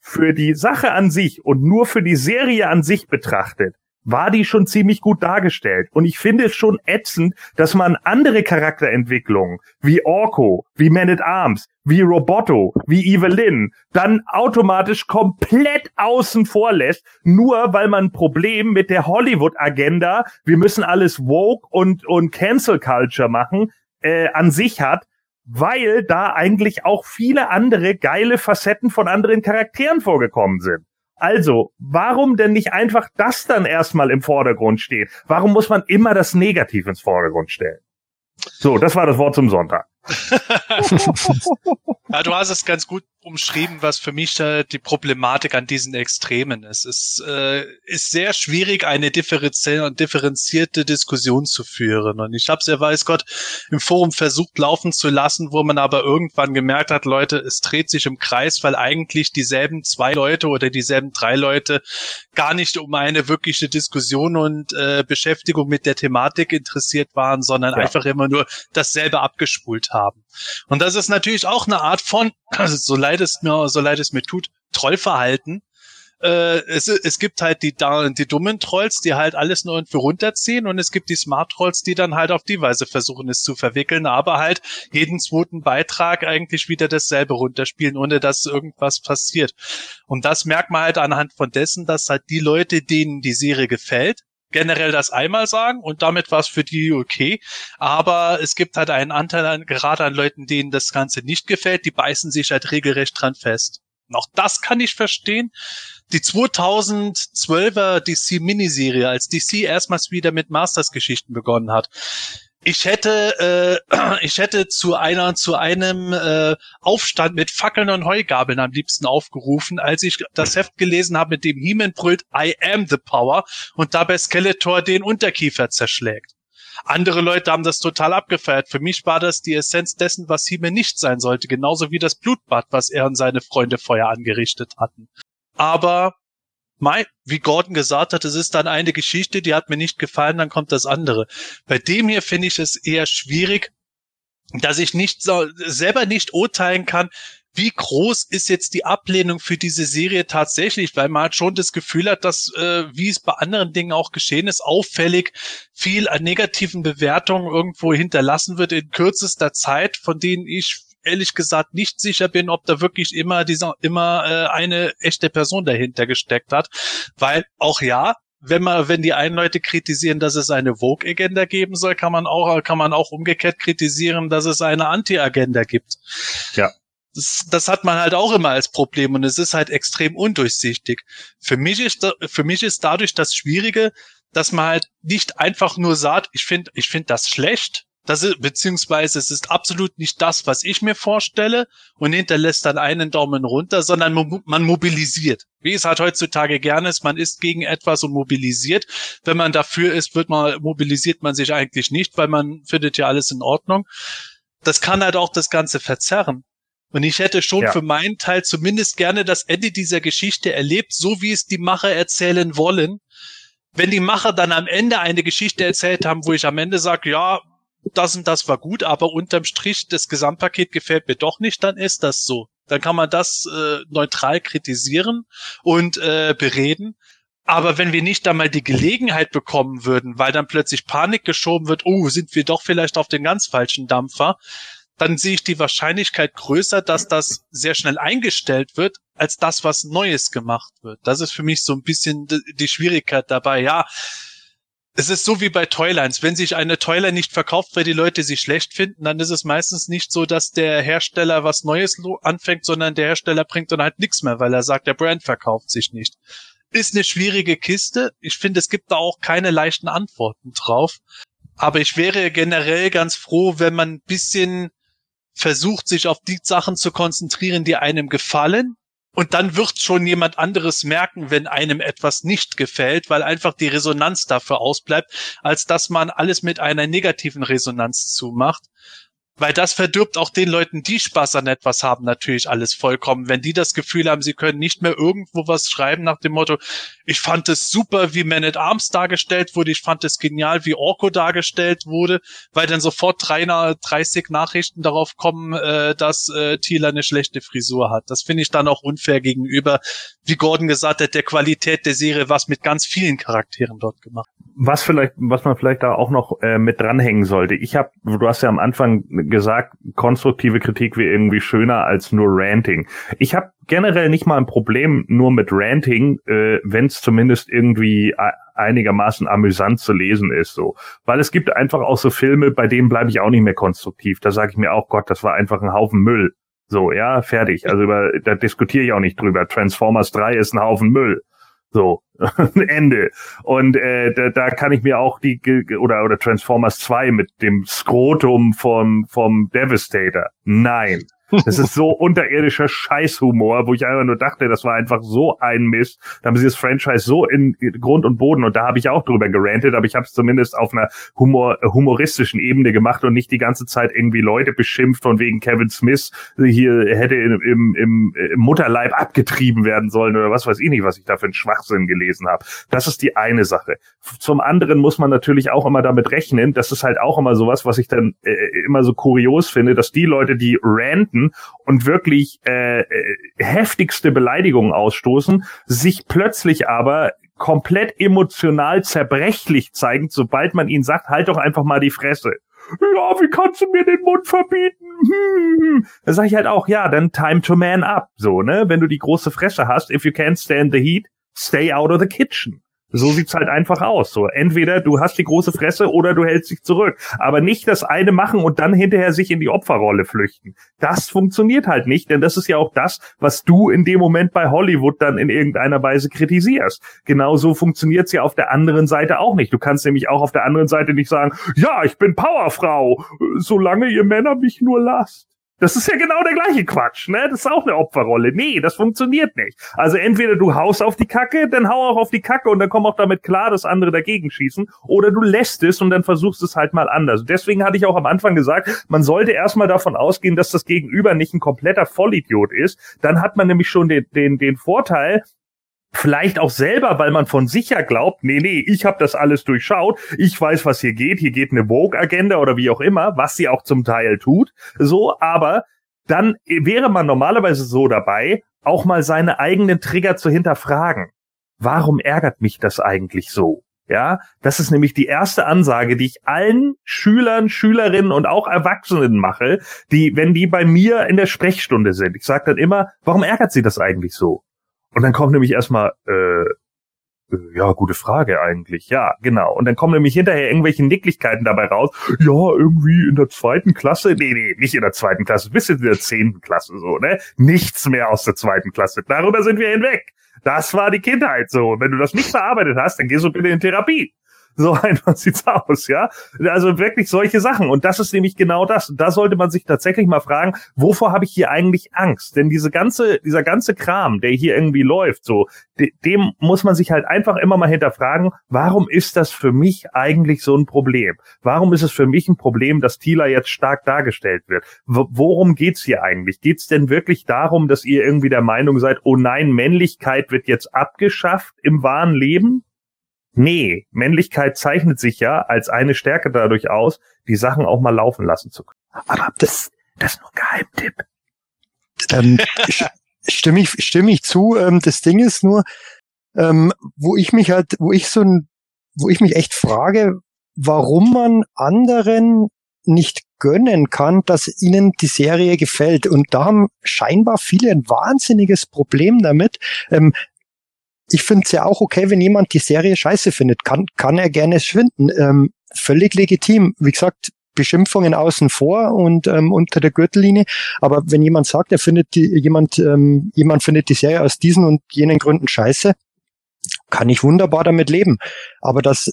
für die Sache an sich und nur für die Serie an sich betrachtet, war die schon ziemlich gut dargestellt. Und ich finde es schon ätzend, dass man andere Charakterentwicklungen wie Orko, wie Man at Arms, wie Roboto, wie Evelyn dann automatisch komplett außen vor lässt, nur weil man ein Problem mit der Hollywood-Agenda, wir müssen alles woke und, und Cancel Culture machen, äh, an sich hat, weil da eigentlich auch viele andere geile Facetten von anderen Charakteren vorgekommen sind. Also, warum denn nicht einfach das dann erstmal im Vordergrund stehen? Warum muss man immer das Negativ ins Vordergrund stellen? So, das war das Wort zum Sonntag. Ja, du hast es ganz gut umschrieben, was für mich äh, die Problematik an diesen Extremen ist. Es äh, ist sehr schwierig, eine differenzierte, differenzierte Diskussion zu führen. Und ich habe es ja, weiß Gott, im Forum versucht laufen zu lassen, wo man aber irgendwann gemerkt hat, Leute, es dreht sich im Kreis, weil eigentlich dieselben zwei Leute oder dieselben drei Leute gar nicht um eine wirkliche Diskussion und äh, Beschäftigung mit der Thematik interessiert waren, sondern Ja. einfach immer nur dasselbe abgespult haben. Und das ist natürlich auch eine Art von, also so leid es mir, so leid es mir tut, Trollverhalten. Äh, es, es gibt halt die, die dummen Trolls, die halt alles nur irgendwie runterziehen und es gibt die Smart Trolls, die dann halt auf die Weise versuchen, es zu verwickeln, aber halt jeden zweiten Beitrag eigentlich wieder dasselbe runterspielen, ohne dass irgendwas passiert. Und das merkt man halt anhand von dessen, dass halt die Leute, denen die Serie gefällt, generell das einmal sagen und damit war es für die okay. Aber es gibt halt einen Anteil an, gerade an Leuten, denen das Ganze nicht gefällt, die beißen sich halt regelrecht dran fest. Und auch das kann ich verstehen. Die 2012er DC-Miniserie, als DC erstmals wieder mit Masters-Geschichten begonnen hat. Ich hätte, äh, ich hätte zu einer, zu einem äh, Aufstand mit Fackeln und Heugabeln am liebsten aufgerufen, als ich das Heft gelesen habe, mit dem He-Man brüllt, I am the power und dabei Skeletor den Unterkiefer zerschlägt. Andere Leute haben das total abgefeiert. Für mich war das die Essenz dessen, was He-Man nicht sein sollte, genauso wie das Blutbad, was er und seine Freunde vorher angerichtet hatten. Aber Mai, wie Gordon gesagt hat, es ist dann eine Geschichte, die hat mir nicht gefallen, dann kommt das andere. Bei dem hier finde ich es eher schwierig, dass ich nicht so, selber nicht urteilen kann, wie groß ist jetzt die Ablehnung für diese Serie tatsächlich, weil man halt schon das Gefühl hat, dass, äh, wie es bei anderen Dingen auch geschehen ist, auffällig viel an negativen Bewertungen irgendwo hinterlassen wird in kürzester Zeit, von denen ich ehrlich gesagt nicht sicher bin, ob da wirklich immer dieser immer äh, eine echte Person dahinter gesteckt hat, weil auch ja, wenn man, wenn die einen Leute kritisieren, dass es eine Vogue-Agenda geben soll, kann man auch, kann man auch umgekehrt kritisieren, dass es eine Anti-Agenda gibt. Ja. Das, das hat man halt auch immer als Problem und es ist halt extrem undurchsichtig. Für mich ist, für mich ist dadurch das Schwierige, dass man halt nicht einfach nur sagt, ich finde, ich finde das schlecht, Das ist, beziehungsweise es ist absolut nicht das, was ich mir vorstelle und hinterlässt dann einen Daumen runter, sondern man mobilisiert. Wie es halt heutzutage gerne ist, man ist gegen etwas und mobilisiert. Wenn man dafür ist, wird man, mobilisiert man sich eigentlich nicht, weil man findet ja alles in Ordnung. Das kann halt auch das Ganze verzerren. Und ich hätte schon ja. für meinen Teil zumindest gerne das Ende dieser Geschichte erlebt, so wie es die Macher erzählen wollen. Wenn die Macher dann am Ende eine Geschichte erzählt haben, wo ich am Ende sage, ja, das und das war gut, aber unterm Strich das Gesamtpaket gefällt mir doch nicht, dann ist das so. Dann kann man das äh, neutral kritisieren und äh, bereden. Aber wenn wir nicht einmal die Gelegenheit bekommen würden, weil dann plötzlich Panik geschoben wird, oh, sind wir doch vielleicht auf den ganz falschen Dampfer, dann sehe ich die Wahrscheinlichkeit größer, dass das sehr schnell eingestellt wird, als das, was Neues gemacht wird. Das ist für mich so ein bisschen die Schwierigkeit dabei. Ja, es ist so wie bei Toylines. Wenn sich eine Toyline nicht verkauft, weil die Leute sie schlecht finden, dann ist es meistens nicht so, dass der Hersteller was Neues anfängt, sondern der Hersteller bringt dann halt nichts mehr, weil er sagt, der Brand verkauft sich nicht. Ist eine schwierige Kiste. Ich finde, es gibt da auch keine leichten Antworten drauf. Aber ich wäre generell ganz froh, wenn man ein bisschen versucht, sich auf die Sachen zu konzentrieren, die einem gefallen und dann wird schon jemand anderes merken, wenn einem etwas nicht gefällt, weil einfach die Resonanz dafür ausbleibt, als dass man alles mit einer negativen Resonanz zumacht. Weil das verdirbt auch den Leuten, die Spaß an etwas haben, natürlich alles vollkommen. Wenn die das Gefühl haben, sie können nicht mehr irgendwo was schreiben nach dem Motto, ich fand es super, wie Man at Arms dargestellt wurde, ich fand es genial, wie Orko dargestellt wurde, weil dann sofort 30 Nachrichten darauf kommen, äh, dass äh, Thieler eine schlechte Frisur hat. Das finde ich dann auch unfair gegenüber, wie Gordon gesagt hat, der Qualität der Serie, was mit ganz vielen Charakteren dort gemacht. Was vielleicht, was man vielleicht da auch noch äh, mit dranhängen sollte. Ich habe, du hast ja am Anfang gesagt, konstruktive Kritik wäre irgendwie schöner als nur Ranting. Ich habe generell nicht mal ein Problem nur mit Ranting, äh, wenn es zumindest irgendwie einigermaßen amüsant zu lesen ist, so. Weil es gibt einfach auch so Filme, bei denen bleibe ich auch nicht mehr konstruktiv. Da sage ich mir auch, Gott, das war einfach ein Haufen Müll. So, ja, fertig. Also über, da diskutiere ich auch nicht drüber. Transformers 3 ist ein Haufen Müll. So, Ende. Und äh, da, da kann ich mir auch die oder oder Transformers 2 mit dem Skrotum vom vom Devastator. Nein. Das ist so unterirdischer Scheißhumor, wo ich einfach nur dachte, das war einfach so ein Mist. Da haben sie das Franchise so in Grund und Boden und da habe ich auch drüber gerantet, aber ich habe es zumindest auf einer Humor, humoristischen Ebene gemacht und nicht die ganze Zeit irgendwie Leute beschimpft von wegen Kevin Smith hier hätte im, im, im, im Mutterleib abgetrieben werden sollen oder was weiß ich nicht, was ich da für einen Schwachsinn gelesen habe. Das ist die eine Sache. Zum anderen muss man natürlich auch immer damit rechnen, das ist halt auch immer sowas, was ich dann äh, immer so kurios finde, dass die Leute, die ranten, reden und wirklich äh, äh, heftigste Beleidigungen ausstoßen, sich plötzlich aber komplett emotional zerbrechlich zeigen, sobald man ihnen sagt, halt doch einfach mal die Fresse. Ja, wie kannst du mir den Mund verbieten? Hm. Da sage ich halt auch, ja, dann time to man up, so, ne? Wenn du die große Fresse hast, if you can't stand the heat, stay out of the kitchen. So sieht's halt einfach aus. So entweder du hast die große Fresse oder du hältst dich zurück, aber nicht das eine machen und dann hinterher sich in die Opferrolle flüchten. Das funktioniert halt nicht, denn das ist ja auch das, was du in dem Moment bei Hollywood dann in irgendeiner Weise kritisierst. Genauso funktioniert's ja auf der anderen Seite auch nicht. Du kannst nämlich auch auf der anderen Seite nicht sagen, ja, ich bin Powerfrau, solange ihr Männer mich nur lasst. Das ist ja genau der gleiche Quatsch, ne? Das ist auch eine Opferrolle. Nee, das funktioniert nicht. Also entweder du haust auf die Kacke, dann hau auch auf die Kacke und dann komm auch damit klar, dass andere dagegen schießen, oder du lässt es und dann versuchst es halt mal anders. Deswegen hatte ich auch am Anfang gesagt, man sollte erstmal davon ausgehen, dass das Gegenüber nicht ein kompletter Vollidiot ist. Dann hat man nämlich schon den, den, den Vorteil, Vielleicht auch selber, weil man von sicher glaubt, nee, nee, ich habe das alles durchschaut, ich weiß, was hier geht, hier geht eine Vogue-Agenda oder wie auch immer, was sie auch zum Teil tut, so, aber dann wäre man normalerweise so dabei, auch mal seine eigenen Trigger zu hinterfragen. Warum ärgert mich das eigentlich so? Ja, das ist nämlich die erste Ansage, die ich allen Schülern, Schülerinnen und auch Erwachsenen mache, die, wenn die bei mir in der Sprechstunde sind. Ich sage dann immer, warum ärgert sie das eigentlich so? Und dann kommt nämlich erstmal, äh, äh, ja, gute Frage eigentlich. Ja, genau. Und dann kommen nämlich hinterher irgendwelche Nicklichkeiten dabei raus. Ja, irgendwie in der zweiten Klasse. Nee, nee, nicht in der zweiten Klasse. Bis in der zehnten Klasse so, ne? Nichts mehr aus der zweiten Klasse. Darüber sind wir hinweg. Das war die Kindheit so. Und wenn du das nicht verarbeitet hast, dann gehst du bitte in Therapie. So einfach sieht's aus, ja. Also wirklich solche Sachen. Und das ist nämlich genau das. Da sollte man sich tatsächlich mal fragen, wovor habe ich hier eigentlich Angst? Denn diese ganze, dieser ganze Kram, der hier irgendwie läuft, so, dem muss man sich halt einfach immer mal hinterfragen, warum ist das für mich eigentlich so ein Problem? Warum ist es für mich ein Problem, dass Tila jetzt stark dargestellt wird? Worum geht's hier eigentlich? Geht's denn wirklich darum, dass ihr irgendwie der Meinung seid, oh nein, Männlichkeit wird jetzt abgeschafft im wahren Leben? Nee, Männlichkeit zeichnet sich ja als eine Stärke dadurch aus, die Sachen auch mal laufen lassen zu können. Aber das, das ist nur ein Geheimtipp. Ähm, stimme ich, stimme ich zu. Ähm, das Ding ist nur, ähm, wo ich mich halt, wo ich so ein, wo ich mich echt frage, warum man anderen nicht gönnen kann, dass ihnen die Serie gefällt. Und da haben scheinbar viele ein wahnsinniges Problem damit. Ähm, ich finde es ja auch okay, wenn jemand die Serie scheiße findet. Kann, kann er gerne schwinden. Ähm, völlig legitim. Wie gesagt, Beschimpfungen außen vor und ähm, unter der Gürtellinie. Aber wenn jemand sagt, er findet die, jemand, ähm, jemand findet die Serie aus diesen und jenen Gründen scheiße, kann ich wunderbar damit leben. Aber das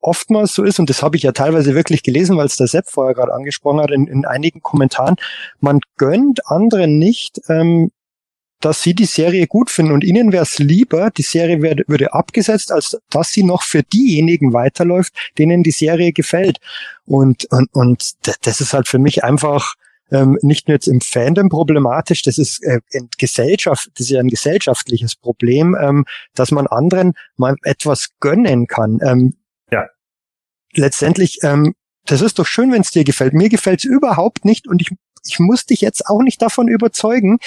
oftmals so ist, und das habe ich ja teilweise wirklich gelesen, weil es der Sepp vorher gerade angesprochen hat, in, in einigen Kommentaren, man gönnt anderen nicht, ähm, dass sie die Serie gut finden und ihnen wäre es lieber, die Serie werde, würde abgesetzt, als dass sie noch für diejenigen weiterläuft, denen die Serie gefällt. Und, und, und das ist halt für mich einfach ähm, nicht nur jetzt im Fandom problematisch, das ist äh, in Gesellschaft, das ist ja ein gesellschaftliches Problem, ähm, dass man anderen mal etwas gönnen kann. Ähm, ja. Letztendlich, ähm, das ist doch schön, wenn es dir gefällt. Mir gefällt es überhaupt nicht und ich ich muss dich jetzt auch nicht davon überzeugen,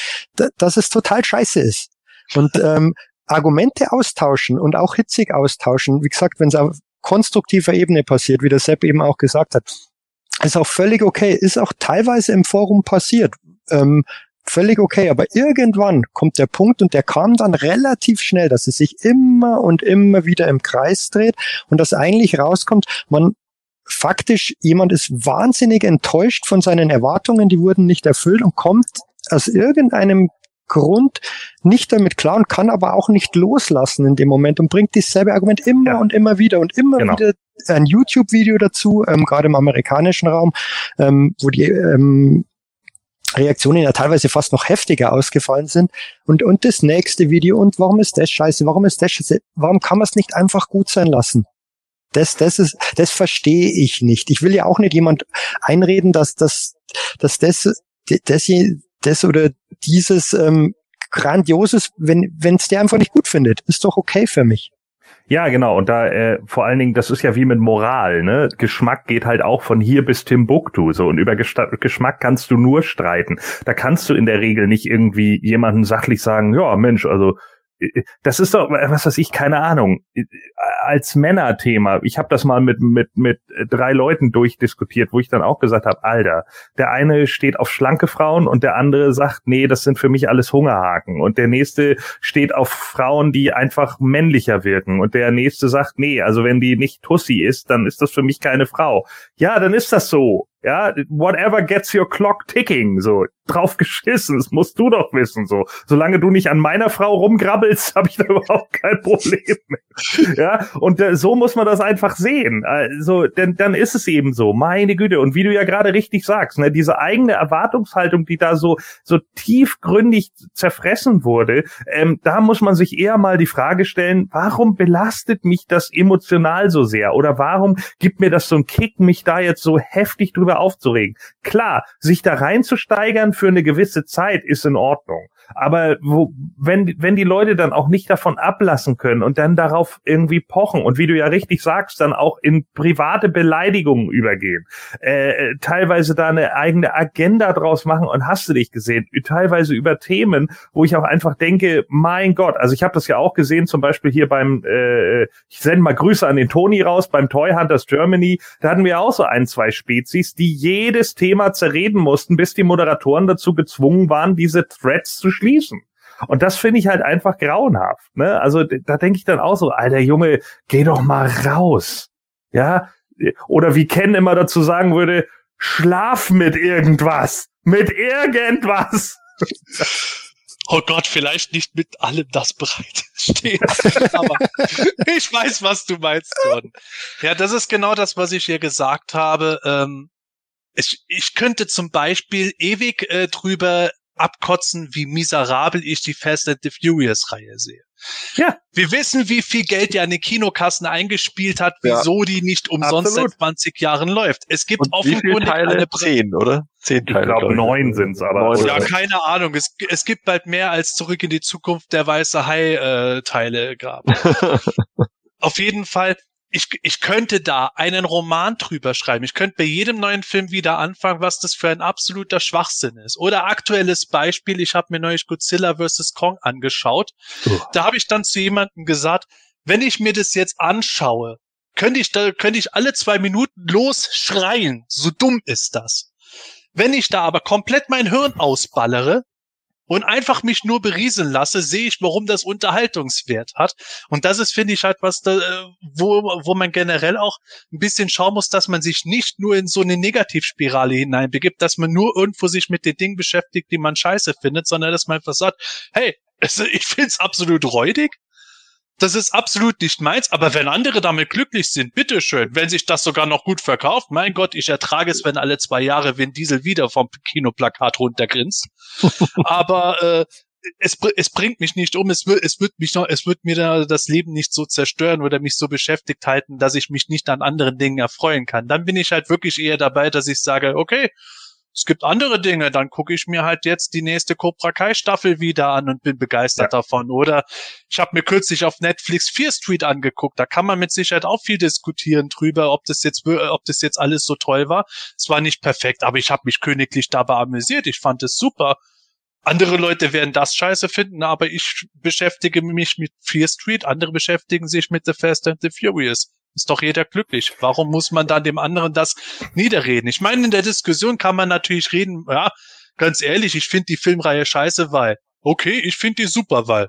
dass es total scheiße ist. Und ähm, Argumente austauschen und auch hitzig austauschen, wie gesagt, wenn es auf konstruktiver Ebene passiert, wie der Sepp eben auch gesagt hat, ist auch völlig okay, ist auch teilweise im Forum passiert. Ähm, völlig okay, aber irgendwann kommt der Punkt und der kam dann relativ schnell, dass es sich immer und immer wieder im Kreis dreht und dass eigentlich rauskommt, man faktisch jemand ist wahnsinnig enttäuscht von seinen Erwartungen, die wurden nicht erfüllt und kommt aus irgendeinem Grund nicht damit klar und kann aber auch nicht loslassen in dem Moment und bringt dieselbe Argument immer ja. und immer wieder und immer genau. wieder ein YouTube-Video dazu, ähm, gerade im amerikanischen Raum, ähm, wo die ähm, Reaktionen ja teilweise fast noch heftiger ausgefallen sind. Und, und das nächste Video und warum ist das scheiße? Warum ist das scheiße? Warum kann man es nicht einfach gut sein lassen? Das, das ist, das verstehe ich nicht. Ich will ja auch nicht jemand einreden, dass, dass, dass das, das, das oder dieses ähm, grandioses, wenn es der einfach nicht gut findet, ist doch okay für mich. Ja, genau. Und da äh, vor allen Dingen, das ist ja wie mit Moral, ne? Geschmack geht halt auch von hier bis Timbuktu. So und über Gesta Geschmack kannst du nur streiten. Da kannst du in der Regel nicht irgendwie jemanden sachlich sagen, ja, Mensch, also das ist doch, was weiß ich, keine Ahnung, als Männerthema. Ich habe das mal mit, mit, mit drei Leuten durchdiskutiert, wo ich dann auch gesagt habe, Alter, der eine steht auf schlanke Frauen und der andere sagt, nee, das sind für mich alles Hungerhaken. Und der nächste steht auf Frauen, die einfach männlicher wirken. Und der nächste sagt, nee, also wenn die nicht Tussi ist, dann ist das für mich keine Frau. Ja, dann ist das so. Ja, whatever gets your clock ticking, so drauf geschissen, das musst du doch wissen, so. Solange du nicht an meiner Frau rumgrabbelst, habe ich da überhaupt kein Problem. Ja, und äh, so muss man das einfach sehen. Also, denn dann ist es eben so, meine Güte. Und wie du ja gerade richtig sagst, ne, diese eigene Erwartungshaltung, die da so so tiefgründig zerfressen wurde, ähm, da muss man sich eher mal die Frage stellen, warum belastet mich das emotional so sehr? Oder warum gibt mir das so einen Kick, mich da jetzt so heftig drüber aufzuregen. Klar, sich da reinzusteigern für eine gewisse Zeit ist in Ordnung. Aber wo, wenn, wenn die Leute dann auch nicht davon ablassen können und dann darauf irgendwie pochen und wie du ja richtig sagst, dann auch in private Beleidigungen übergehen, äh, teilweise da eine eigene Agenda draus machen und hast du dich gesehen, teilweise über Themen, wo ich auch einfach denke, mein Gott, also ich habe das ja auch gesehen, zum Beispiel hier beim, äh, ich sende mal Grüße an den Toni raus, beim Toy Hunters Germany, da hatten wir auch so ein, zwei Spezies, die jedes Thema zerreden mussten, bis die Moderatoren dazu gezwungen waren, diese Threads zu schließen. Und das finde ich halt einfach grauenhaft. Ne? Also da denke ich dann auch so, alter Junge, geh doch mal raus. Ja, oder wie Ken immer dazu sagen würde, schlaf mit irgendwas. Mit irgendwas. Oh Gott, vielleicht nicht mit allem das bereit steht. Aber ich weiß, was du meinst, Gordon. Ja, das ist genau das, was ich hier gesagt habe. Ähm, ich, ich könnte zum Beispiel ewig äh, drüber abkotzen, wie miserabel ich die Fast and the Furious Reihe sehe. Ja. Wir wissen, wie viel Geld die an den Kinokassen eingespielt hat, Ja. wieso die nicht umsonst Absolut. seit 20 Jahren läuft. Es gibt Und wie viele offenkundig Teile? eine Zehn, oder? Zehn Ich Teile. glaube, glaub neun sind's aber. Neun Ja, oder- keine Ahnung. Es, es gibt bald mehr als zurück in die Zukunft der weiße Hai-Teile gab. Auf jeden Fall, ich, ich könnte da einen Roman drüber schreiben. Ich könnte bei jedem neuen Film wieder anfangen, was das für ein absoluter Schwachsinn ist. Oder aktuelles Beispiel, ich habe mir neulich Godzilla vs. Kong angeschaut. Oh. Da habe ich dann zu jemandem gesagt, wenn ich mir das jetzt anschaue, könnte ich da, könnte ich alle zwei Minuten losschreien. So dumm ist das. Wenn ich da aber komplett mein Hirn ausballere und einfach mich nur berieseln lasse, sehe ich, warum das Unterhaltungswert hat. Und das ist, finde ich, halt was, da, äh, wo, wo man generell auch ein bisschen schauen muss, dass man sich nicht nur in so eine Negativspirale hineinbegibt, dass man nur irgendwo sich mit den Dingen beschäftigt, die man scheiße findet, sondern dass man einfach sagt, hey, es- ich find's absolut räudig. Das ist absolut nicht meins, aber wenn andere damit glücklich sind, bitteschön. Wenn sich das sogar noch gut verkauft, mein Gott, ich ertrage es, wenn alle zwei Jahre Vin Diesel wieder vom Kinoplakat runtergrinst. aber äh, es, es bringt mich nicht um, es wird, es wird mich noch, es wird mir da das Leben nicht so zerstören oder mich so beschäftigt halten, dass ich mich nicht an anderen Dingen erfreuen kann. Dann bin ich halt wirklich eher dabei, dass ich sage, okay, es gibt andere Dinge, dann gucke ich mir halt jetzt die nächste Cobra Kai Staffel wieder an und bin begeistert davon. Oder ich habe mir kürzlich auf Netflix Fear Street angeguckt. Da kann man mit Sicherheit auch viel diskutieren drüber, ob das jetzt, ob das jetzt alles so toll war. Es war nicht perfekt, aber ich habe mich königlich dabei amüsiert. Ich fand es super. Andere Leute werden das scheiße finden, aber ich beschäftige mich mit Fear Street, andere beschäftigen sich mit The Fast and the Furious. Ist doch jeder glücklich. Warum muss man dann dem anderen das niederreden? Ich meine, in der Diskussion kann man natürlich reden, ja, ganz ehrlich, ich finde die Filmreihe scheiße, weil, okay, ich finde die super, weil.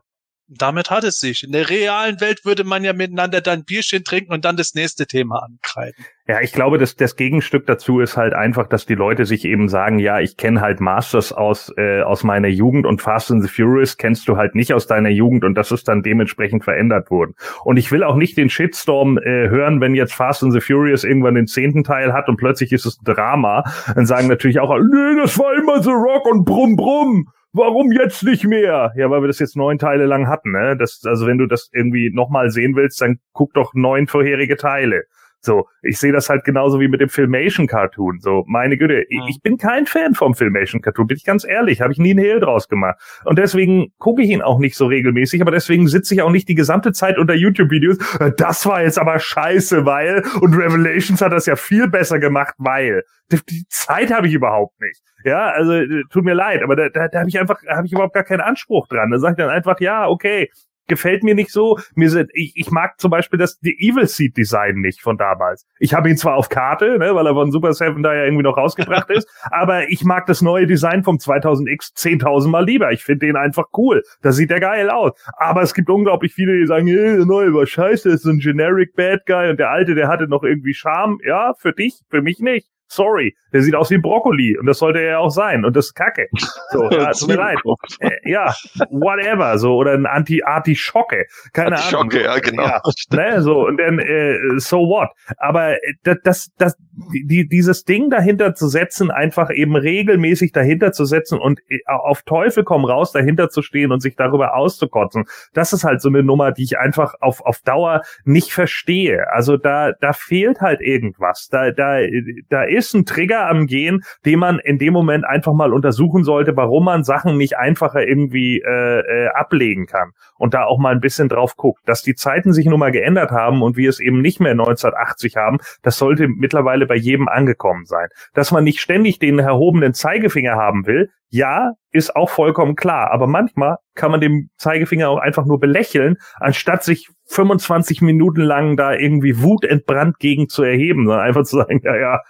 Damit hat es sich. In der realen Welt würde man ja miteinander dann Bierchen trinken und dann das nächste Thema ankreiden. Ja, ich glaube, das, das Gegenstück dazu ist halt einfach, dass die Leute sich eben sagen, ja, ich kenne halt Masters aus, äh, aus meiner Jugend und Fast and the Furious kennst du halt nicht aus deiner Jugend und das ist dann dementsprechend verändert worden. Und ich will auch nicht den Shitstorm äh, hören, wenn jetzt Fast and the Furious irgendwann den zehnten Teil hat und plötzlich ist es ein Drama. Dann sagen natürlich auch, nee, das war immer The Rock und Brumm Brumm. Warum jetzt nicht mehr? Ja, weil wir das jetzt neun Teile lang hatten, ne? Das, also wenn du das irgendwie nochmal sehen willst, dann guck doch neun vorherige Teile. So, ich sehe das halt genauso wie mit dem Filmation Cartoon. So, meine Güte, ich, Mhm. ich bin kein Fan vom Filmation Cartoon, bin ich ganz ehrlich, habe ich nie einen Hehl draus gemacht. Und deswegen gucke ich ihn auch nicht so regelmäßig, aber deswegen sitze ich auch nicht die gesamte Zeit unter YouTube-Videos. "Äh, Das war jetzt aber scheiße, weil und Revelations hat das ja viel besser gemacht, weil die, die Zeit habe ich überhaupt nicht. Ja, also äh, tut mir leid, aber da, da, da habe ich einfach habe ich überhaupt gar keinen Anspruch dran. Da sage ich dann einfach, ja, okay, gefällt mir nicht so. Mir sind, ich, ich mag zum Beispiel das die Evil Seed Design nicht von damals. Ich habe ihn zwar auf Karte, ne, weil er von Super Seven da ja irgendwie noch rausgebracht ist, aber ich mag das neue Design vom 2000X 10.000 Mal lieber. Ich finde den einfach cool. Da sieht der geil aus. Aber es gibt unglaublich viele, die sagen, äh, der neue war scheiße, ist so ein generic Bad Guy und der alte, der hatte noch irgendwie Charme. Ja, für dich, für mich nicht. Sorry, der sieht aus wie Brokkoli und das sollte er ja auch sein und das ist Kacke. So, ja, tut mir leid. Äh, ja, whatever, so oder ein Anti Artischocke, keine Ahnung. Schocke, ja, genau. Ja, ne, so und dann äh, so what. Aber äh, das, das, das, die, dieses Ding dahinter zu setzen, einfach eben regelmäßig dahinter zu setzen und äh, auf Teufel komm raus dahinter zu stehen und sich darüber auszukotzen, das ist halt so eine Nummer, die ich einfach auf auf Dauer nicht verstehe. Also da da fehlt halt irgendwas. Da da da ist ein Trigger am Gehen, den man in dem Moment einfach mal untersuchen sollte, warum man Sachen nicht einfacher irgendwie äh, äh, ablegen kann und da auch mal ein bisschen drauf guckt. Dass die Zeiten sich nun mal geändert haben und wir es eben nicht mehr 1980 haben, das sollte mittlerweile bei jedem angekommen sein. Dass man nicht ständig den erhobenen Zeigefinger haben will, ja, ist auch vollkommen klar. Aber manchmal kann man den Zeigefinger auch einfach nur belächeln, anstatt sich 25 Minuten lang da irgendwie wutentbrannt gegen zu erheben, sondern einfach zu sagen, ja, ja,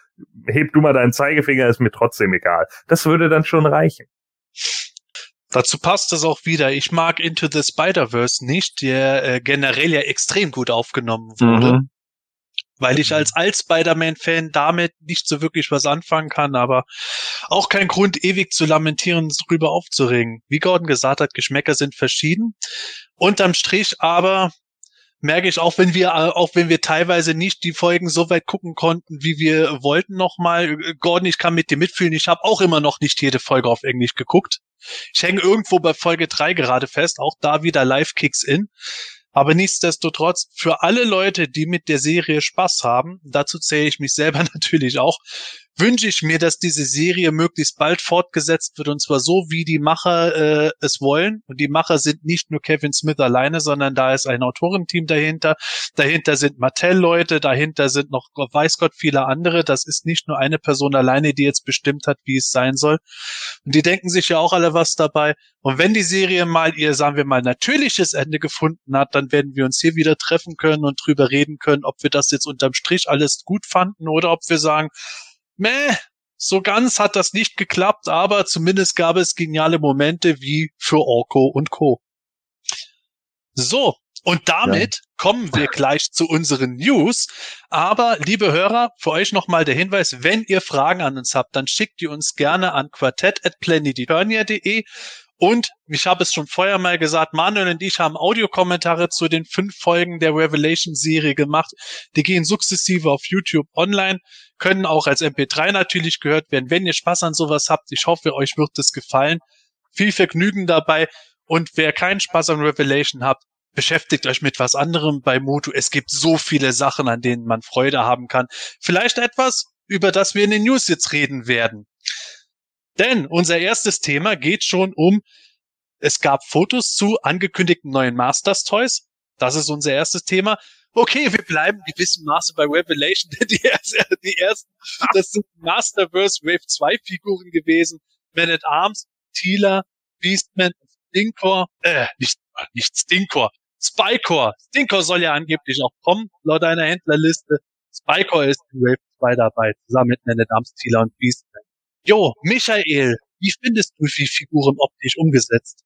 heb du mal deinen Zeigefinger, ist mir trotzdem egal. Das würde dann schon reichen. Dazu passt es auch wieder. Ich mag Into the Spider-Verse nicht, der äh, generell ja extrem gut aufgenommen wurde. Mhm. weil ich als Alt-Spider-Man-Fan damit nicht so wirklich was anfangen kann, aber auch kein Grund, ewig zu lamentieren, drüber aufzuregen. Wie Gordon gesagt hat, Geschmäcker sind verschieden. Unterm Strich aber merke ich auch, wenn wir, auch wenn wir teilweise nicht die Folgen so weit gucken konnten, wie wir wollten nochmal. Gordon, ich kann mit dir mitfühlen. Ich habe auch immer noch nicht jede Folge auf Englisch geguckt. Ich hänge irgendwo bei Folge drei gerade fest, auch da wieder Live-Kicks in. Aber nichtsdestotrotz, für alle Leute, die mit der Serie Spaß haben, dazu zähle ich mich selber natürlich auch, wünsche ich mir, dass diese Serie möglichst bald fortgesetzt wird und zwar so, wie die Macher äh, es wollen. Und die Macher sind nicht nur Kevin Smith alleine, sondern da ist ein Autorenteam dahinter. Dahinter sind Mattel-Leute, dahinter sind noch, weiß Gott, viele andere. Das ist nicht nur eine Person alleine, die jetzt bestimmt hat, wie es sein soll. Und die denken sich ja auch alle was dabei. Und wenn die Serie mal ihr, sagen wir mal, natürliches Ende gefunden hat, dann werden wir uns hier wieder treffen können und drüber reden können, ob wir das jetzt unterm Strich alles gut fanden oder ob wir sagen, meh, so ganz hat das nicht geklappt, aber zumindest gab es geniale Momente wie für Orko und Co. So, und damit ja. kommen wir gleich zu unseren News. Aber, liebe Hörer, für euch nochmal der Hinweis, wenn ihr Fragen an uns habt, dann schickt ihr uns gerne an quartett.planeteturnia.de und ich habe es schon vorher mal gesagt, Manuel und ich haben Audiokommentare zu den fünf Folgen der Revelation-Serie gemacht. Die gehen sukzessive auf YouTube online, können auch als MP3 natürlich gehört werden. Wenn ihr Spaß an sowas habt, ich hoffe, euch wird es gefallen. Viel Vergnügen dabei. Und wer keinen Spaß an Revelation hat, beschäftigt euch mit was anderem bei Motu. Es gibt so viele Sachen, an denen man Freude haben kann. Vielleicht etwas, über das wir in den News jetzt reden werden. Denn unser erstes Thema geht schon um, es gab Fotos zu angekündigten neuen Masters Toys. Das ist unser erstes Thema. Okay, wir bleiben gewissen Maße bei Revelation, denn die, die ersten, das sind Masterverse Wave 2 Figuren gewesen. Man at Arms, Teela, Beastman, Stinkor, äh, nicht, nicht Stinkor, Spycore. Stinkor soll ja angeblich auch kommen, laut einer Händlerliste. Spycore ist in Wave 2 dabei, zusammen mit Man at Arms, Teela und Beastman. Jo, Michael, wie findest du die Figuren optisch umgesetzt?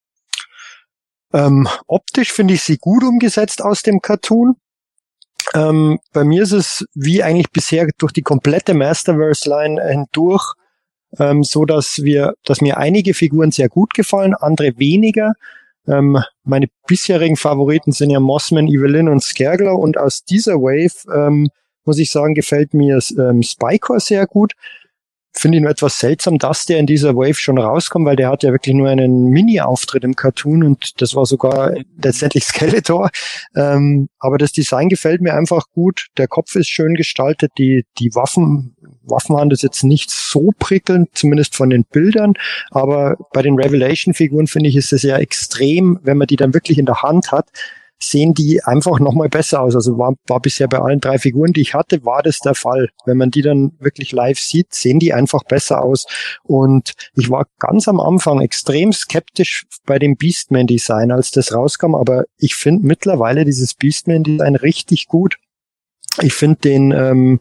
Ähm, optisch finde ich sie gut umgesetzt aus dem Cartoon. Ähm, bei mir ist es wie eigentlich bisher durch die komplette Masterverse-Line hindurch, ähm, so dass wir, dass mir einige Figuren sehr gut gefallen, andere weniger. Ähm, meine bisherigen Favoriten sind ja Mossman, Evelyn und Skergler und aus dieser Wave ähm, muss ich sagen, gefällt mir ähm, Spycore sehr gut finde ich nur etwas seltsam, dass der in dieser Wave schon rauskommt, weil der hat ja wirklich nur einen Mini-Auftritt im Cartoon und das war sogar letztendlich Skeletor. Ähm, aber das Design gefällt mir einfach gut. Der Kopf ist schön gestaltet. Die, die Waffen, Waffenhand ist jetzt nicht so prickelnd, zumindest von den Bildern. Aber bei den Revelation-Figuren finde ich, ist es ja extrem, wenn man die dann wirklich in der Hand hat, sehen die einfach nochmal besser aus. Also war, war bisher bei allen drei Figuren, die ich hatte, war das der Fall. Wenn man die dann wirklich live sieht, sehen die einfach besser aus. Und ich war ganz am Anfang extrem skeptisch bei dem Beastman-Design, als das rauskam, aber ich finde mittlerweile dieses Beastman-Design richtig gut. Ich finde den ähm,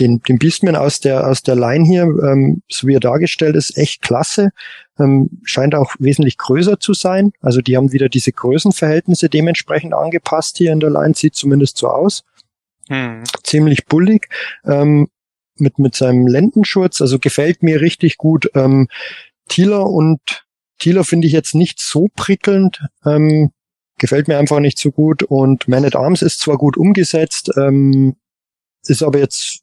den, den Beastman aus der, aus der Line hier, ähm, so wie er dargestellt ist, echt klasse. Ähm, scheint auch wesentlich größer zu sein. Also die haben wieder diese Größenverhältnisse dementsprechend angepasst hier in der Line, sieht zumindest so aus. Hm. Ziemlich bullig. Ähm, mit, mit seinem Lendenschutz, also gefällt mir richtig gut. Ähm, Thieler und Thieler finde ich jetzt nicht so prickelnd. Ähm, gefällt mir einfach nicht so gut. Und Man at Arms ist zwar gut umgesetzt, ähm, ist aber jetzt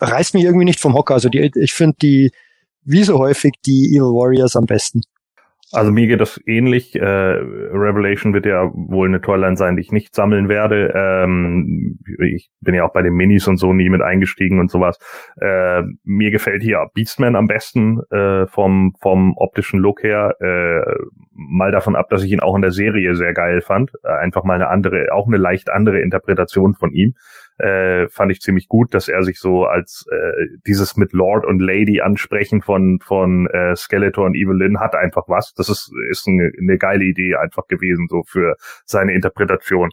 reißt mich irgendwie nicht vom Hocker. Also die, ich finde die, wie so häufig, die Evil Warriors am besten. Also mir geht das ähnlich. Äh, Revelation wird ja wohl eine Toyline sein, die ich nicht sammeln werde. Ähm, ich bin ja auch bei den Minis und so nie mit eingestiegen und sowas. Äh, mir gefällt hier Beastman am besten äh, vom vom optischen Look her. Äh, mal davon ab, dass ich ihn auch in der Serie sehr geil fand. Äh, einfach mal eine andere, auch eine leicht andere Interpretation von ihm äh, fand ich ziemlich gut, dass er sich so als äh, dieses mit Lord und Lady ansprechen von von äh, Skeletor und Evelyn hat einfach was. Das ist ist eine, eine geile Idee einfach gewesen so für seine Interpretation.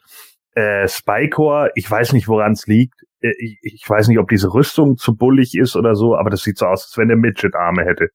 Äh, Spycore, ich weiß nicht, woran es liegt. Äh, ich, ich weiß nicht, ob diese Rüstung zu bullig ist oder so, aber das sieht so aus, als wenn er Midget-Arme hätte.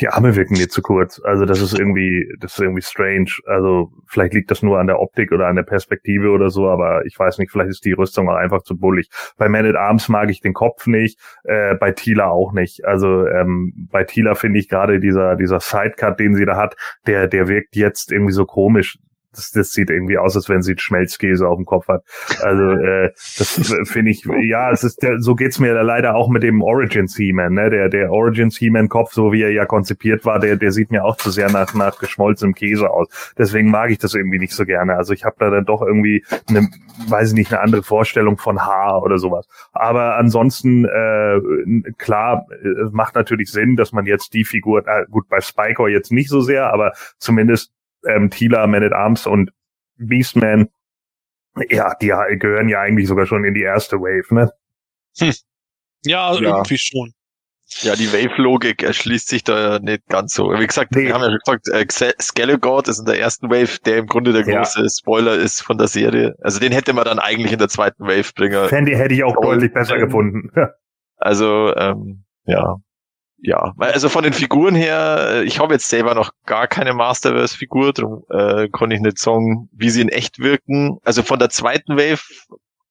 Die Arme wirken mir zu kurz. Also das ist irgendwie, das ist irgendwie strange. Also vielleicht liegt das nur an der Optik oder an der Perspektive oder so, aber ich weiß nicht, vielleicht ist die Rüstung auch einfach zu bullig. Bei Man at Arms mag ich den Kopf nicht, äh, bei Tila auch nicht. Also ähm, bei Tila finde ich gerade dieser, dieser Sidecut, den sie da hat, der, der wirkt jetzt irgendwie so komisch das, das sieht irgendwie aus, als wenn sie Schmelzkäse auf dem Kopf hat. Also äh, das finde ich, ja, es ist der, so geht's mir leider auch mit dem Origins He-Man, ne? Der der Origins He-Man Kopf, so wie er ja konzipiert war, der der sieht mir auch zu sehr nach nach geschmolzenem Käse aus. Deswegen mag ich das irgendwie nicht so gerne. Also ich habe da dann doch irgendwie eine, weiß ich nicht, eine andere Vorstellung von Haar oder sowas. Aber ansonsten äh, klar, es macht natürlich Sinn, dass man jetzt die Figur, äh, gut bei Spiker jetzt nicht so sehr, aber zumindest ähm, Tila, Man at Arms und Beastman, ja, die gehören ja eigentlich sogar schon in die erste Wave, ne? Hm. Ja, ja, irgendwie schon. Ja, die Wave-Logik erschließt sich da nicht ganz so. Wie gesagt, nee. wir haben ja gesagt, äh, Skelegord ist in der ersten Wave, der im Grunde der große ja. Spoiler ist von der Serie. Also den hätte man dann eigentlich in der zweiten Wave bringen. Fandy hätte ich auch deutlich besser gefunden. also, ähm, ja ja, also von den Figuren her, äh, ich habe jetzt selber noch gar keine Masterverse-Figur, darum äh, konnte ich nicht sagen, wie sie in echt wirken. Also von der zweiten Wave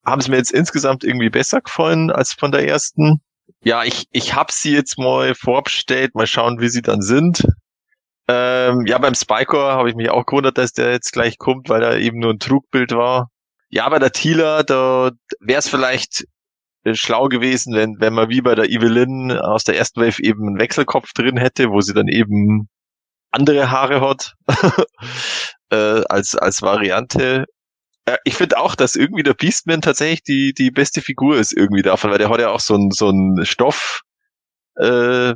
haben sie mir jetzt insgesamt irgendwie besser gefallen als von der ersten. Ja, ich, ich habe sie jetzt mal vorbestellt, mal schauen, wie sie dann sind. Ähm, ja, beim Spycore habe ich mich auch gewundert, dass der jetzt gleich kommt, weil er eben nur ein Trugbild war. Ja, bei der Tila, da wäre es vielleicht schlau gewesen, wenn, wenn man wie bei der Evelyn aus der ersten Wave eben einen Wechselkopf drin hätte, wo sie dann eben andere Haare hat äh, als, als Variante. Äh, ich finde auch, dass irgendwie der Beastman tatsächlich die, die beste Figur ist irgendwie davon, weil der hat ja auch so ein, so ein Stoff äh,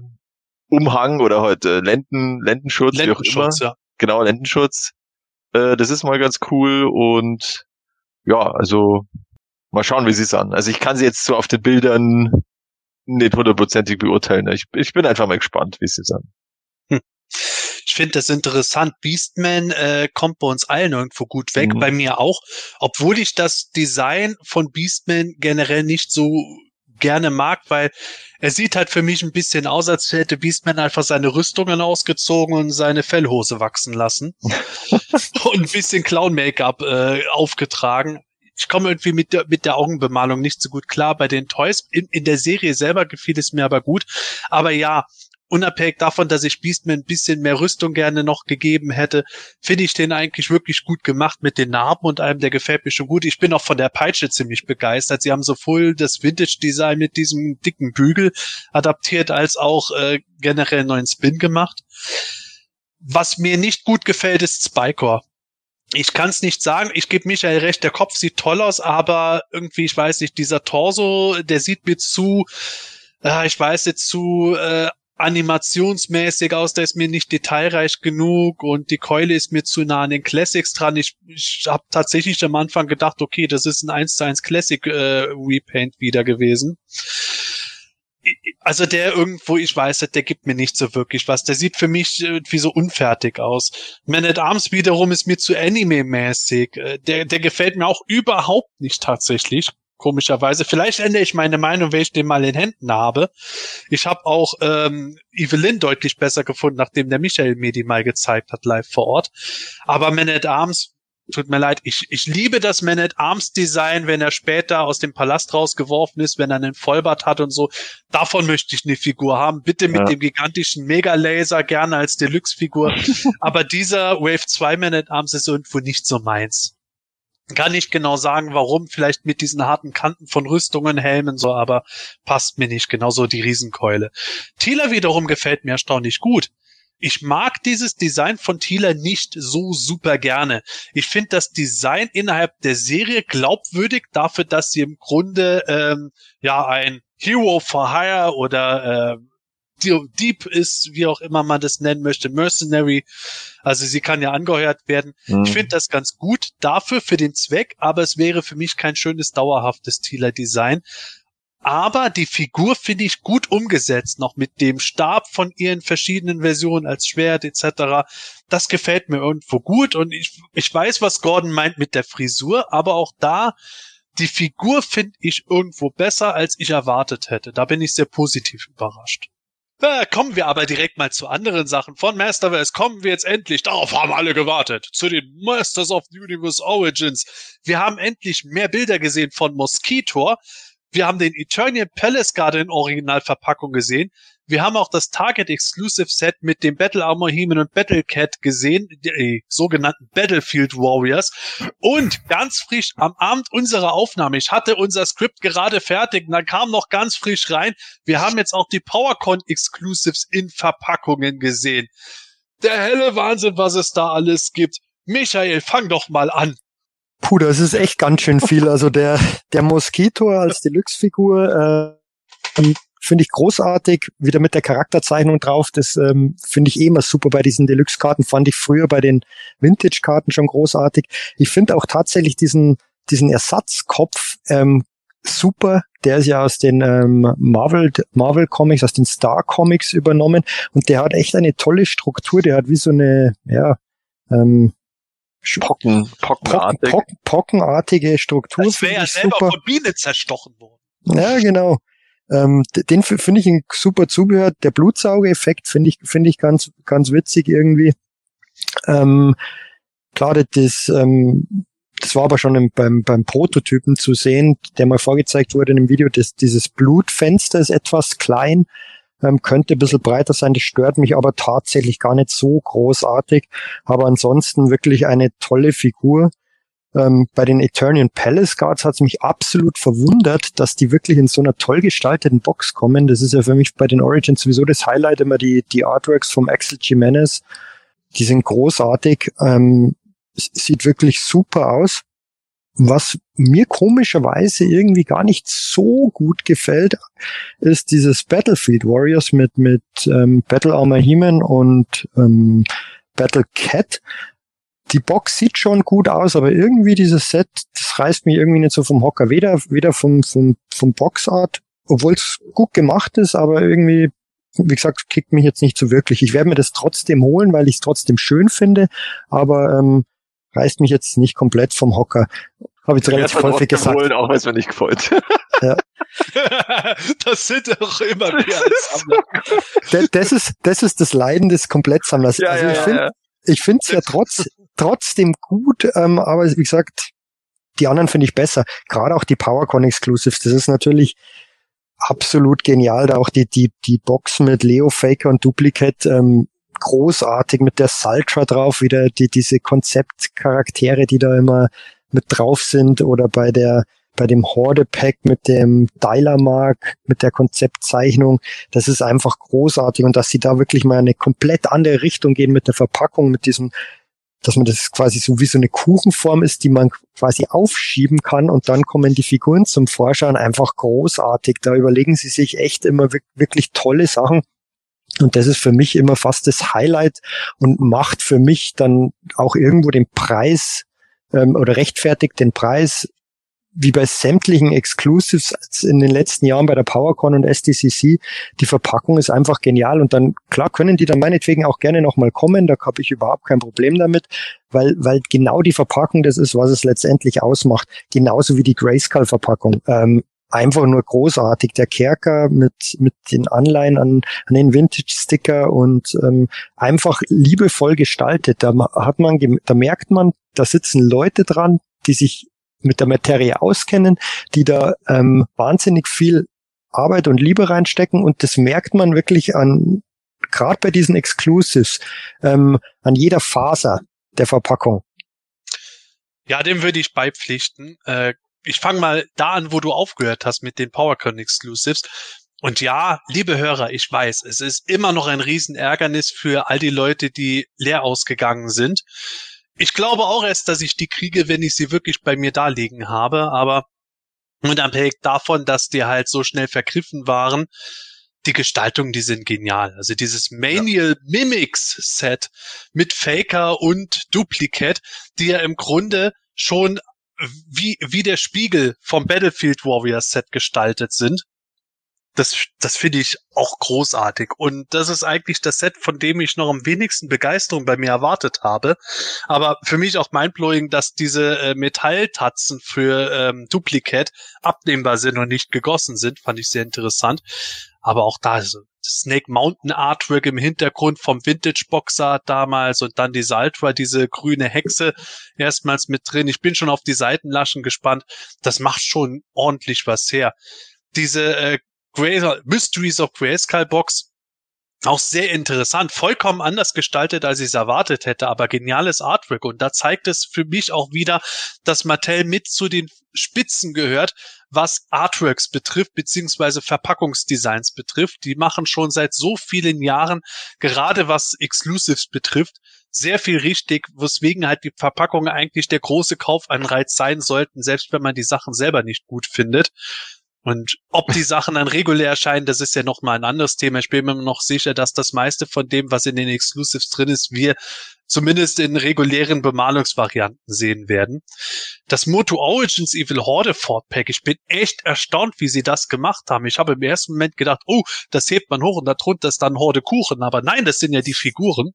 Umhang oder halt äh, Lenden, Lendenschutz, Lendenschutz, wie auch immer. Ja. Genau, Lendenschutz. Äh, das ist mal ganz cool und ja, also Mal schauen, wie sie es an. Also ich kann sie jetzt so auf den Bildern nicht hundertprozentig beurteilen. Ich, ich bin einfach mal gespannt, wie sie es an. Hm. Ich finde das interessant. Beastman äh, kommt bei uns allen irgendwo gut weg, mhm. bei mir auch. Obwohl ich das Design von Beastman generell nicht so gerne mag, weil er sieht halt für mich ein bisschen aus, als hätte Beastman einfach seine Rüstungen ausgezogen und seine Fellhose wachsen lassen und ein bisschen Clown-Make-up äh, aufgetragen ich komme irgendwie mit der, mit der Augenbemalung nicht so gut klar bei den Toys. In, in der Serie selber gefiel es mir aber gut. Aber ja, unabhängig davon, dass ich Beastman ein bisschen mehr Rüstung gerne noch gegeben hätte, finde ich den eigentlich wirklich gut gemacht mit den Narben und allem, der gefällt mir schon gut. Ich bin auch von der Peitsche ziemlich begeistert. Sie haben sowohl das Vintage-Design mit diesem dicken Bügel adaptiert, als auch äh, generell neuen Spin gemacht. Was mir nicht gut gefällt, ist Spycore ich kann es nicht sagen. Ich gebe Michael recht, der Kopf sieht toll aus, aber irgendwie, ich weiß nicht, dieser Torso, der sieht mir zu, äh, ich weiß jetzt zu äh, animationsmäßig aus, der ist mir nicht detailreich genug und die Keule ist mir zu nah an den Classics dran. Ich, ich habe tatsächlich am Anfang gedacht, okay, das ist ein 1 zu 1 Classic äh, Repaint wieder gewesen also der irgendwo, ich weiß, der gibt mir nicht so wirklich was. Der sieht für mich wie so unfertig aus. Man at Arms wiederum ist mir zu anime-mäßig. Äh, der, der gefällt mir auch überhaupt nicht tatsächlich. Komischerweise. Vielleicht ändere ich meine Meinung, wenn ich den mal in Händen habe. Ich habe auch ähm, Evelyn deutlich besser gefunden, nachdem der Michael mir die mal gezeigt hat, live vor Ort. Aber Man at Arms tut mir leid, ich, ich liebe das Man at Arms Design, wenn er später aus dem Palast rausgeworfen ist, wenn er einen Vollbart hat und so. Davon möchte ich eine Figur haben. Bitte mit ja. dem gigantischen Mega-Laser, gerne als Deluxe-Figur. Aber dieser Wave 2 Man at Arms ist irgendwo nicht so meins. Kann nicht genau sagen, warum. Vielleicht mit diesen harten Kanten von Rüstungen, Helmen, so, aber passt mir nicht. Genauso die Riesenkeule. Thieler wiederum gefällt mir erstaunlich gut. Ich mag dieses Design von Thieler nicht so super gerne. Ich finde das Design innerhalb der Serie glaubwürdig dafür, dass sie im Grunde ähm, ja ein Hero for Hire oder äh, Deep ist, wie auch immer man das nennen möchte, Mercenary. Also sie kann ja angeheuert werden. Mhm. Ich finde das ganz gut dafür, für den Zweck, aber es wäre für mich kein schönes, dauerhaftes Thieler-Design. Aber die Figur finde ich gut umgesetzt, noch mit dem Stab von ihren verschiedenen Versionen als Schwert etc. Das gefällt mir irgendwo gut und ich, ich weiß, was Gordon meint mit der Frisur, aber auch da, die Figur finde ich irgendwo besser, als ich erwartet hätte. Da bin ich sehr positiv überrascht. Da kommen wir aber direkt mal zu anderen Sachen. Von Masterverse kommen wir jetzt endlich, darauf haben alle gewartet, zu den Masters of the Universe Origins. Wir haben endlich mehr Bilder gesehen von Mosquitor. Wir haben den Eternian Palace Guard in Originalverpackung gesehen. Wir haben auch das Target Exclusive Set mit dem Battle Armor Heman und Battle Cat gesehen, die äh, sogenannten Battlefield Warriors. Und ganz frisch am Abend unserer Aufnahme, ich hatte unser Skript gerade fertig und dann kam noch ganz frisch rein. Wir haben jetzt auch die PowerCon Exclusives in Verpackungen gesehen. Der helle Wahnsinn, was es da alles gibt. Michael, fang doch mal an. Puh, das ist echt ganz schön viel. Also der, der Mosquito als Deluxe-Figur, äh, finde ich großartig, wieder mit der Charakterzeichnung drauf. Das ähm, finde ich eh immer super bei diesen Deluxe-Karten. Fand ich früher bei den Vintage-Karten schon großartig. Ich finde auch tatsächlich diesen, diesen Ersatzkopf ähm, super. Der ist ja aus den ähm, Marvel, Marvel Comics, aus den Star Comics übernommen und der hat echt eine tolle Struktur. Der hat wie so eine, ja, ähm, Pocken, pockenartig. Pocken, pockenartige Struktur. Das wäre ja selber super. von Biene zerstochen worden. Ja, genau. Ähm, den finde ich ein super Zubehör. Der Blutsaugeeffekt finde ich, finde ich ganz, ganz witzig irgendwie. Ähm, klar, das, ähm, das war aber schon im, beim, beim Prototypen zu sehen, der mal vorgezeigt wurde in dem Video, dass dieses Blutfenster ist etwas klein, ähm, könnte ein bisschen breiter sein, das stört mich aber tatsächlich gar nicht so großartig. Aber ansonsten wirklich eine tolle Figur. Ähm, bei den Eternian Palace Guards hat es mich absolut verwundert, dass die wirklich in so einer toll gestalteten Box kommen. Das ist ja für mich bei den Origins sowieso das Highlight immer die, die Artworks vom Axel Jimenez. Die sind großartig, ähm, sieht wirklich super aus. Was mir komischerweise irgendwie gar nicht so gut gefällt, ist dieses Battlefield Warriors mit, mit ähm, Battle Armor He-Man und ähm, Battle Cat die Box sieht schon gut aus, aber irgendwie dieses Set, das reißt mich irgendwie nicht so vom Hocker. Weder, weder vom, vom, vom Boxart, obwohl es gut gemacht ist, aber irgendwie, wie gesagt, kickt mich jetzt nicht so wirklich. Ich werde mir das trotzdem holen, weil ich es trotzdem schön finde, aber ähm, reißt mich jetzt nicht komplett vom Hocker. Habe ich relativ häufig gesagt. Holen, auch wenn es mir nicht gefällt. Ja. das sind doch immer wir als Sammler. Das ist, das ist das Leiden des Komplettsammlers. Ja, also ja, ich ja, finde, ja. ich finde es ja trotz, trotzdem gut, ähm, aber wie gesagt, die anderen finde ich besser. Gerade auch die PowerCon Exclusives, das ist natürlich absolut genial. Da auch die, die, die Box mit Leo Faker und Duplicate, ähm, großartig mit der Saltra drauf, wieder die, diese Konzeptcharaktere, die da immer mit drauf sind oder bei der, bei dem Horde Pack mit dem Dialermark, mit der Konzeptzeichnung. Das ist einfach großartig und dass sie da wirklich mal eine komplett andere Richtung gehen mit der Verpackung, mit diesem dass man das quasi so wie so eine Kuchenform ist, die man quasi aufschieben kann und dann kommen die Figuren zum Vorschein einfach großartig. Da überlegen sie sich echt immer wirklich tolle Sachen. Und das ist für mich immer fast das Highlight und macht für mich dann auch irgendwo den Preis ähm, oder rechtfertigt den Preis wie bei sämtlichen Exclusives in den letzten Jahren bei der PowerCon und SDCC, die Verpackung ist einfach genial und dann, klar, können die dann meinetwegen auch gerne nochmal kommen, da habe ich überhaupt kein Problem damit, weil, weil genau die Verpackung das ist, was es letztendlich ausmacht, genauso wie die Grayskull-Verpackung. Ähm, einfach nur großartig. Der Kerker mit, mit den Anleihen an, an den Vintage-Sticker und ähm, einfach liebevoll gestaltet. Da hat man, da merkt man, da sitzen Leute dran, die sich mit der Materie auskennen, die da ähm, wahnsinnig viel Arbeit und Liebe reinstecken und das merkt man wirklich an, gerade bei diesen Exclusives, ähm, an jeder Faser der Verpackung. Ja, dem würde ich beipflichten. Äh, ich fange mal da an, wo du aufgehört hast mit den PowerCon Exclusives. Und ja, liebe Hörer, ich weiß, es ist immer noch ein Riesenärgernis für all die Leute, die leer ausgegangen sind. Ich glaube auch erst, dass ich die kriege, wenn ich sie wirklich bei mir da liegen habe, aber unabhängig davon, dass die halt so schnell vergriffen waren, die Gestaltung, die sind genial. Also dieses Manial Mimics Set mit Faker und Duplicate, die ja im Grunde schon wie, wie der Spiegel vom Battlefield Warriors Set gestaltet sind. das, das finde ich auch großartig. Und das ist eigentlich das Set, von dem ich noch am wenigsten Begeisterung bei mir erwartet habe. Aber für mich auch mindblowing, dass diese äh, Metalltatzen für ähm, Duplicate abnehmbar sind und nicht gegossen sind, fand ich sehr interessant. Aber auch da ist Snake Mountain Artwork im Hintergrund vom Vintage Boxer damals und dann die Saltra, diese grüne Hexe erstmals mit drin. Ich bin schon auf die Seitenlaschen gespannt. Das macht schon ordentlich was her. Diese äh, Mysteries of Grayskull Box auch sehr interessant, vollkommen anders gestaltet, als ich es erwartet hätte, aber geniales Artwork. Und da zeigt es für mich auch wieder, dass Mattel mit zu den Spitzen gehört, was Artworks betrifft, beziehungsweise Verpackungsdesigns betrifft. Die machen schon seit so vielen Jahren, gerade was Exclusives betrifft, sehr viel richtig, weswegen halt die Verpackungen eigentlich der große Kaufanreiz sein sollten, selbst wenn man die Sachen selber nicht gut findet. Und ob die Sachen dann regulär erscheinen, das ist ja noch mal ein anderes Thema. Ich bin mir noch sicher, dass das meiste von dem, was in den Exclusives drin ist, wir zumindest in regulären Bemalungsvarianten sehen werden. Das Moto Origins Evil Horde Fort Pack, ich bin echt erstaunt, wie sie das gemacht haben. Ich habe im ersten Moment gedacht, oh, das hebt man hoch und darunter ist dann Horde Kuchen. Aber nein, das sind ja die Figuren.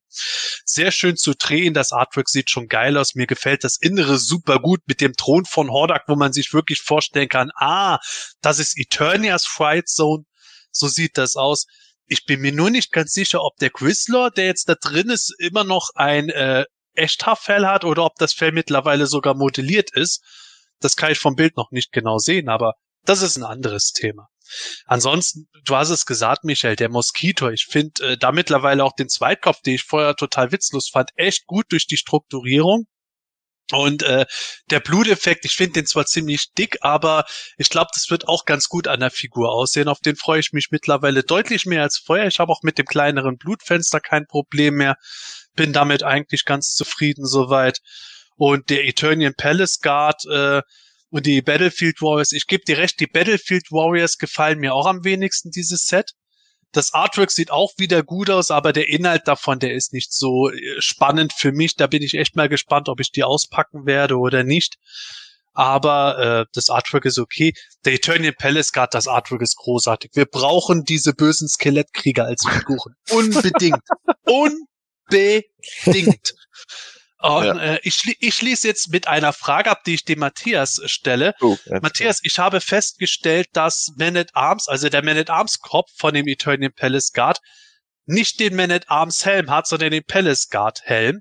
Sehr schön zu drehen. Das Artwork sieht schon geil aus. Mir gefällt das Innere super gut mit dem Thron von Hordak, wo man sich wirklich vorstellen kann, ah, das ist Eternias Fright Zone. So sieht das aus. Ich bin mir nur nicht ganz sicher, ob der Grizzler, der jetzt da drin ist, immer noch ein äh, Echthaarfell hat oder ob das Fell mittlerweile sogar modelliert ist. Das kann ich vom Bild noch nicht genau sehen, aber das ist ein anderes Thema. Ansonsten, du hast es gesagt, Michael, der Moskito. Ich finde äh, da mittlerweile auch den Zweitkopf, den ich vorher total witzlos fand, echt gut durch die Strukturierung. Und äh, der Bluteffekt, ich finde den zwar ziemlich dick, aber ich glaube, das wird auch ganz gut an der Figur aussehen. Auf den freue ich mich mittlerweile deutlich mehr als vorher. Ich habe auch mit dem kleineren Blutfenster kein Problem mehr. Bin damit eigentlich ganz zufrieden soweit. Und der Eternian Palace Guard äh, und die Battlefield Warriors, ich gebe dir recht, die Battlefield Warriors gefallen mir auch am wenigsten, dieses Set. Das Artwork sieht auch wieder gut aus, aber der Inhalt davon, der ist nicht so äh, spannend für mich. Da bin ich echt mal gespannt, ob ich die auspacken werde oder nicht. Aber äh, das Artwork ist okay. Der Eternian Palace Guard, das Artwork ist großartig. Wir brauchen diese bösen Skelettkrieger als Figuren. Unbedingt. Unbedingt. Und, ja. äh, ich, schli ich schließe jetzt mit einer Frage ab, die ich dem Matthias äh, stelle. Oh, Matthias, ich habe festgestellt, dass Man at Arms, also der Man at Arms Kopf von dem Eternian Palace Guard, nicht den Man at Arms Helm hat, sondern den Palace Guard Helm.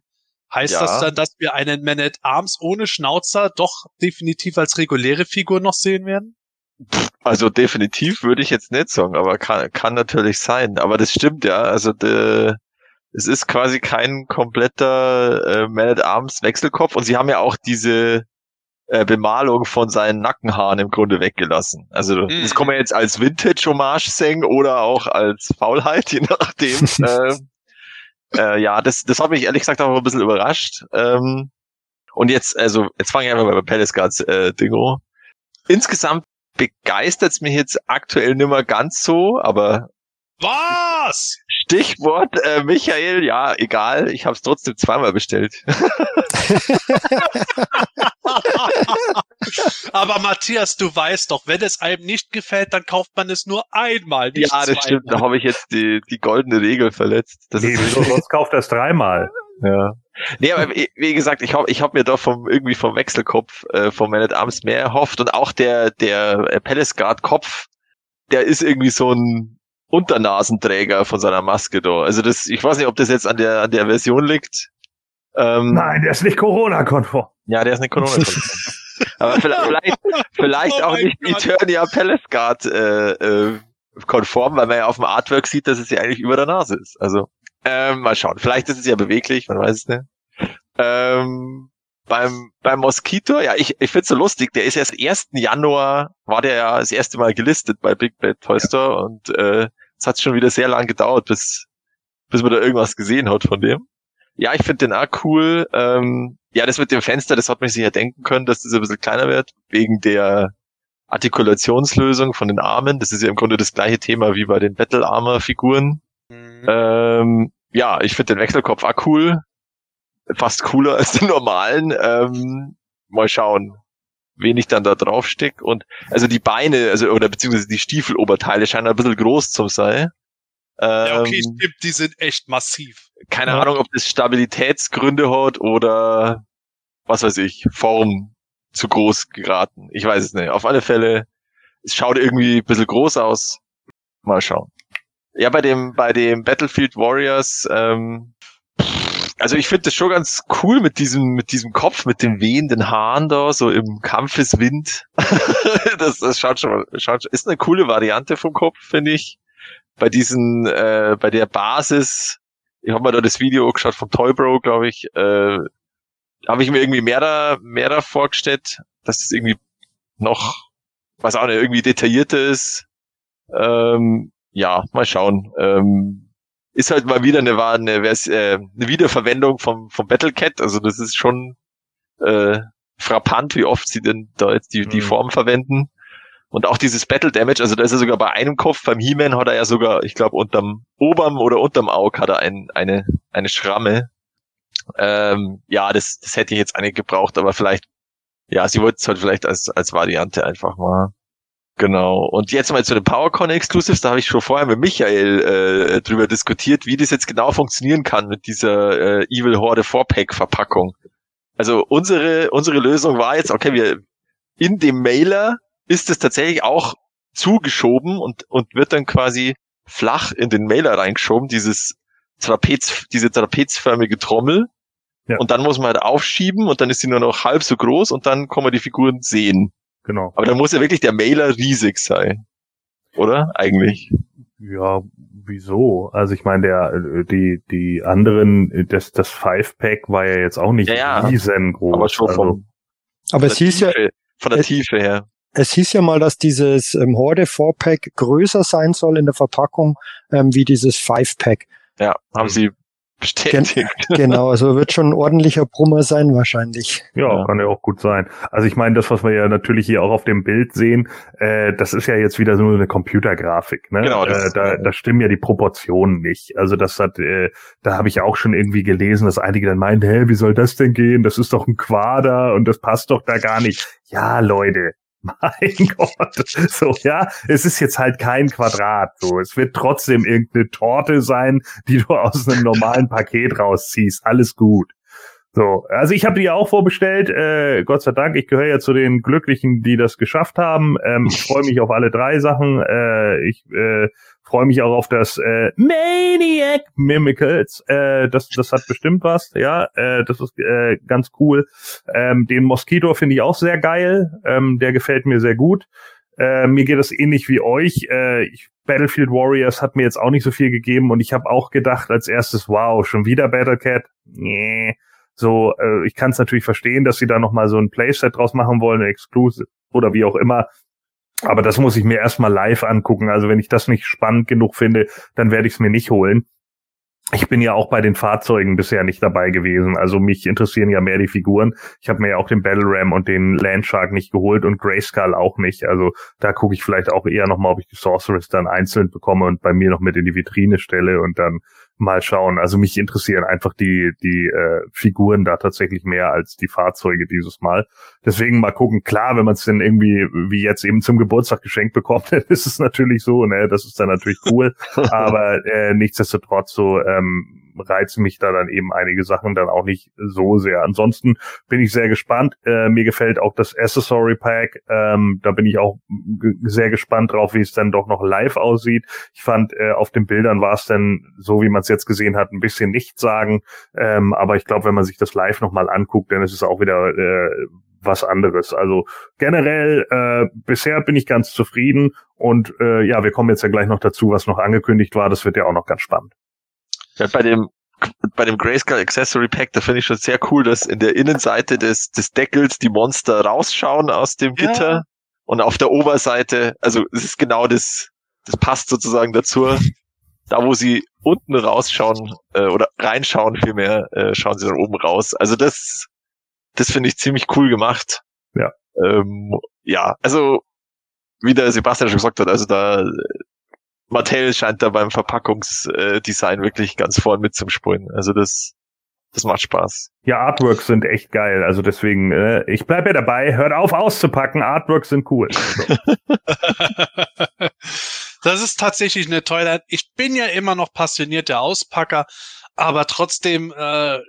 Heißt ja. das dann, dass wir einen Man at Arms ohne Schnauzer doch definitiv als reguläre Figur noch sehen werden? Also definitiv würde ich jetzt nicht sagen, aber kann, kann natürlich sein. Aber das stimmt ja. Also der es ist quasi kein kompletter äh, Man at Arms Wechselkopf und sie haben ja auch diese äh, Bemalung von seinen Nackenhaaren im Grunde weggelassen. Also mhm. das kann man jetzt als Vintage-Hommage singen oder auch als Faulheit, je nachdem. äh, äh, ja, das, das hat mich ehrlich gesagt auch ein bisschen überrascht. Ähm, und jetzt, also jetzt fange ich einfach mal bei Palace Guards äh, Dingo. Insgesamt begeistert es mich jetzt aktuell nimmer ganz so, aber was? Stichwort äh, Michael, ja, egal, ich habe es trotzdem zweimal bestellt. Aber Matthias, du weißt doch, wenn es einem nicht gefällt, dann kauft man es nur einmal. Nicht ja, das zweimal. stimmt. Da habe ich jetzt die, die goldene Regel verletzt. Das nee, ist sonst kauft er es dreimal. Ja. Nee, aber wie gesagt, ich habe ich hab mir da vom irgendwie vom Wechselkopf äh, vom Man at Arms mehr erhofft und auch der der Palace Guard Kopf, der ist irgendwie so ein Unternasenträger von seiner Maske da. Also das, ich weiß nicht, ob das jetzt an der, an der Version liegt. Ähm, Nein, der ist nicht Corona-konform. Ja, der ist nicht Corona-konform. Aber vielleicht, vielleicht oh auch nicht Gott. Eternia Palace Guard äh, äh, konform, weil man ja auf dem Artwork sieht, dass es ja eigentlich über der Nase ist. Also ähm, mal schauen. Vielleicht ist es ja beweglich, man weiß es nicht. Ähm, beim, beim Mosquito, ja, ich, ich find's so lustig, der ist erst 1. Januar, war der ja das erste Mal gelistet bei Big Bad Toy Store ja. und äh, es hat schon wieder sehr lang gedauert, bis, bis man da irgendwas gesehen hat von dem. Ja, ich finde den auch cool. Ähm, ja, das mit dem Fenster, das hat man sich ja denken können, dass das ein bisschen kleiner wird, wegen der Artikulationslösung von den Armen. Das ist ja im Grunde das gleiche Thema wie bei den Battle Armor Figuren. Mhm. Ähm, ja, ich finde den Wechselkopf auch cool fast cooler als den normalen. Ähm, mal schauen. wen ich dann da draufsteck. Und also die Beine, also oder beziehungsweise die Stiefeloberteile scheinen ein bisschen groß zu sein. Ja, okay, Ähm, stimmt, die sind echt massiv. keine Ja. Ahnung, ob das Stabilitätsgründe hat oder was weiß ich, Form zu groß geraten. Ich weiß es nicht. Auf alle Fälle, es schaut irgendwie ein bisschen groß aus. Mal schauen. Ja, bei dem, bei dem Battlefield Warriors, ähm, also ich finde das schon ganz cool mit diesem, mit diesem Kopf, mit den wehenden Haaren da, so im Kampfeswind. das, das schaut schon, schaut, ist eine coole Variante vom Kopf, finde ich. Bei diesen, äh, bei der Basis, ich habe mir da das Video geschaut vom Toy Bro, glaube ich, äh, habe ich mir irgendwie mehr da, mehr da vorgestellt, dass es irgendwie noch, was auch nicht, irgendwie detaillierter ist. Ähm, ja, mal schauen. Ähm, ist halt mal wieder eine, eine, äh, eine Wiederverwendung vom, vom Battlecat. Also das ist schon äh, frappant, wie oft sie denn da jetzt die, die Mhm. Form verwenden. Und auch dieses Battle Damage, also da ist er sogar bei einem Kopf, beim He-Man hat er ja sogar, ich glaube, unterm Oberm oder unterm Auge hat er ein, eine, eine Schramme. Ähm, ja, das, das hätte ich jetzt eigentlich gebraucht, aber vielleicht, ja, sie wollten es halt vielleicht als, als Variante einfach mal. Genau. Und jetzt mal zu den PowerCon Exclusives, da habe ich schon vorher mit Michael äh, drüber diskutiert, wie das jetzt genau funktionieren kann mit dieser äh, Evil Horde 4-Pack Verpackung. Also unsere, unsere Lösung war jetzt, okay, wir in dem Mailer ist es tatsächlich auch zugeschoben und, und wird dann quasi flach in den Mailer reingeschoben, dieses Trapez, diese trapezförmige Trommel. Ja. Und dann muss man halt aufschieben und dann ist sie nur noch halb so groß und dann kann man die Figuren sehen. Genau. Aber dann muss ja wirklich der Mailer riesig sein. Oder? Eigentlich. Ja, wieso? Also ich meine, der äh, die die anderen, äh, das das Five Pack war ja jetzt auch nicht Ja, ja. riesengroß. Aber schon also, vom, Aber von es der hieß ja, Tiefe, von der es- Tiefe her. es hieß ja mal, dass dieses ähm, Horde 4-Pack größer sein soll in der Verpackung ähm, wie dieses 5-Pack. Ja, haben Hm. sie bestätigt. Genau, also wird schon ein ordentlicher Brummer sein wahrscheinlich. Ja, Ja. kann ja auch gut sein. Also ich meine, das, was wir ja natürlich hier auch auf dem Bild sehen, äh, das ist ja jetzt wieder so eine Computergrafik. Ne? Genau, das äh, da, da stimmen ja die Proportionen nicht. Also das hat, äh, da habe ich auch schon irgendwie gelesen, dass einige dann meinen, hä, wie soll das denn gehen? Das ist doch ein Quader und das passt doch da gar nicht. Ja, Leute. Mein Gott. So, ja, es ist jetzt halt kein Quadrat. So, es wird trotzdem irgendeine Torte sein, die du aus einem normalen Paket rausziehst. Alles gut. So, also ich habe die auch vorbestellt. Äh, Gott sei Dank, ich gehöre ja zu den Glücklichen, die das geschafft haben. Ähm, ich freue mich auf alle drei Sachen. Äh, ich äh, freue mich auch auf das äh, Maniac Mimicals. Äh, das, das hat bestimmt was. Ja, äh, das ist äh, ganz cool. Ähm, den Mosquito finde ich auch sehr geil. Ähm, der gefällt mir sehr gut. Äh, mir geht das ähnlich wie euch. Äh, ich, Battlefield Warriors hat mir jetzt auch nicht so viel gegeben und ich habe auch gedacht als erstes, wow, schon wieder Battlecat? Nee. So, äh, ich kann es natürlich verstehen, dass sie da nochmal so ein Playset draus machen wollen, Exclusive oder wie auch immer. Aber das muss ich mir erstmal live angucken. Also wenn ich das nicht spannend genug finde, dann werde ich es mir nicht holen. Ich bin ja auch bei den Fahrzeugen bisher nicht dabei gewesen. Also mich interessieren ja mehr die Figuren. Ich habe mir ja auch den Battle Ram und den Landshark nicht geholt und Grayskull auch nicht. Also da gucke ich vielleicht auch eher nochmal, ob ich die Sorceress dann einzeln bekomme und bei mir noch mit in die Vitrine stelle und dann mal schauen. Also mich interessieren einfach die, die äh, Figuren da tatsächlich mehr als die Fahrzeuge dieses Mal. Deswegen mal gucken. Klar, wenn man es denn irgendwie wie jetzt eben zum Geburtstag geschenkt bekommt, dann ist es natürlich so, ne, das ist dann natürlich cool. Aber äh, nichtsdestotrotz so ähm, reizen mich da dann eben einige Sachen dann auch nicht so sehr. Ansonsten bin ich sehr gespannt. Äh, mir gefällt auch das Accessory Pack. Ähm, da bin ich auch sehr gespannt drauf, wie es dann doch noch live aussieht. Ich fand, äh, auf den Bildern war es dann, so wie man es jetzt gesehen hat, ein bisschen nicht sagen. Ähm, aber ich glaube, wenn man sich das live nochmal anguckt, dann ist es auch wieder äh, was anderes. Also generell, äh, bisher bin ich ganz zufrieden. Und äh, ja, wir kommen jetzt ja gleich noch dazu, was noch angekündigt war. Das wird ja auch noch ganz spannend. Ja, bei dem bei dem Grayskull Accessory Pack, da finde ich schon sehr cool, dass in der Innenseite des, des Deckels die Monster rausschauen aus dem Ja. Gitter und auf der Oberseite, also es ist genau das, das passt sozusagen dazu. Da, wo sie unten rausschauen äh, oder reinschauen vielmehr, äh, schauen sie dann oben raus. Also das, das finde ich ziemlich cool gemacht. Ja. Ähm, ja, also wie der Sebastian schon gesagt hat, also da Mattel scheint da beim Verpackungsdesign wirklich ganz vorn mit zum Spulen. Also das, das macht Spaß. Ja, Artworks sind echt geil. Also deswegen, äh, ich bleibe ja dabei. Hört auf auszupacken. Artworks sind cool. So. das ist tatsächlich eine tolle. Ich bin ja immer noch passionierter Auspacker, aber trotzdem, äh,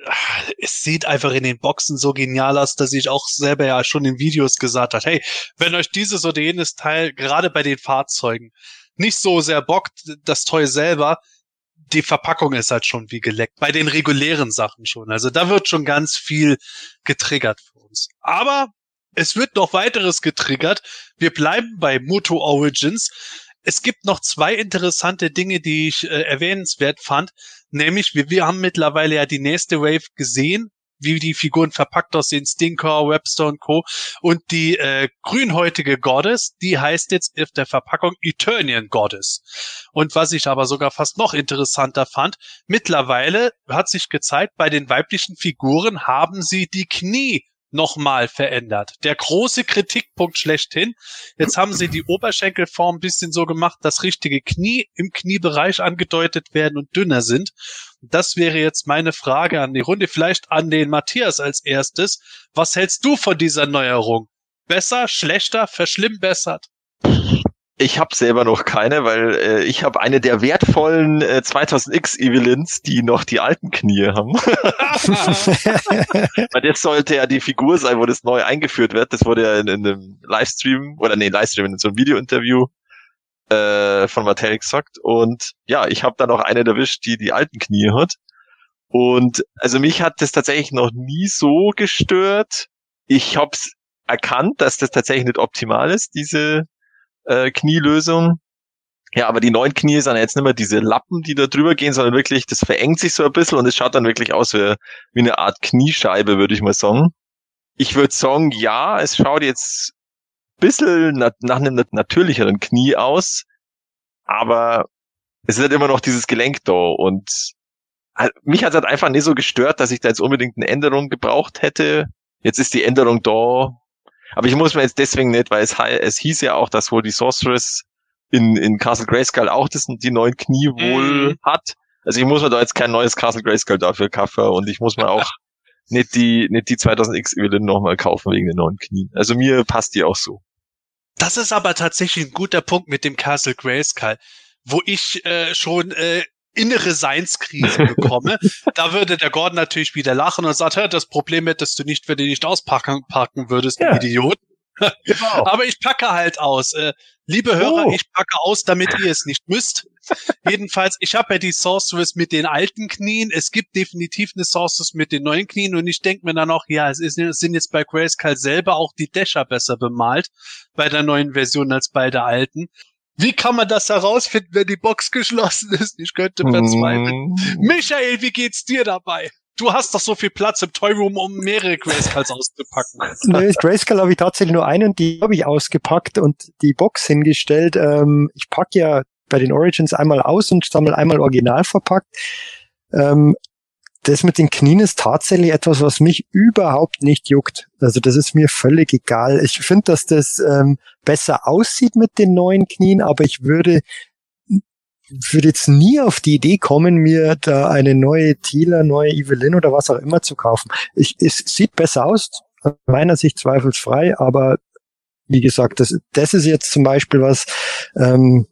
es sieht einfach in den Boxen so genial aus, dass ich auch selber ja schon in Videos gesagt habe, hey, wenn euch dieses oder jenes Teil gerade bei den Fahrzeugen nicht so sehr bockt, das Toy selber, die Verpackung ist halt schon wie geleckt. Bei den regulären Sachen schon. Also da wird schon ganz viel getriggert für uns. Aber es wird noch weiteres getriggert. Wir bleiben bei Moto Origins. Es gibt noch zwei interessante Dinge, die ich äh, erwähnenswert fand. Nämlich, wir, wir haben mittlerweile ja die nächste Wave gesehen wie die Figuren verpackt aussehen, Stinker, Webster und Co. Und die äh, grünhäutige Goddess, die heißt jetzt auf der Verpackung Eternian Goddess. Und was ich aber sogar fast noch interessanter fand, mittlerweile hat sich gezeigt, bei den weiblichen Figuren haben sie die Knie nochmal verändert. Der große Kritikpunkt schlechthin. Jetzt haben sie die Oberschenkelform ein bisschen so gemacht, dass richtige Knie im Kniebereich angedeutet werden und dünner sind. Das wäre jetzt meine Frage an die Runde, vielleicht an den Matthias als erstes. Was hältst du von dieser Neuerung? Besser, schlechter, verschlimmbessert? Ich habe selber noch keine, weil äh, ich habe eine der wertvollen äh, 2000X Evelynns, die noch die alten Knie haben. weil das sollte ja die Figur sein, wo das neu eingeführt wird. Das wurde ja in, in einem Livestream, oder nee, Livestream, in so einem Video-Interview äh, von Mattel gesagt. Und ja, ich habe da noch eine erwischt, die die alten Knie hat. Und also mich hat das tatsächlich noch nie so gestört. Ich habe erkannt, dass das tatsächlich nicht optimal ist, diese äh, Knielösung. Ja, aber die neuen Knie sind jetzt nicht mehr diese Lappen, die da drüber gehen, sondern wirklich, das verengt sich so ein bisschen und es schaut dann wirklich aus wie, wie eine Art Kniescheibe, würde ich mal sagen. Ich würde sagen, ja, es schaut jetzt ein bisschen na nach einem natürlicheren Knie aus, aber es ist halt immer noch dieses Gelenk da und halt, mich hat es halt einfach nicht so gestört, dass ich da jetzt unbedingt eine Änderung gebraucht hätte. Jetzt ist die Änderung da, aber ich muss mir jetzt deswegen nicht, weil es, es hieß ja auch, dass wohl die Sorceress in, in Castle Grayskull auch das, die neuen Knie wohl mm. hat. Also ich muss mir da jetzt kein neues Castle Grayskull dafür kaufen und ich muss mir auch nicht die, nicht die 2000X Evelyn nochmal kaufen wegen den neuen Knien. Also mir passt die auch so. Das ist aber tatsächlich ein guter Punkt mit dem Castle Grayskull, wo ich äh, schon äh, innere Seinskrise bekomme, da würde der Gordon natürlich wieder lachen und sagt, das Problem hättest du nicht, wenn du nicht auspacken packen würdest, ja. Idiot. Genau. Aber ich packe halt aus. Äh, liebe Hörer, oh. ich packe aus, damit ihr es nicht müsst. Jedenfalls, ich habe ja die Sorceress mit den alten Knien. Es gibt definitiv eine Sorceress mit den neuen Knien und ich denke mir dann auch, ja, es, ist, es sind jetzt bei Grayskull selber auch die Dächer besser bemalt bei der neuen Version als bei der alten. Wie kann man das herausfinden, wenn die Box geschlossen ist? Ich könnte verzweifeln. Mm. Michael, wie geht's dir dabei? Du hast doch so viel Platz im Toyroom, um mehrere Grayskulls auszupacken. Nö, Grayskull habe ich tatsächlich nur einen, die habe ich ausgepackt und die Box hingestellt. Ähm, ich packe ja bei den Origins einmal aus und sammle einmal original verpackt. Ähm, das mit den Knien ist tatsächlich etwas, was mich überhaupt nicht juckt. Also das ist mir völlig egal. Ich finde, dass das ähm, besser aussieht mit den neuen Knien, aber ich würde würde jetzt nie auf die Idee kommen, mir da eine neue Thieler, neue Evelyn oder was auch immer zu kaufen. Ich, es sieht besser aus, meiner Sicht zweifelsfrei, aber wie gesagt, das, das ist jetzt zum Beispiel was, ähm,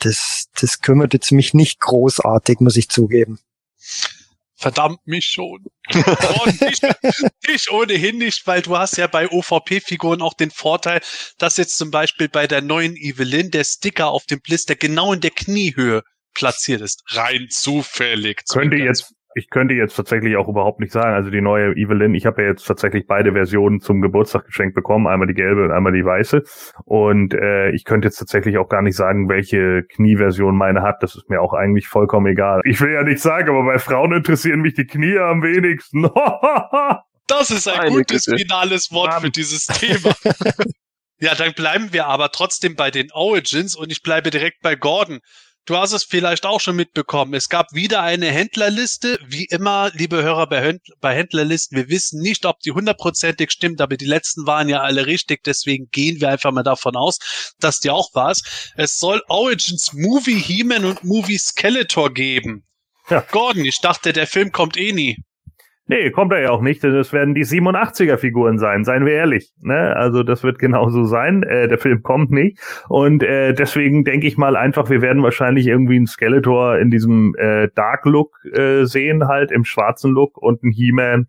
das, das kümmert jetzt mich nicht großartig, muss ich zugeben. Verdammt mich schon. Und dich, dich ohnehin nicht, weil du hast ja bei OVP-Figuren auch den Vorteil, dass jetzt zum Beispiel bei der neuen Evelyn der Sticker auf dem Blister genau in der Kniehöhe platziert ist. Rein zufällig. Könnte jetzt ich könnte jetzt tatsächlich auch überhaupt nicht sagen. Also die neue Evelyn, ich habe ja jetzt tatsächlich beide Versionen zum Geburtstag geschenkt bekommen, einmal die gelbe und einmal die weiße. Und äh, ich könnte jetzt tatsächlich auch gar nicht sagen, welche Knieversion meine hat. Das ist mir auch eigentlich vollkommen egal. Ich will ja nicht sagen, aber bei Frauen interessieren mich die Knie am wenigsten. das ist ein Meine gutes Güte. finales Wort Mann. für dieses Thema. ja, dann bleiben wir aber trotzdem bei den Origins und ich bleibe direkt bei Gordon. Du hast es vielleicht auch schon mitbekommen. Es gab wieder eine Händlerliste. Wie immer, liebe Hörer bei, Händlerlisten, wir wissen nicht, ob die hundertprozentig stimmt, aber die letzten waren ja alle richtig. Deswegen gehen wir einfach mal davon aus, dass die auch war. Es soll Origins Movie He-Man und Movie Skeletor geben. Ja. Gordon, ich dachte, der Film kommt eh nie. Nee, kommt er ja auch nicht, denn es werden die 87er-Figuren sein, seien wir ehrlich. Ne? Also das wird genauso sein. Äh, der Film kommt nicht. Und äh, deswegen denke ich mal einfach, wir werden wahrscheinlich irgendwie einen Skeletor in diesem äh, Dark-Look äh, sehen, halt im schwarzen Look und einen He-Man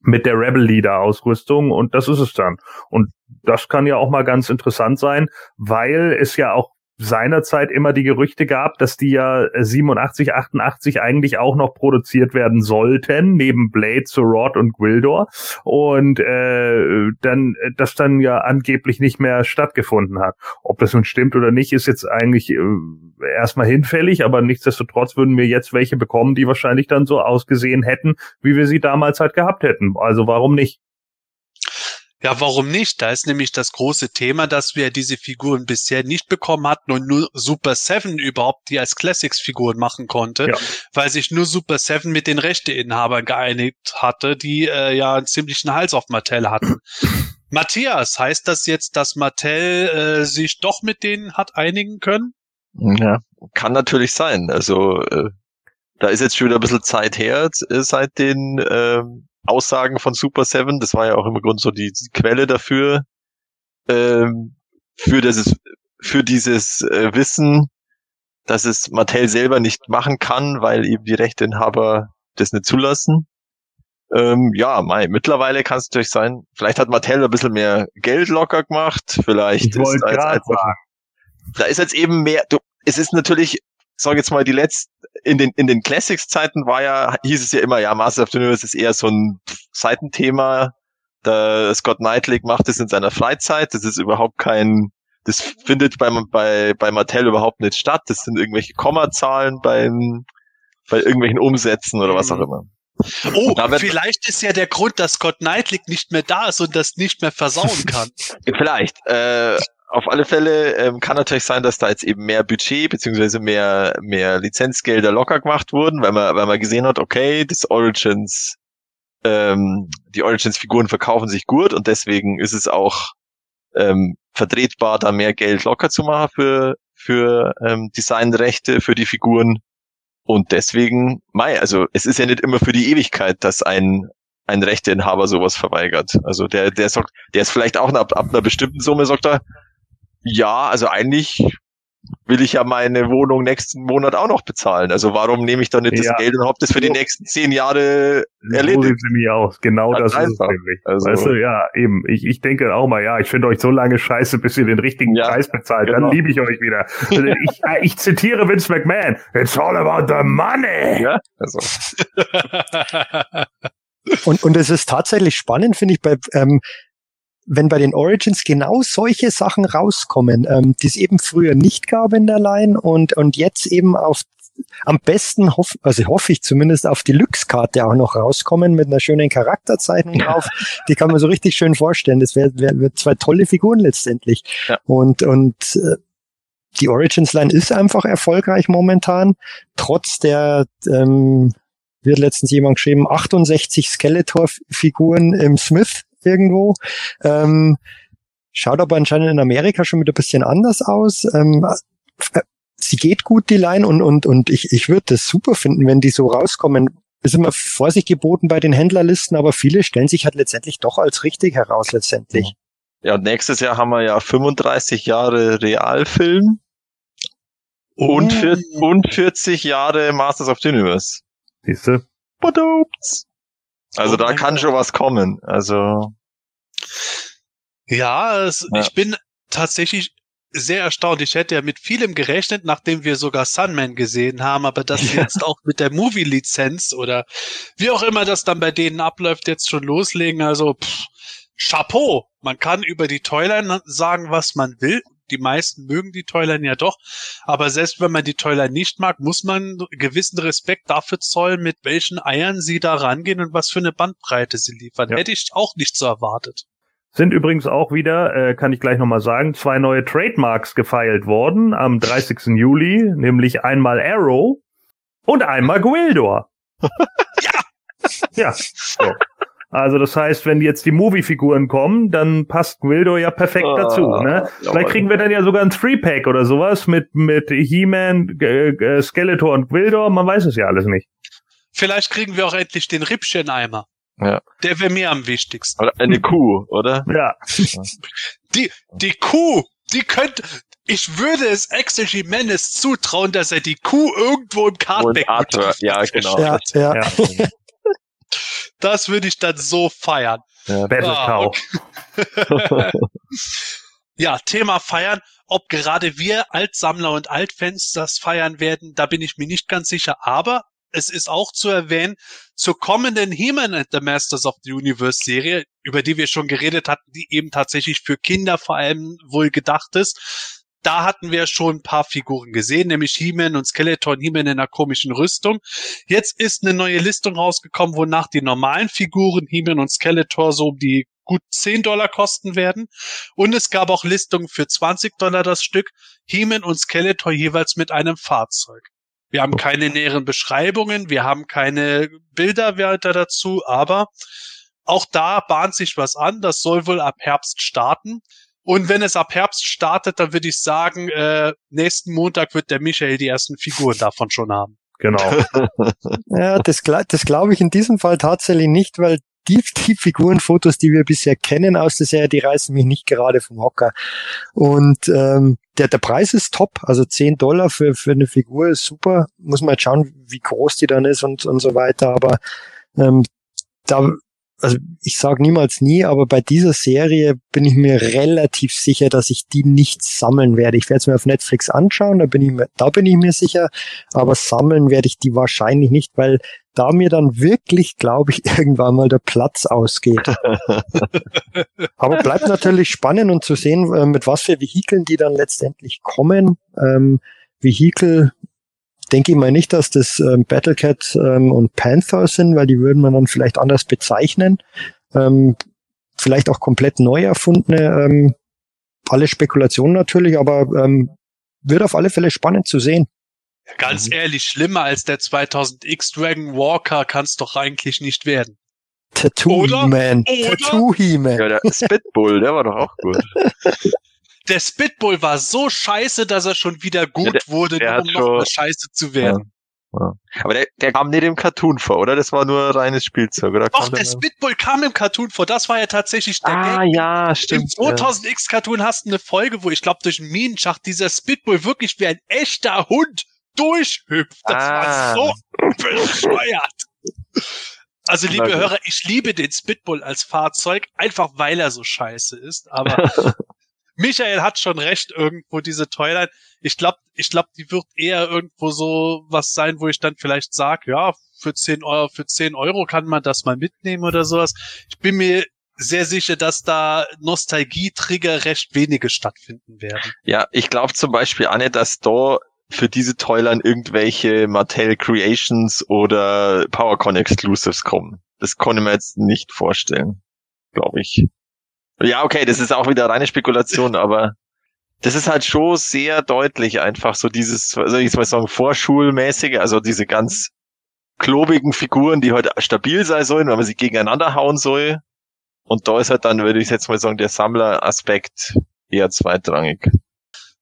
mit der Rebel Leader Ausrüstung und das ist es dann. Und das kann ja auch mal ganz interessant sein, weil es ja auch seinerzeit immer die Gerüchte gab, dass die ja 87, 88 eigentlich auch noch produziert werden sollten, neben Blade, Rod und Gwildor. Und äh, dann, das dann ja angeblich nicht mehr stattgefunden hat. Ob das nun stimmt oder nicht, ist jetzt eigentlich äh, erstmal hinfällig, aber nichtsdestotrotz würden wir jetzt welche bekommen, die wahrscheinlich dann so ausgesehen hätten, wie wir sie damals halt gehabt hätten. Also warum nicht? Ja, warum nicht? Da ist nämlich das große Thema, dass wir diese Figuren bisher nicht bekommen hatten und nur Super Seven überhaupt die als Classics-Figuren machen konnte, ja. weil sich nur Super Seven mit den Rechteinhabern geeinigt hatte, die äh, ja einen ziemlichen Hals auf Mattel hatten. Matthias, heißt das jetzt, dass Mattel äh, sich doch mit denen hat einigen können? Ja, kann natürlich sein. Also äh, da ist jetzt schon wieder ein bisschen Zeit her, äh, seit den äh, Aussagen von Super Seven. Das war ja auch im Grunde so die, die Quelle dafür, ähm, für dieses, für dieses äh, Wissen, dass es Mattel selber nicht machen kann, weil eben die Rechteinhaber das nicht zulassen. Ähm, ja, mei, mittlerweile kann es natürlich sein, vielleicht hat Mattel ein bisschen mehr Geld locker gemacht, vielleicht ich ist da jetzt einfach, da ist jetzt eben mehr, du, es ist natürlich sag jetzt mal, die letzten, in den, in den Classics-Zeiten war ja, hieß es ja immer, ja, Master of the Universe ist eher so ein Seitenthema. Der Scott Knightley macht es in seiner Freizeit. Das ist überhaupt kein, das findet bei, bei, bei Mattel überhaupt nicht statt. Das sind irgendwelche Kommazahlen beim, bei irgendwelchen Umsätzen oder was auch mhm. immer. Oh, vielleicht ist ja der Grund, dass Scott Knightley nicht mehr da ist und das nicht mehr versauen kann. vielleicht. Äh, auf alle Fälle ähm, kann natürlich sein, dass da jetzt eben mehr Budget beziehungsweise mehr mehr Lizenzgelder locker gemacht wurden, weil man weil man gesehen hat, okay, das Origins ähm, die Origins Figuren verkaufen sich gut und deswegen ist es auch ähm, vertretbar, da mehr Geld locker zu machen für für ähm, Designrechte für die Figuren und deswegen, mei, also es ist ja nicht immer für die Ewigkeit, dass ein ein Rechteinhaber sowas verweigert. Also der, der sagt, der ist vielleicht auch ab, ab einer bestimmten Summe, sagt er, ja, also eigentlich will ich ja meine Wohnung nächsten Monat auch noch bezahlen. Also warum nehme ich dann nicht ja. das Geld und hab das für die nächsten zehn Jahre erledigt? So mich aus. Genau das, das ist es nämlich. Also, weißt du, ja, eben. Ich, ich denke auch mal, ja, ich finde euch so lange scheiße, bis ihr den richtigen ja, Preis bezahlt. Genau. Dann liebe ich euch wieder. Also ich, äh, ich zitiere Vince McMahon. It's all about the money. Ja, also. und, und es ist tatsächlich spannend, finde ich, bei, ähm, wenn bei den Origins genau solche Sachen rauskommen, ähm, die es eben früher nicht gab in der Line und, und jetzt eben auf am besten hoff, also hoffe ich zumindest auf die Lux-Karte auch noch rauskommen mit einer schönen Charakterzeichnung drauf. Die kann man so richtig schön vorstellen. Das wäre wär, wär zwei tolle Figuren letztendlich. Ja. Und, und äh, die Origins-Line ist einfach erfolgreich momentan, trotz der ähm, wird letztens jemand geschrieben, 68 Skeletor-Figuren im Smith irgendwo. Ähm, schaut aber anscheinend in Amerika schon wieder ein bisschen anders aus. Ähm, äh, sie geht gut, die Line, und, und, und ich, ich würde das super finden, wenn die so rauskommen. Ist immer Vorsicht geboten bei den Händlerlisten, aber viele stellen sich halt letztendlich doch als richtig heraus letztendlich. Ja, und nächstes Jahr haben wir ja 35 Jahre Realfilm und, oh. und 40 Jahre Masters of the Universe. Siehst du? Also oh da kann schon was kommen. Also. Ja, es, ja, ich bin tatsächlich sehr erstaunt. Ich hätte ja mit vielem gerechnet, nachdem wir sogar Sunman gesehen haben, aber dass ja. jetzt auch mit der Movie-Lizenz oder wie auch immer das dann bei denen abläuft, jetzt schon loslegen. Also pff, Chapeau. Man kann über die Toyline sagen, was man will die meisten mögen die Toyline ja doch. Aber selbst wenn man die Toyline nicht mag, muss man gewissen Respekt dafür zollen, mit welchen Eiern sie da rangehen und was für eine Bandbreite sie liefern. Ja. Hätte ich auch nicht so erwartet. Sind übrigens auch wieder, äh, kann ich gleich nochmal sagen, zwei neue Trademarks gefeilt worden am 30. Juli, nämlich einmal Arrow und einmal Gwildor. ja! Ja. So. Also das heißt, wenn jetzt die Movie-Figuren kommen, dann passt Gwildo ja perfekt ah, dazu. Ne? Vielleicht kriegen wir dann ja sogar ein Three-Pack oder sowas mit mit He-Man, äh, Skeletor und Gwildo. Man weiß es ja alles nicht. Vielleicht kriegen wir auch endlich den Rippchen-Eimer. Ja. Der wäre mir am wichtigsten. Oder eine Kuh, oder? Ja, Die, die Kuh, die könnte, ich würde es Axel Jimenez zutrauen, dass er die Kuh irgendwo im Kartback Arthur, ja, genau. Ja, ja. ja. Das würde ich dann so feiern. Ja. Battle Ah, Cow. Ja, Thema feiern. Ob gerade wir Altsammler und Altfans das feiern werden, da bin ich mir nicht ganz sicher. Aber es ist auch zu erwähnen, zur kommenden He-Man and the Masters of the Universe Serie, über die wir schon geredet hatten, die eben tatsächlich für Kinder vor allem wohl gedacht ist. Da hatten wir schon ein paar Figuren gesehen, nämlich He-Man und Skeletor, He-Man in einer komischen Rüstung. Jetzt ist eine neue Listung rausgekommen, wonach die normalen Figuren He-Man und Skeletor so um die gut 10 Dollar kosten werden. Und es gab auch Listungen für 20 Dollar das Stück, He-Man und Skeletor jeweils mit einem Fahrzeug. Wir haben keine näheren Beschreibungen, wir haben keine Bilder weiter dazu, aber auch da bahnt sich was an. Das soll wohl ab Herbst starten. Und wenn es ab Herbst startet, dann würde ich sagen, äh, nächsten Montag wird der Michael die ersten Figuren davon schon haben. Genau. Ja, das, das glaube ich in diesem Fall tatsächlich nicht, weil die, die Figurenfotos, die wir bisher kennen aus der Serie, die reißen mich nicht gerade vom Hocker. Und ähm, der, der Preis ist top, also 10 Dollar für, für eine Figur ist super. Muss man jetzt schauen, wie groß die dann ist und, und so weiter. Aber ähm, da, also ich sage niemals nie, aber bei dieser Serie bin ich mir relativ sicher, dass ich die nicht sammeln werde. Ich werde es mir auf Netflix anschauen, da bin ich mir, da bin ich mir sicher, aber sammeln werde ich die wahrscheinlich nicht, weil da mir dann wirklich, glaube ich, irgendwann mal der Platz ausgeht. aber bleibt natürlich spannend und zu sehen, äh, mit was für Vehikeln die dann letztendlich kommen. Ähm, Vehikel denke ich mal nicht, dass das ähm, Battlecat ähm, und Panther sind, weil die würden man dann vielleicht anders bezeichnen. Ähm, vielleicht auch komplett neu erfundene, ähm, alle Spekulationen natürlich, aber ähm, wird auf alle Fälle spannend zu sehen. Ganz ehrlich, schlimmer als der 2000X Dragon Walker kann es doch eigentlich nicht werden. Tattoo? He-Man. Oder? Tattoo He-Man. Ja, der Spitbull, der war doch auch gut. Der Spitbull war so scheiße, dass er schon wieder gut Ja, der- wurde, der um noch schon- scheiße zu werden. Aber der, der kam nicht im Cartoon vor, oder? Das war nur reines Spielzeug, oder? Doch, der der- Spitbull kam im Cartoon vor. Das war ja tatsächlich der Ah, Gag. ja, Im stimmt. ja. 2000X Cartoon hast du eine Folge, wo ich glaube durch einen Minenschacht dieser Spitbull wirklich wie ein echter Hund durchhüpft. Das Ah. war so bescheuert. Also, liebe. Hörer, ich liebe den Spitbull als Fahrzeug, einfach weil er so scheiße ist. Aber Michael hat schon recht, irgendwo diese Toyline. Ich glaube, ich glaube, die wird eher irgendwo so was sein, wo ich dann vielleicht sage, ja, für 10 Euro, für 10 Euro kann man das mal mitnehmen oder sowas. Ich bin mir sehr sicher, dass da Nostalgie-Trigger recht wenige stattfinden werden. Ja, ich glaube zum Beispiel nicht, dass da für diese Toyline irgendwelche Mattel Creations oder PowerCon Exclusives kommen. Das konnte mir jetzt nicht vorstellen, glaube ich. Ja, okay, das ist auch wieder reine Spekulation, aber das ist halt schon sehr deutlich einfach so dieses, soll ich mal sagen, vorschulmäßige, also diese ganz klobigen Figuren, die heute stabil sein sollen, wenn man sie gegeneinander hauen soll. Und da ist halt dann, würde ich jetzt mal sagen, der Sammleraspekt eher zweitrangig.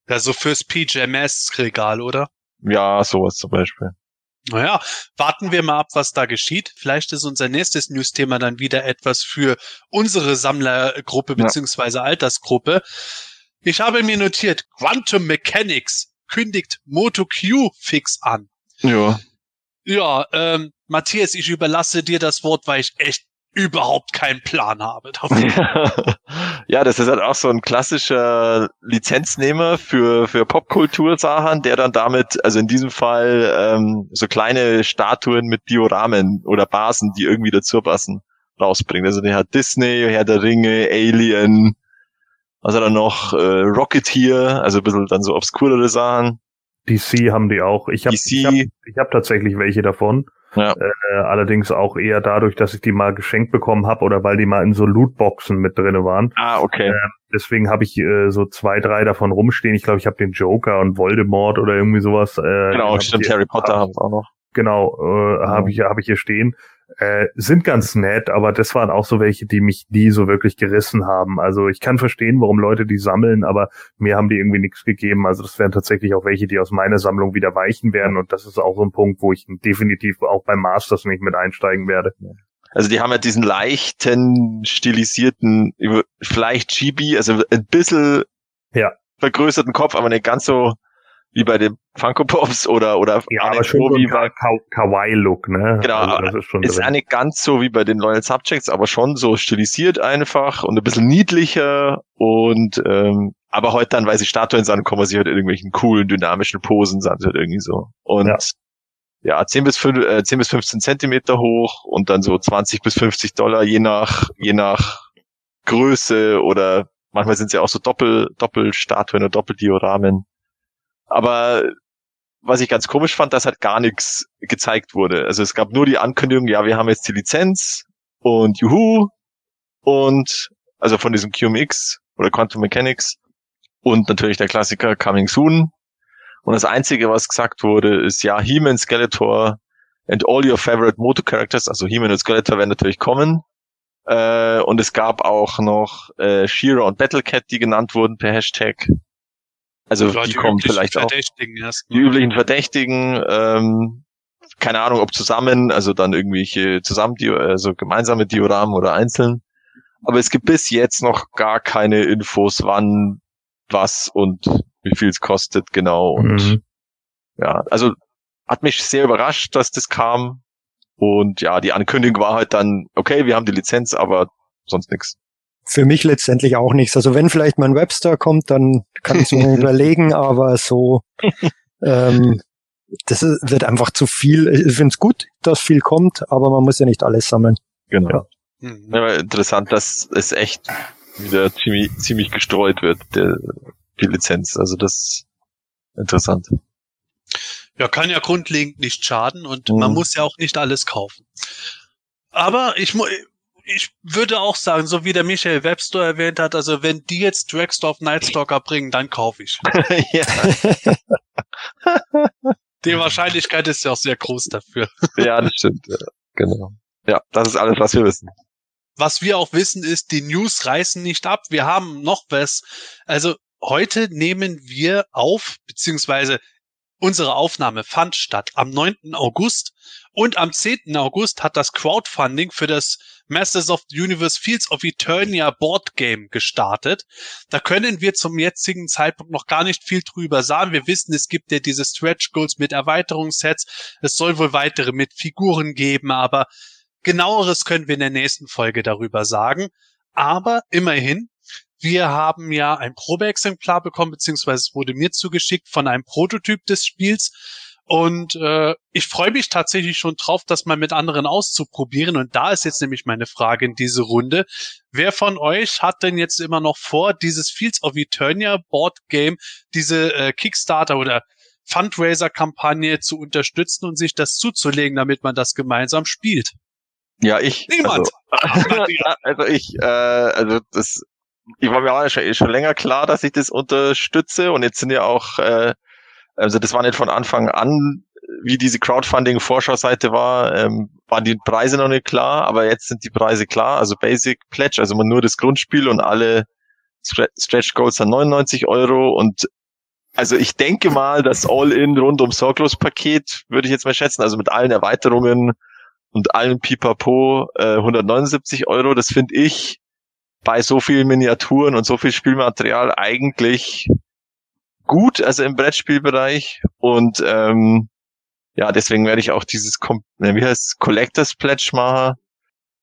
Ja, so fürs PJMS-Regal, oder? Ja, sowas zum Beispiel. Naja, warten wir mal ab, was da geschieht. Vielleicht ist unser nächstes News-Thema dann wieder etwas für unsere Sammlergruppe beziehungsweise Altersgruppe. Ich habe mir notiert, Quantum Mechanics kündigt Moto Q fix an. Ja. Ja, ähm, Matthias, ich überlasse dir das Wort, weil ich echt überhaupt keinen Plan habe. ja, das ist halt auch so ein klassischer Lizenznehmer für, für Popkultursachen, der dann damit, also in diesem Fall, ähm, so kleine Statuen mit Dioramen oder Basen, die irgendwie dazu passen, rausbringt. Also der hat Disney, Herr der Ringe, Alien, also dann noch äh, Rocketeer, also ein bisschen dann so obskurere Sachen. DC haben die auch. Ich habe ich hab, ich hab tatsächlich welche davon. Ja. Äh, allerdings auch eher dadurch, dass ich die mal geschenkt bekommen habe oder weil die mal in so Lootboxen mit drinne waren. Ah, okay. Deswegen habe ich äh, so zwei, drei davon rumstehen. Ich glaube, ich habe den Joker und Voldemort oder irgendwie sowas. Äh, Genau, stimmt, Harry Potter haben es auch noch. Genau, äh, habe ich, hab ich hier stehen. Äh, sind ganz nett, aber das waren auch so welche, die mich nie so wirklich gerissen haben. Also ich kann verstehen, warum Leute die sammeln, aber mir haben die irgendwie nichts gegeben. Also das wären tatsächlich auch welche, die aus meiner Sammlung wieder weichen werden und das ist auch so ein Punkt, wo ich definitiv auch beim Masters nicht mit einsteigen werde. Also die haben ja diesen leichten, stilisierten, vielleicht Chibi, also ein bisschen ja. vergrößerten Kopf, aber nicht ganz so wie bei den Funko Pops oder oder ja, aber schon so ein Ka Kawaii Look, ne? Genau, also ist, schon ist nicht ganz so wie bei den Loyal Subjects, aber schon so stilisiert einfach und ein bisschen niedlicher und ähm, aber heute dann, weil sie Statuen sind, kommen sie halt in irgendwelchen coolen dynamischen Posen, sind sie halt irgendwie so und ja. ja 10 bis 5, äh, 10 bis 15 Zentimeter hoch und dann so 20 bis 50 Dollar je nach je nach Größe oder manchmal sind sie auch so Doppel Doppelstatuen oder Doppeldioramen aber was ich ganz komisch fand, dass halt gar nichts gezeigt wurde. Also es gab nur die Ankündigung, ja, wir haben jetzt die Lizenz und juhu und also von diesem QMX oder Quantum Mechanics und natürlich der Klassiker Coming Soon. Und das Einzige, was gesagt wurde, ist ja, He-Man, Skeletor and all your favorite Moto Characters, also He-Man und Skeletor werden natürlich kommen. Äh, und es gab auch noch äh, Shira und Battlecat, die genannt wurden per Hashtag. Also die, die kommen vielleicht auch. Die üblichen Verdächtigen, ähm, keine Ahnung, ob zusammen, also dann irgendwelche zusammen, also gemeinsame Dioramen oder einzeln. Aber es gibt bis jetzt noch gar keine Infos, wann, was und wie viel es kostet, genau. Und mhm. ja, also hat mich sehr überrascht, dass das kam. Und ja, die Ankündigung war halt dann, okay, wir haben die Lizenz, aber sonst nichts für mich letztendlich auch nichts. Also wenn vielleicht mein Webster kommt, dann kann ich es mir überlegen, aber so, ähm, das wird einfach zu viel. Ich finde es gut, dass viel kommt, aber man muss ja nicht alles sammeln. Genau. Ja. Mhm. Ja, interessant, dass es echt wieder ziemlich, ziemlich gestreut wird, der, die Lizenz. Also das ist interessant. Ja, kann ja grundlegend nicht schaden und mhm. man muss ja auch nicht alles kaufen. Aber ich muss, ich würde auch sagen, so wie der Michael Webster erwähnt hat, also wenn die jetzt Dragstorf Nightstalker bringen, dann kaufe ich. die Wahrscheinlichkeit ist ja auch sehr groß dafür. ja, das stimmt. Ja, genau. Ja, das ist alles, was wir wissen. Was wir auch wissen, ist, die News reißen nicht ab. Wir haben noch was. Also heute nehmen wir auf, beziehungsweise Unsere Aufnahme fand statt am 9. August und am 10. August hat das Crowdfunding für das Masters of the Universe Fields of Eternia Board Game gestartet. Da können wir zum jetzigen Zeitpunkt noch gar nicht viel drüber sagen. Wir wissen, es gibt ja diese Stretch Goals mit Erweiterungssets. Es soll wohl weitere mit Figuren geben, aber genaueres können wir in der nächsten Folge darüber sagen. Aber immerhin, wir haben ja ein Probeexemplar bekommen, beziehungsweise es wurde mir zugeschickt von einem Prototyp des Spiels. Und äh, ich freue mich tatsächlich schon drauf, das mal mit anderen auszuprobieren. Und da ist jetzt nämlich meine Frage in diese Runde. Wer von euch hat denn jetzt immer noch vor, dieses Fields of Eternia Board Game, diese äh, Kickstarter oder Fundraiser-Kampagne zu unterstützen und sich das zuzulegen, damit man das gemeinsam spielt? Ja, ich. Niemand. Also, also ich, äh, also das ich war mir auch schon, schon länger klar, dass ich das unterstütze und jetzt sind ja auch, äh, also das war nicht von Anfang an, wie diese Crowdfunding-Vorschauseite war, ähm, waren die Preise noch nicht klar, aber jetzt sind die Preise klar, also Basic Pledge, also man nur das Grundspiel und alle Stretch Goals an 99 Euro. Und also ich denke mal, das All-In rund um Sorglos Paket würde ich jetzt mal schätzen, also mit allen Erweiterungen und allen Pipapo äh, 179 Euro, das finde ich bei so vielen Miniaturen und so viel Spielmaterial eigentlich gut, also im Brettspielbereich. Und ähm, ja, deswegen werde ich auch dieses, wie heißt Collectors Pledge machen.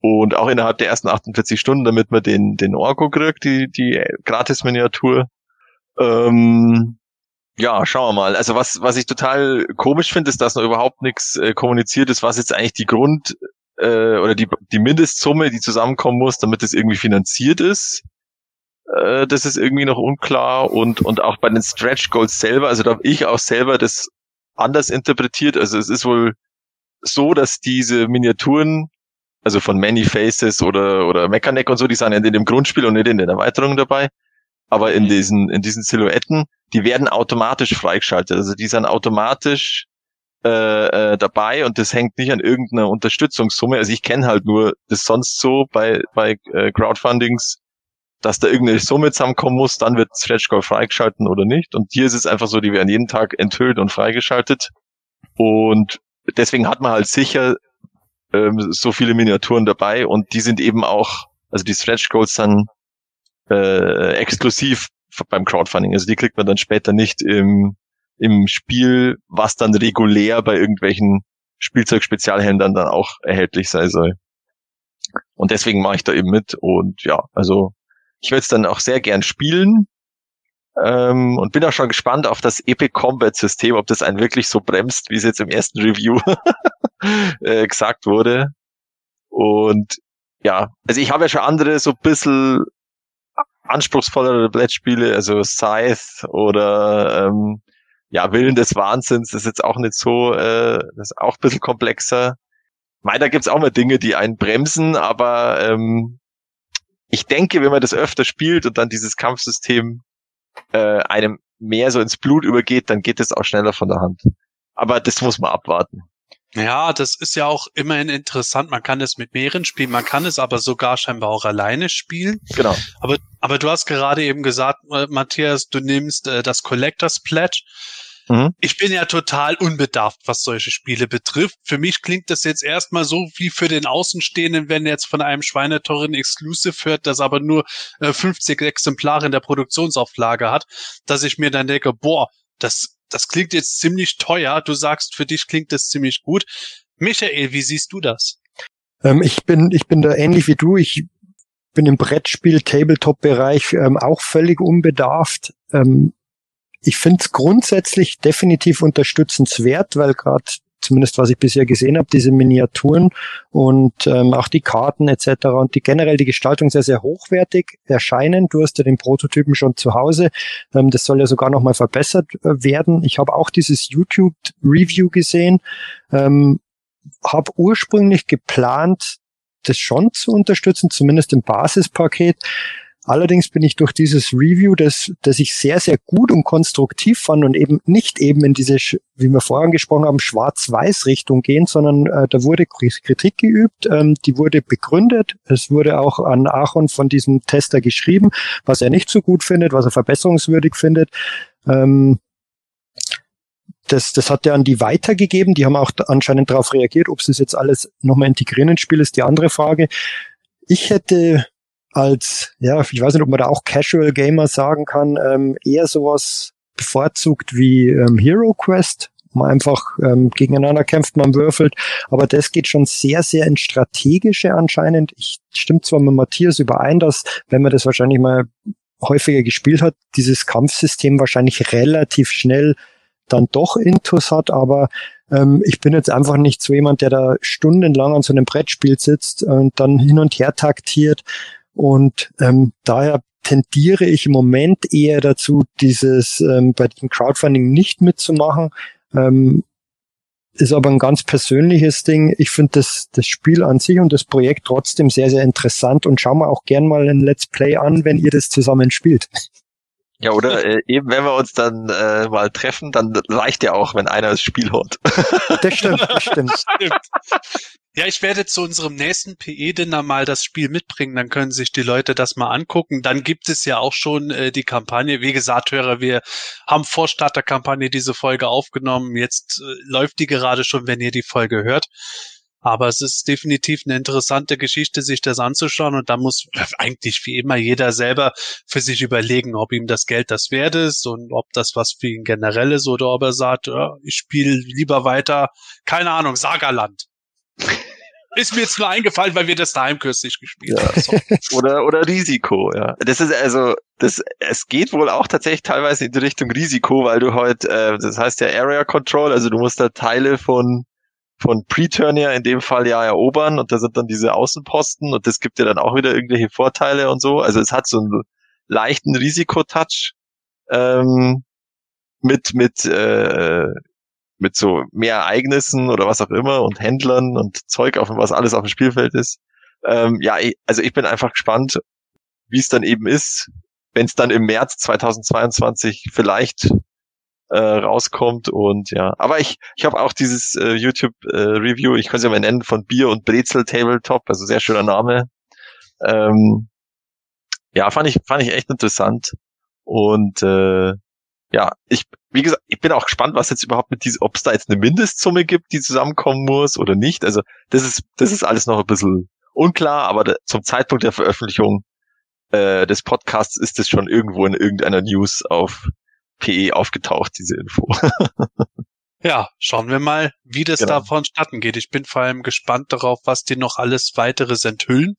Und auch innerhalb der ersten 48 Stunden, damit man den, den Orgo kriegt, die, die Gratis-Miniatur. Ähm, ja, schauen wir mal. Also was, was ich total komisch finde, ist, dass noch überhaupt nichts äh, kommuniziert ist, was jetzt eigentlich die Grund, äh, oder die, die Mindestsumme, die zusammenkommen muss, damit es irgendwie finanziert ist. Äh, das ist irgendwie noch unklar und, und auch bei den Stretch Goals selber, also da habe ich auch selber das anders interpretiert. Also es ist wohl so, dass diese Miniaturen, also von Many Faces oder, oder Mechanic und so, die sind in dem Grundspiel und nicht in den Erweiterungen dabei. Aber in diesen, in diesen Silhouetten, die werden automatisch freigeschaltet. Also die sind automatisch äh, äh, dabei und das hängt nicht an irgendeiner Unterstützungssumme. Also ich kenne halt nur das sonst so bei, bei äh, Crowdfundings, dass da irgendeine Summe zusammenkommen muss, dann wird Stretch Goal freigeschalten oder nicht. Und hier ist es einfach so, die werden jeden Tag enthüllt und freigeschaltet. Und deswegen hat man halt sicher ähm, so viele Miniaturen dabei und die sind eben auch, also die Stretch Goals dann äh, exklusiv beim Crowdfunding. Also die kriegt man dann später nicht im, im Spiel, was dann regulär bei irgendwelchen Spielzeugspezialhändlern dann auch erhältlich sein soll. Und deswegen mache ich da eben mit und ja, also ich würde es dann auch sehr gern spielen ähm, und bin auch schon gespannt auf das Epic Combat System, ob das einen wirklich so bremst, wie es jetzt im ersten Review äh, gesagt wurde. Und ja, also ich habe ja schon andere so bisschen anspruchsvollere Brettspiele, also Scythe oder ähm, ja, Willen des Wahnsinns, ist jetzt auch nicht so, äh, das ist auch ein bisschen komplexer. Meiner gibt's auch mal Dinge, die einen bremsen, aber ähm, ich denke, wenn man das öfter spielt und dann dieses Kampfsystem äh, einem mehr so ins Blut übergeht, dann geht es auch schneller von der Hand. Aber das muss man abwarten. Ja, das ist ja auch immerhin interessant. Man kann es mit mehreren spielen, man kann es aber sogar scheinbar auch alleine spielen. Genau. Aber, aber du hast gerade eben gesagt, äh, Matthias, du nimmst äh, das Collectors Pledge. Mhm. Ich bin ja total unbedarft, was solche Spiele betrifft. Für mich klingt das jetzt erstmal so wie für den Außenstehenden, wenn er jetzt von einem Schweineteuren Exclusive hört, das aber nur äh, 50 Exemplare in der Produktionsauflage hat, dass ich mir dann denke, boah, das das klingt jetzt ziemlich teuer. Du sagst, für dich klingt das ziemlich gut. Michael, wie siehst du das? Ähm, ich bin, ich bin da ähnlich wie du. Ich bin im Brettspiel, Tabletop-Bereich ähm, auch völlig unbedarft. Ähm, ich finde es grundsätzlich definitiv unterstützenswert, weil gerade zumindest was ich bisher gesehen habe, diese Miniaturen und ähm, auch die Karten etc. und die generell die Gestaltung sehr, sehr hochwertig erscheinen. Du hast ja den Prototypen schon zu Hause. Ähm, das soll ja sogar nochmal verbessert äh, werden. Ich habe auch dieses YouTube-Review gesehen. Ähm, habe ursprünglich geplant, das schon zu unterstützen, zumindest im Basispaket. Allerdings bin ich durch dieses Review, das, das ich sehr, sehr gut und konstruktiv fand und eben nicht eben in diese, wie wir vorhin gesprochen haben, Schwarz-Weiß-Richtung gehen, sondern äh, da wurde Kritik geübt, ähm, die wurde begründet. Es wurde auch an Aaron von diesem Tester geschrieben, was er nicht so gut findet, was er verbesserungswürdig findet. Ähm, das, das hat er an die weitergegeben. Die haben auch anscheinend darauf reagiert. Ob sie es jetzt alles nochmal integrieren ins Spiel, ist die andere Frage. Ich hätte als, ja, ich weiß nicht, ob man da auch Casual Gamer sagen kann, ähm, eher sowas bevorzugt wie ähm, Hero Quest, man einfach ähm, gegeneinander kämpft, man würfelt, aber das geht schon sehr, sehr ins Strategische anscheinend. Ich stimme zwar mit Matthias überein, dass, wenn man das wahrscheinlich mal häufiger gespielt hat, dieses Kampfsystem wahrscheinlich relativ schnell dann doch Intus hat, aber ähm, ich bin jetzt einfach nicht so jemand, der da stundenlang an so einem Brettspiel sitzt und dann hin und her taktiert und ähm, daher tendiere ich im Moment eher dazu, dieses ähm, bei dem Crowdfunding nicht mitzumachen. Ähm, ist aber ein ganz persönliches Ding. Ich finde das, das Spiel an sich und das Projekt trotzdem sehr, sehr interessant und schauen wir auch gern mal ein Let's Play an, wenn ihr das zusammen spielt. Ja, oder äh, eben, wenn wir uns dann äh, mal treffen, dann reicht ja auch, wenn einer das Spiel hat. Das stimmt, das stimmt. stimmt. Ja, ich werde zu unserem nächsten PE-Dinner mal das Spiel mitbringen, dann können sich die Leute das mal angucken. Dann gibt es ja auch schon äh, die Kampagne. Wie gesagt, Hörer, wir haben vor Start der Kampagne diese Folge aufgenommen. Jetzt äh, läuft die gerade schon, wenn ihr die Folge hört. Aber es ist definitiv eine interessante Geschichte, sich das anzuschauen. Und da muss eigentlich wie immer jeder selber für sich überlegen, ob ihm das Geld das wert ist und ob das was für ihn generell ist oder ob er sagt, ja, ich spiele lieber weiter, keine Ahnung, Sagerland. Ist mir jetzt nur eingefallen, weil wir das daheim kürzlich gespielt ja. haben. So. Oder, oder Risiko, ja. Das ist also, das, es geht wohl auch tatsächlich teilweise in die Richtung Risiko, weil du heute, äh, das heißt ja Area Control, also du musst da Teile von von Preturnier in dem Fall ja erobern und da sind dann diese Außenposten und das gibt dir dann auch wieder irgendwelche Vorteile und so. Also es hat so einen leichten Risikotouch ähm, mit mit äh, mit so mehr Ereignissen oder was auch immer und Händlern und Zeug, auf was alles auf dem Spielfeld ist. Ähm, ja, also ich bin einfach gespannt, wie es dann eben ist, wenn es dann im März 2022 vielleicht äh, rauskommt und ja, aber ich ich habe auch dieses äh, YouTube äh, Review, ich kann es ja mal nennen von Bier und Brezel Tabletop, also sehr schöner Name. Ähm, ja, fand ich fand ich echt interessant und äh, ja, ich wie gesagt, ich bin auch gespannt, was jetzt überhaupt mit diesem, ob es da jetzt eine Mindestsumme gibt, die zusammenkommen muss oder nicht. Also das ist das ist alles noch ein bisschen unklar, aber de, zum Zeitpunkt der Veröffentlichung äh, des Podcasts ist es schon irgendwo in irgendeiner News auf PE aufgetaucht, diese Info. ja, schauen wir mal, wie das Genau. da vonstatten geht. Ich bin vor allem gespannt darauf, was die noch alles weiteres enthüllen.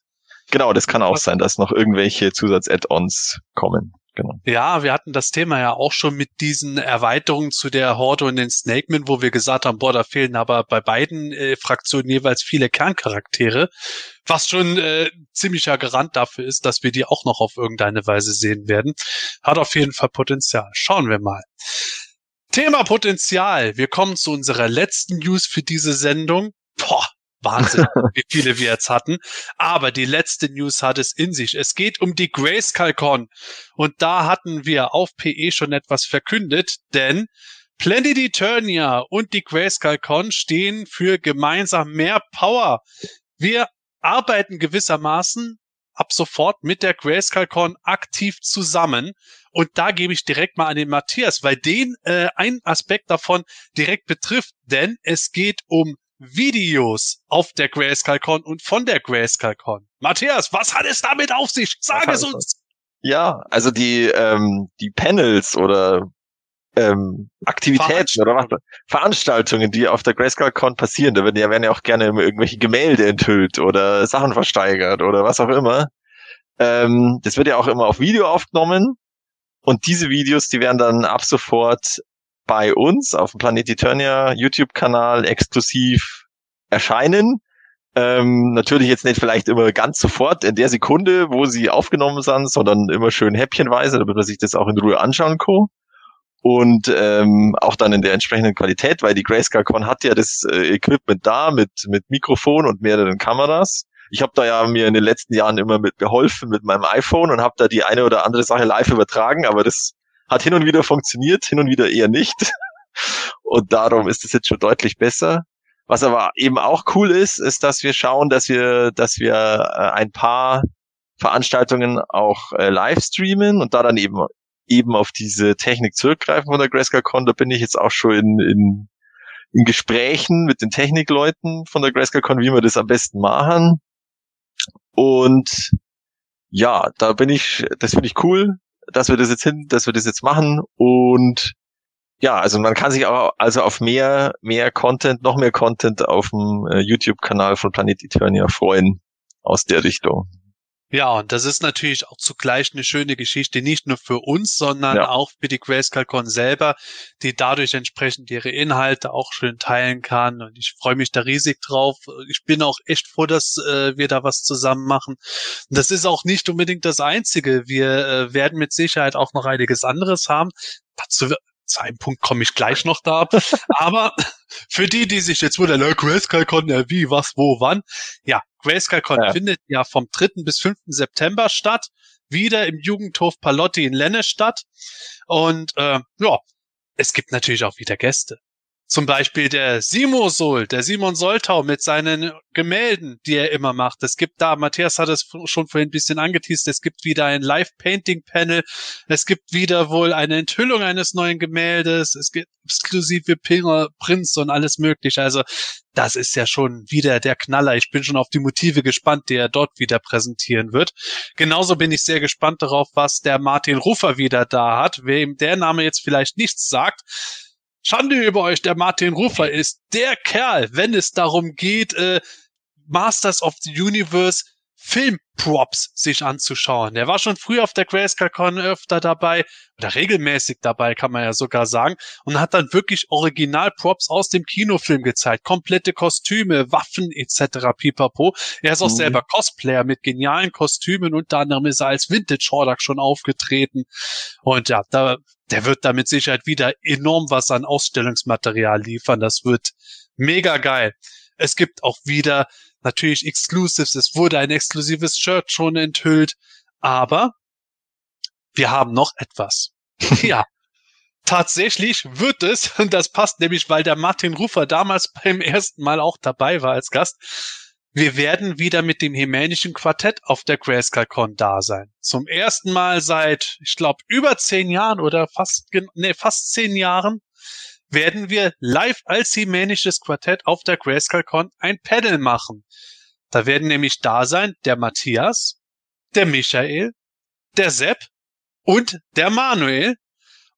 genau, das kann auch sein, dass noch irgendwelche Zusatz-Add-ons kommen. Genau. Ja, wir hatten das Thema ja auch schon mit diesen Erweiterungen zu der Horde und den Snakemen, wo wir gesagt haben, boah, da fehlen aber bei beiden äh, Fraktionen jeweils viele Kerncharaktere, was schon äh, ziemlicher Garant dafür ist, dass wir die auch noch auf irgendeine Weise sehen werden. Hat auf jeden Fall Potenzial. Schauen wir mal. Thema Potenzial. Wir kommen zu unserer letzten News für diese Sendung. Boah, Wahnsinn, wie viele wir jetzt hatten. Aber die letzte News hat es in sich. Es geht um die Grayskull-Con. Und da hatten wir auf PE schon etwas verkündet, denn Planet Eternia und die Grayskull-Con stehen für gemeinsam mehr Power. Wir arbeiten gewissermaßen ab sofort mit der Grayskull-Con aktiv zusammen. Und da gebe ich direkt mal an den Matthias, weil den äh, ein Aspekt davon direkt betrifft, denn es geht um Videos auf der Grayskull-Con und von der Grayskull-Con. Matthias, was hat es damit auf sich? Sag es uns! Ja, also die, ähm, die Panels oder ähm, Aktivitäten oder was, Veranstaltungen, die auf der Grayskull-Con passieren, da werden ja, werden ja auch gerne irgendwelche Gemälde enthüllt oder Sachen versteigert oder was auch immer. Ähm, das wird ja auch immer auf Video aufgenommen und diese Videos, die werden dann ab sofort bei uns auf dem Planet Eternia YouTube-Kanal exklusiv erscheinen. Ähm, natürlich jetzt nicht vielleicht immer ganz sofort in der Sekunde, wo sie aufgenommen sind, sondern immer schön häppchenweise, damit man sich das auch in Ruhe anschauen kann. Und ähm, auch dann in der entsprechenden Qualität, weil die Grayscale Con hat ja das äh, Equipment da mit, mit Mikrofon und mehreren Kameras. Ich habe da ja mir in den letzten Jahren immer mit geholfen mit meinem iPhone und habe da die eine oder andere Sache live übertragen, aber das hat hin und wieder funktioniert, hin und wieder eher nicht. Und darum ist es jetzt schon deutlich besser. Was aber eben auch cool ist, ist, dass wir schauen, dass wir, dass wir äh, ein paar Veranstaltungen auch äh, live streamen und da dann eben eben auf diese Technik zurückgreifen von der Grayscale Con. Da bin ich jetzt auch schon in, in, in Gesprächen mit den Technikleuten von der Grayscale Con, wie wir das am besten machen. Und ja, da bin ich, das finde ich cool, dass wir das jetzt hin, dass wir das jetzt machen und ja, also man kann sich auch also auf mehr, mehr Content, noch mehr Content auf dem äh, YouTube-Kanal von Planet Eternia freuen aus der Richtung. Ja, und das ist natürlich auch zugleich eine schöne Geschichte, nicht nur für uns, sondern Ja. auch für die Grayscale-Con selber, die dadurch entsprechend ihre Inhalte auch schön teilen kann. Und ich freue mich da riesig drauf. Ich bin auch echt froh, dass äh, wir da was zusammen machen. Und das ist auch nicht unbedingt das Einzige. Wir äh, werden mit Sicherheit auch noch einiges anderes haben. Dazu zu einem Punkt komme ich gleich noch da. Aber für die, die sich jetzt wundern, äh, Grayscale-Con, ja, wie, was, wo, wann? Ja, Grayscale-Con Ja. findet ja vom 3. bis 5. September statt. Wieder im Jugendhof Palotti in Lenne statt. Und äh, ja, es gibt natürlich auch wieder Gäste. Zum Beispiel der Simo Sol, der Simon Soltau mit seinen Gemälden, die er immer macht. Es gibt da, Matthias hat es schon vorhin ein bisschen angeteased, es gibt wieder ein Live-Painting-Panel, es gibt wieder wohl eine Enthüllung eines neuen Gemäldes, es gibt exklusive Prints und alles mögliche. Also das ist ja schon wieder der Knaller. Ich bin schon auf die Motive gespannt, die er dort wieder präsentieren wird. Genauso bin ich sehr gespannt darauf, was der Martin Rufer wieder da hat. Wem der Name jetzt vielleicht nichts sagt, Schande über euch, der Martin Rufer ist der Kerl, wenn es darum geht, äh, Masters of the Universe Filmprops sich anzuschauen. Der war schon früher auf der Grayscale-Con öfter dabei, oder regelmäßig dabei, kann man ja sogar sagen, und hat dann wirklich Original-Props aus dem Kinofilm gezeigt. Komplette Kostüme, Waffen etc. pipapo. Er ist auch Mhm. selber Cosplayer mit genialen Kostümen, unter anderem ist er als Vintage Hordak schon aufgetreten. Und ja, da, der wird da mit Sicherheit wieder enorm was an Ausstellungsmaterial liefern. Das wird mega geil. Es gibt auch wieder natürlich Exclusives. Es wurde ein exklusives Shirt schon enthüllt. Aber wir haben noch etwas. ja. tatsächlich wird es, und das passt nämlich, weil der Martin Rufer damals beim ersten Mal auch dabei war als Gast, wir werden wieder mit dem Hemänischen Quartett auf der GrayscaleCon da sein. Zum ersten Mal seit, ich glaube, über zehn Jahren oder fast, nee, fast zehn Jahren werden wir live als Hemänisches Quartett auf der GrayscaleCon ein Panel machen. Da werden nämlich da sein der Matthias, der Michael, der Sepp und der Manuel.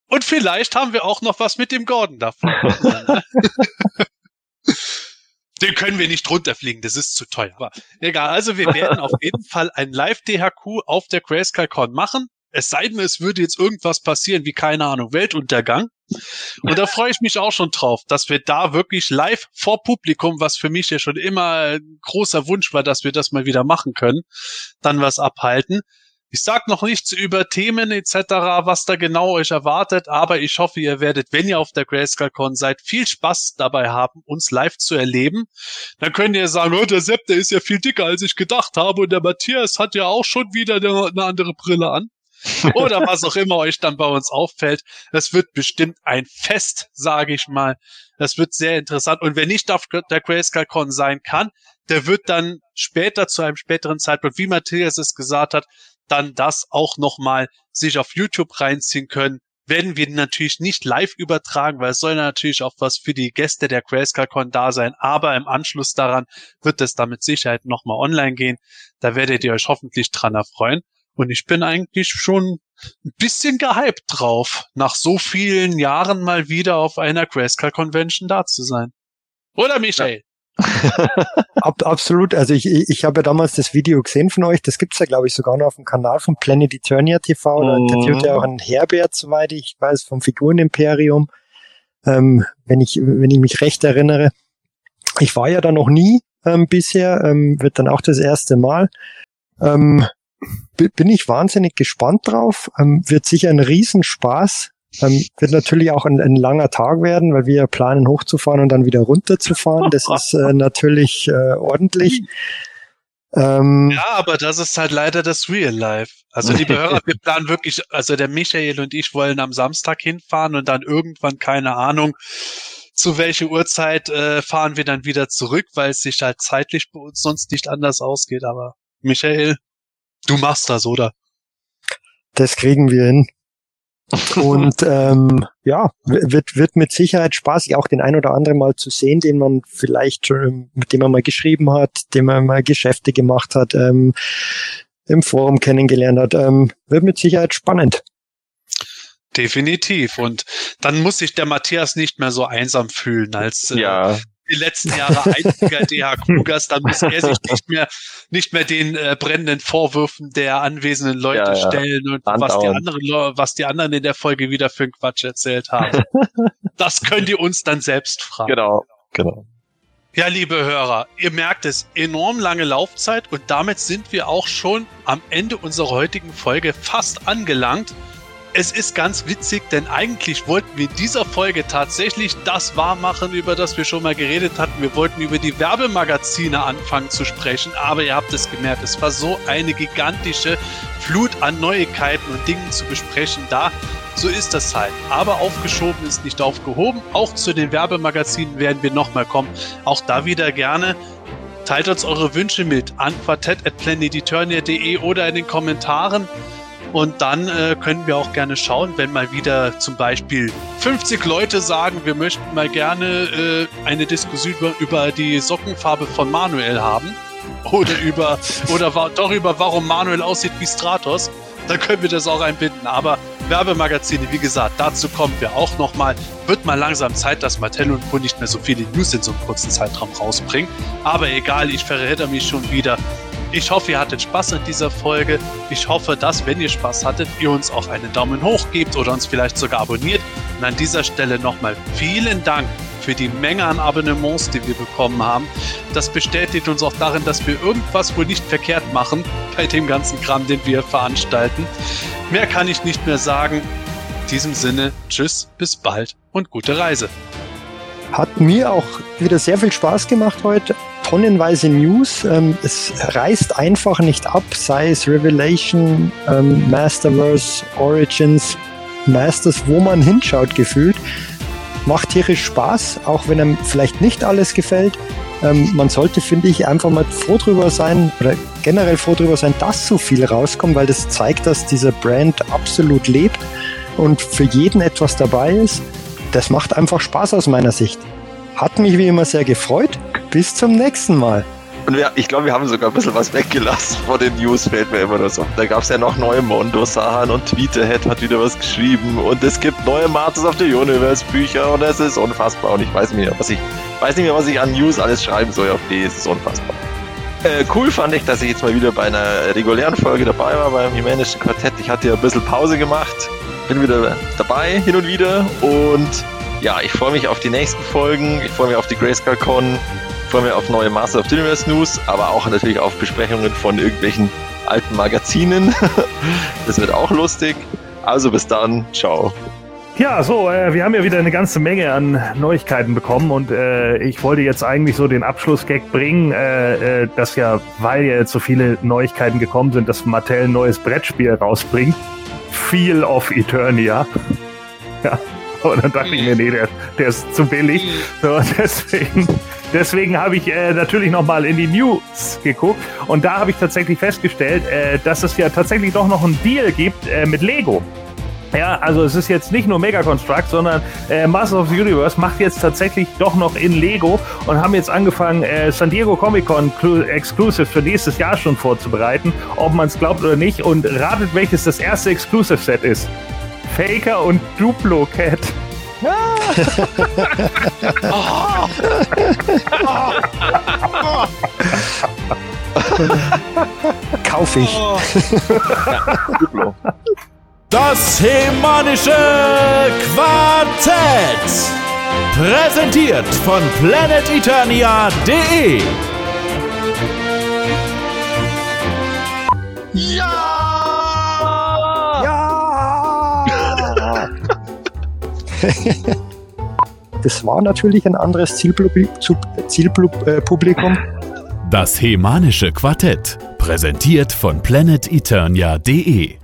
Und vielleicht haben wir auch noch was mit dem Gordon davon. Den können wir nicht runterfliegen, das ist zu teuer. Aber egal, also wir werden auf jeden Fall ein Live-DHQ auf der GrayscaleCon machen. Es sei denn, es würde jetzt irgendwas passieren, wie keine Ahnung, Weltuntergang. Und da freue ich mich auch schon drauf, dass wir da wirklich live vor Publikum, was für mich ja schon immer ein großer Wunsch war, dass wir das mal wieder machen können, dann was abhalten. Ich sag noch nichts über Themen etc., was da genau euch erwartet, aber ich hoffe, ihr werdet, wenn ihr auf der GrayscaleCon seid, viel Spaß dabei haben, uns live zu erleben. Dann könnt ihr sagen, oh, der Sepp, der ist ja viel dicker, als ich gedacht habe und der Matthias hat ja auch schon wieder eine andere Brille an. Oder was auch immer euch dann bei uns auffällt. Es wird bestimmt ein Fest, sage ich mal. Das wird sehr interessant. Und wer nicht auf der GrayscaleCon sein kann, der wird dann später zu einem späteren Zeitpunkt, wie Matthias es gesagt hat, dann das auch nochmal sich auf YouTube reinziehen können. Werden wir natürlich nicht live übertragen, weil es soll natürlich auch was für die Gäste der GrayscaleCon da sein. Aber im Anschluss daran wird es da mit Sicherheit nochmal online gehen. Da werdet ihr euch hoffentlich dran erfreuen. Und ich bin eigentlich schon ein bisschen gehypt drauf, nach so vielen Jahren mal wieder auf einer Grayscale Convention da zu sein. Oder Michael? Ab, absolut. Also ich, ich habe ja damals das Video gesehen von euch. Das gibt's ja, glaube ich, sogar noch auf dem Kanal von Planet Eternia TV. Da Mhm. interviewt ja auch ein Herbert, soweit ich weiß, vom Figurenimperium. Ähm, wenn ich, wenn ich mich recht erinnere. Ich war ja da noch nie ähm, bisher, ähm, wird dann auch das erste Mal. Ähm, bin ich wahnsinnig gespannt drauf. Ähm, wird sicher ein Riesenspaß. Ähm, wird natürlich auch ein, ein langer Tag werden, weil wir planen hochzufahren und dann wieder runterzufahren. Das ist äh, natürlich äh, ordentlich. Ähm, Ja, aber das ist halt leider das Real Life. Also liebe Hörer, wir planen wirklich, also der Michael und ich wollen am Samstag hinfahren und dann irgendwann, keine Ahnung, zu welcher Uhrzeit äh, fahren wir dann wieder zurück, weil es sich halt zeitlich bei uns sonst nicht anders ausgeht. Aber Michael, du machst das, oder? Das kriegen wir hin. Und ähm, ja, wird, wird mit Sicherheit spaßig, auch den ein oder anderen mal zu sehen, den man vielleicht schon, mit dem man mal geschrieben hat, dem man mal Geschäfte gemacht hat, ähm, im Forum kennengelernt hat. Ähm, wird mit Sicherheit spannend. Definitiv. Und dann muss sich der Matthias nicht mehr so einsam fühlen als äh, Ja, die letzten Jahre einziger DH-Krugers, dann muss er sich nicht mehr, nicht mehr den äh, brennenden Vorwürfen der anwesenden Leute Ja, stellen und was die, anderen, was die anderen in der Folge wieder für einen Quatsch erzählt haben. das könnt ihr uns dann selbst fragen. genau, genau. Ja, liebe Hörer, ihr merkt es, enorm lange Laufzeit und damit sind wir auch schon am Ende unserer heutigen Folge fast angelangt. Es ist ganz witzig, denn eigentlich wollten wir in dieser Folge tatsächlich das wahrmachen, über das wir schon mal geredet hatten. Wir wollten über die Werbemagazine anfangen zu sprechen, aber ihr habt es gemerkt, es war so eine gigantische Flut an Neuigkeiten und Dingen zu besprechen da. So ist das halt. Aber aufgeschoben ist nicht aufgehoben. Auch zu den Werbemagazinen werden wir nochmal kommen. Auch da wieder gerne. Teilt uns eure Wünsche mit an quartett.planeteturnier.de oder in den Kommentaren. Und dann äh, können wir auch gerne schauen, wenn mal wieder zum Beispiel 50 Leute sagen, wir möchten mal gerne äh, eine Diskussion über, über die Sockenfarbe von Manuel haben. Oder über, oder darüber, warum Manuel aussieht wie Stratos. Dann können wir das auch einbinden. Aber Werbemagazine, wie gesagt, dazu kommen wir auch nochmal. Wird mal langsam Zeit, dass Mattel und Co. nicht mehr so viele News in so einem kurzen Zeitraum rausbringen. Aber egal, ich verrate mich schon wieder. Ich hoffe, ihr hattet Spaß an dieser Folge. Ich hoffe, dass, wenn ihr Spaß hattet, ihr uns auch einen Daumen hoch gebt oder uns vielleicht sogar abonniert. Und an dieser Stelle nochmal vielen Dank für die Menge an Abonnements, die wir bekommen haben. Das bestätigt uns auch darin, dass wir irgendwas wohl nicht verkehrt machen bei dem ganzen Kram, den wir veranstalten. Mehr kann ich nicht mehr sagen. In diesem Sinne, tschüss, bis bald und gute Reise. Hat mir auch wieder sehr viel Spaß gemacht heute. Tonnenweise News. Ähm, es reißt einfach nicht ab, sei es Revelation, ähm, Masterverse, Origins. Masters, wo man hinschaut, gefühlt. Macht tierisch Spaß, auch wenn einem vielleicht nicht alles gefällt. Ähm, man sollte, finde ich, einfach mal froh drüber sein oder generell froh drüber sein, dass so viel rauskommt, weil das zeigt, dass dieser Brand absolut lebt und für jeden etwas dabei ist. Das macht einfach Spaß aus meiner Sicht. Hat mich wie immer sehr gefreut. Bis zum nächsten Mal. Und wir, ich glaube, wir haben sogar ein bisschen was weggelassen vor den News, fällt mir immer nur so. Da gab es ja noch neue Mondo Sahan und Tweeterhead hat wieder was geschrieben und es gibt neue Masters of the Universe Bücher und es ist unfassbar und ich weiß nicht mehr, was ich, weiß nicht mehr, was ich an News alles schreiben soll auf die, es ist unfassbar. Äh, cool fand ich, dass ich jetzt mal wieder bei einer regulären Folge dabei war, beim Humanischen Quartett. Ich hatte ja ein bisschen Pause gemacht, bin wieder dabei, hin und wieder und ja, ich freue mich auf die nächsten Folgen, ich freue mich auf die Grayscale Con, freue mich auf neue Master of the Universe News, aber auch natürlich auf Besprechungen von irgendwelchen alten Magazinen. das wird auch lustig. Also bis dann, ciao. Ja, so, äh, wir haben ja wieder eine ganze Menge an Neuigkeiten bekommen und äh, ich wollte jetzt eigentlich so den Abschlussgag bringen, äh, äh, dass ja, weil ja jetzt so viele Neuigkeiten gekommen sind, dass Mattel ein neues Brettspiel rausbringt. Feel of Eternia. ja. Und dann dachte ich mir, nee, der, der ist zu billig. So, deswegen deswegen habe ich äh, natürlich nochmal in die News geguckt und da habe ich tatsächlich festgestellt, äh, dass es ja tatsächlich doch noch einen Deal gibt äh, mit Lego. Ja, also es ist jetzt nicht nur Mega Construct, sondern äh, Masters of the Universe macht jetzt tatsächlich doch noch in Lego und haben jetzt angefangen, äh, San Diego Comic Con Exclusive für nächstes Jahr schon vorzubereiten, ob man es glaubt oder nicht. Und ratet, welches das erste Exclusive Set ist. Faker und Duplo Cat. Kauf ich. Das Hemanische Quartett. Präsentiert von planeteternia.de. das war natürlich ein anderes Zielpublikum. Zielpublikum. Das Hemanische Quartett, präsentiert von planeteternia.de.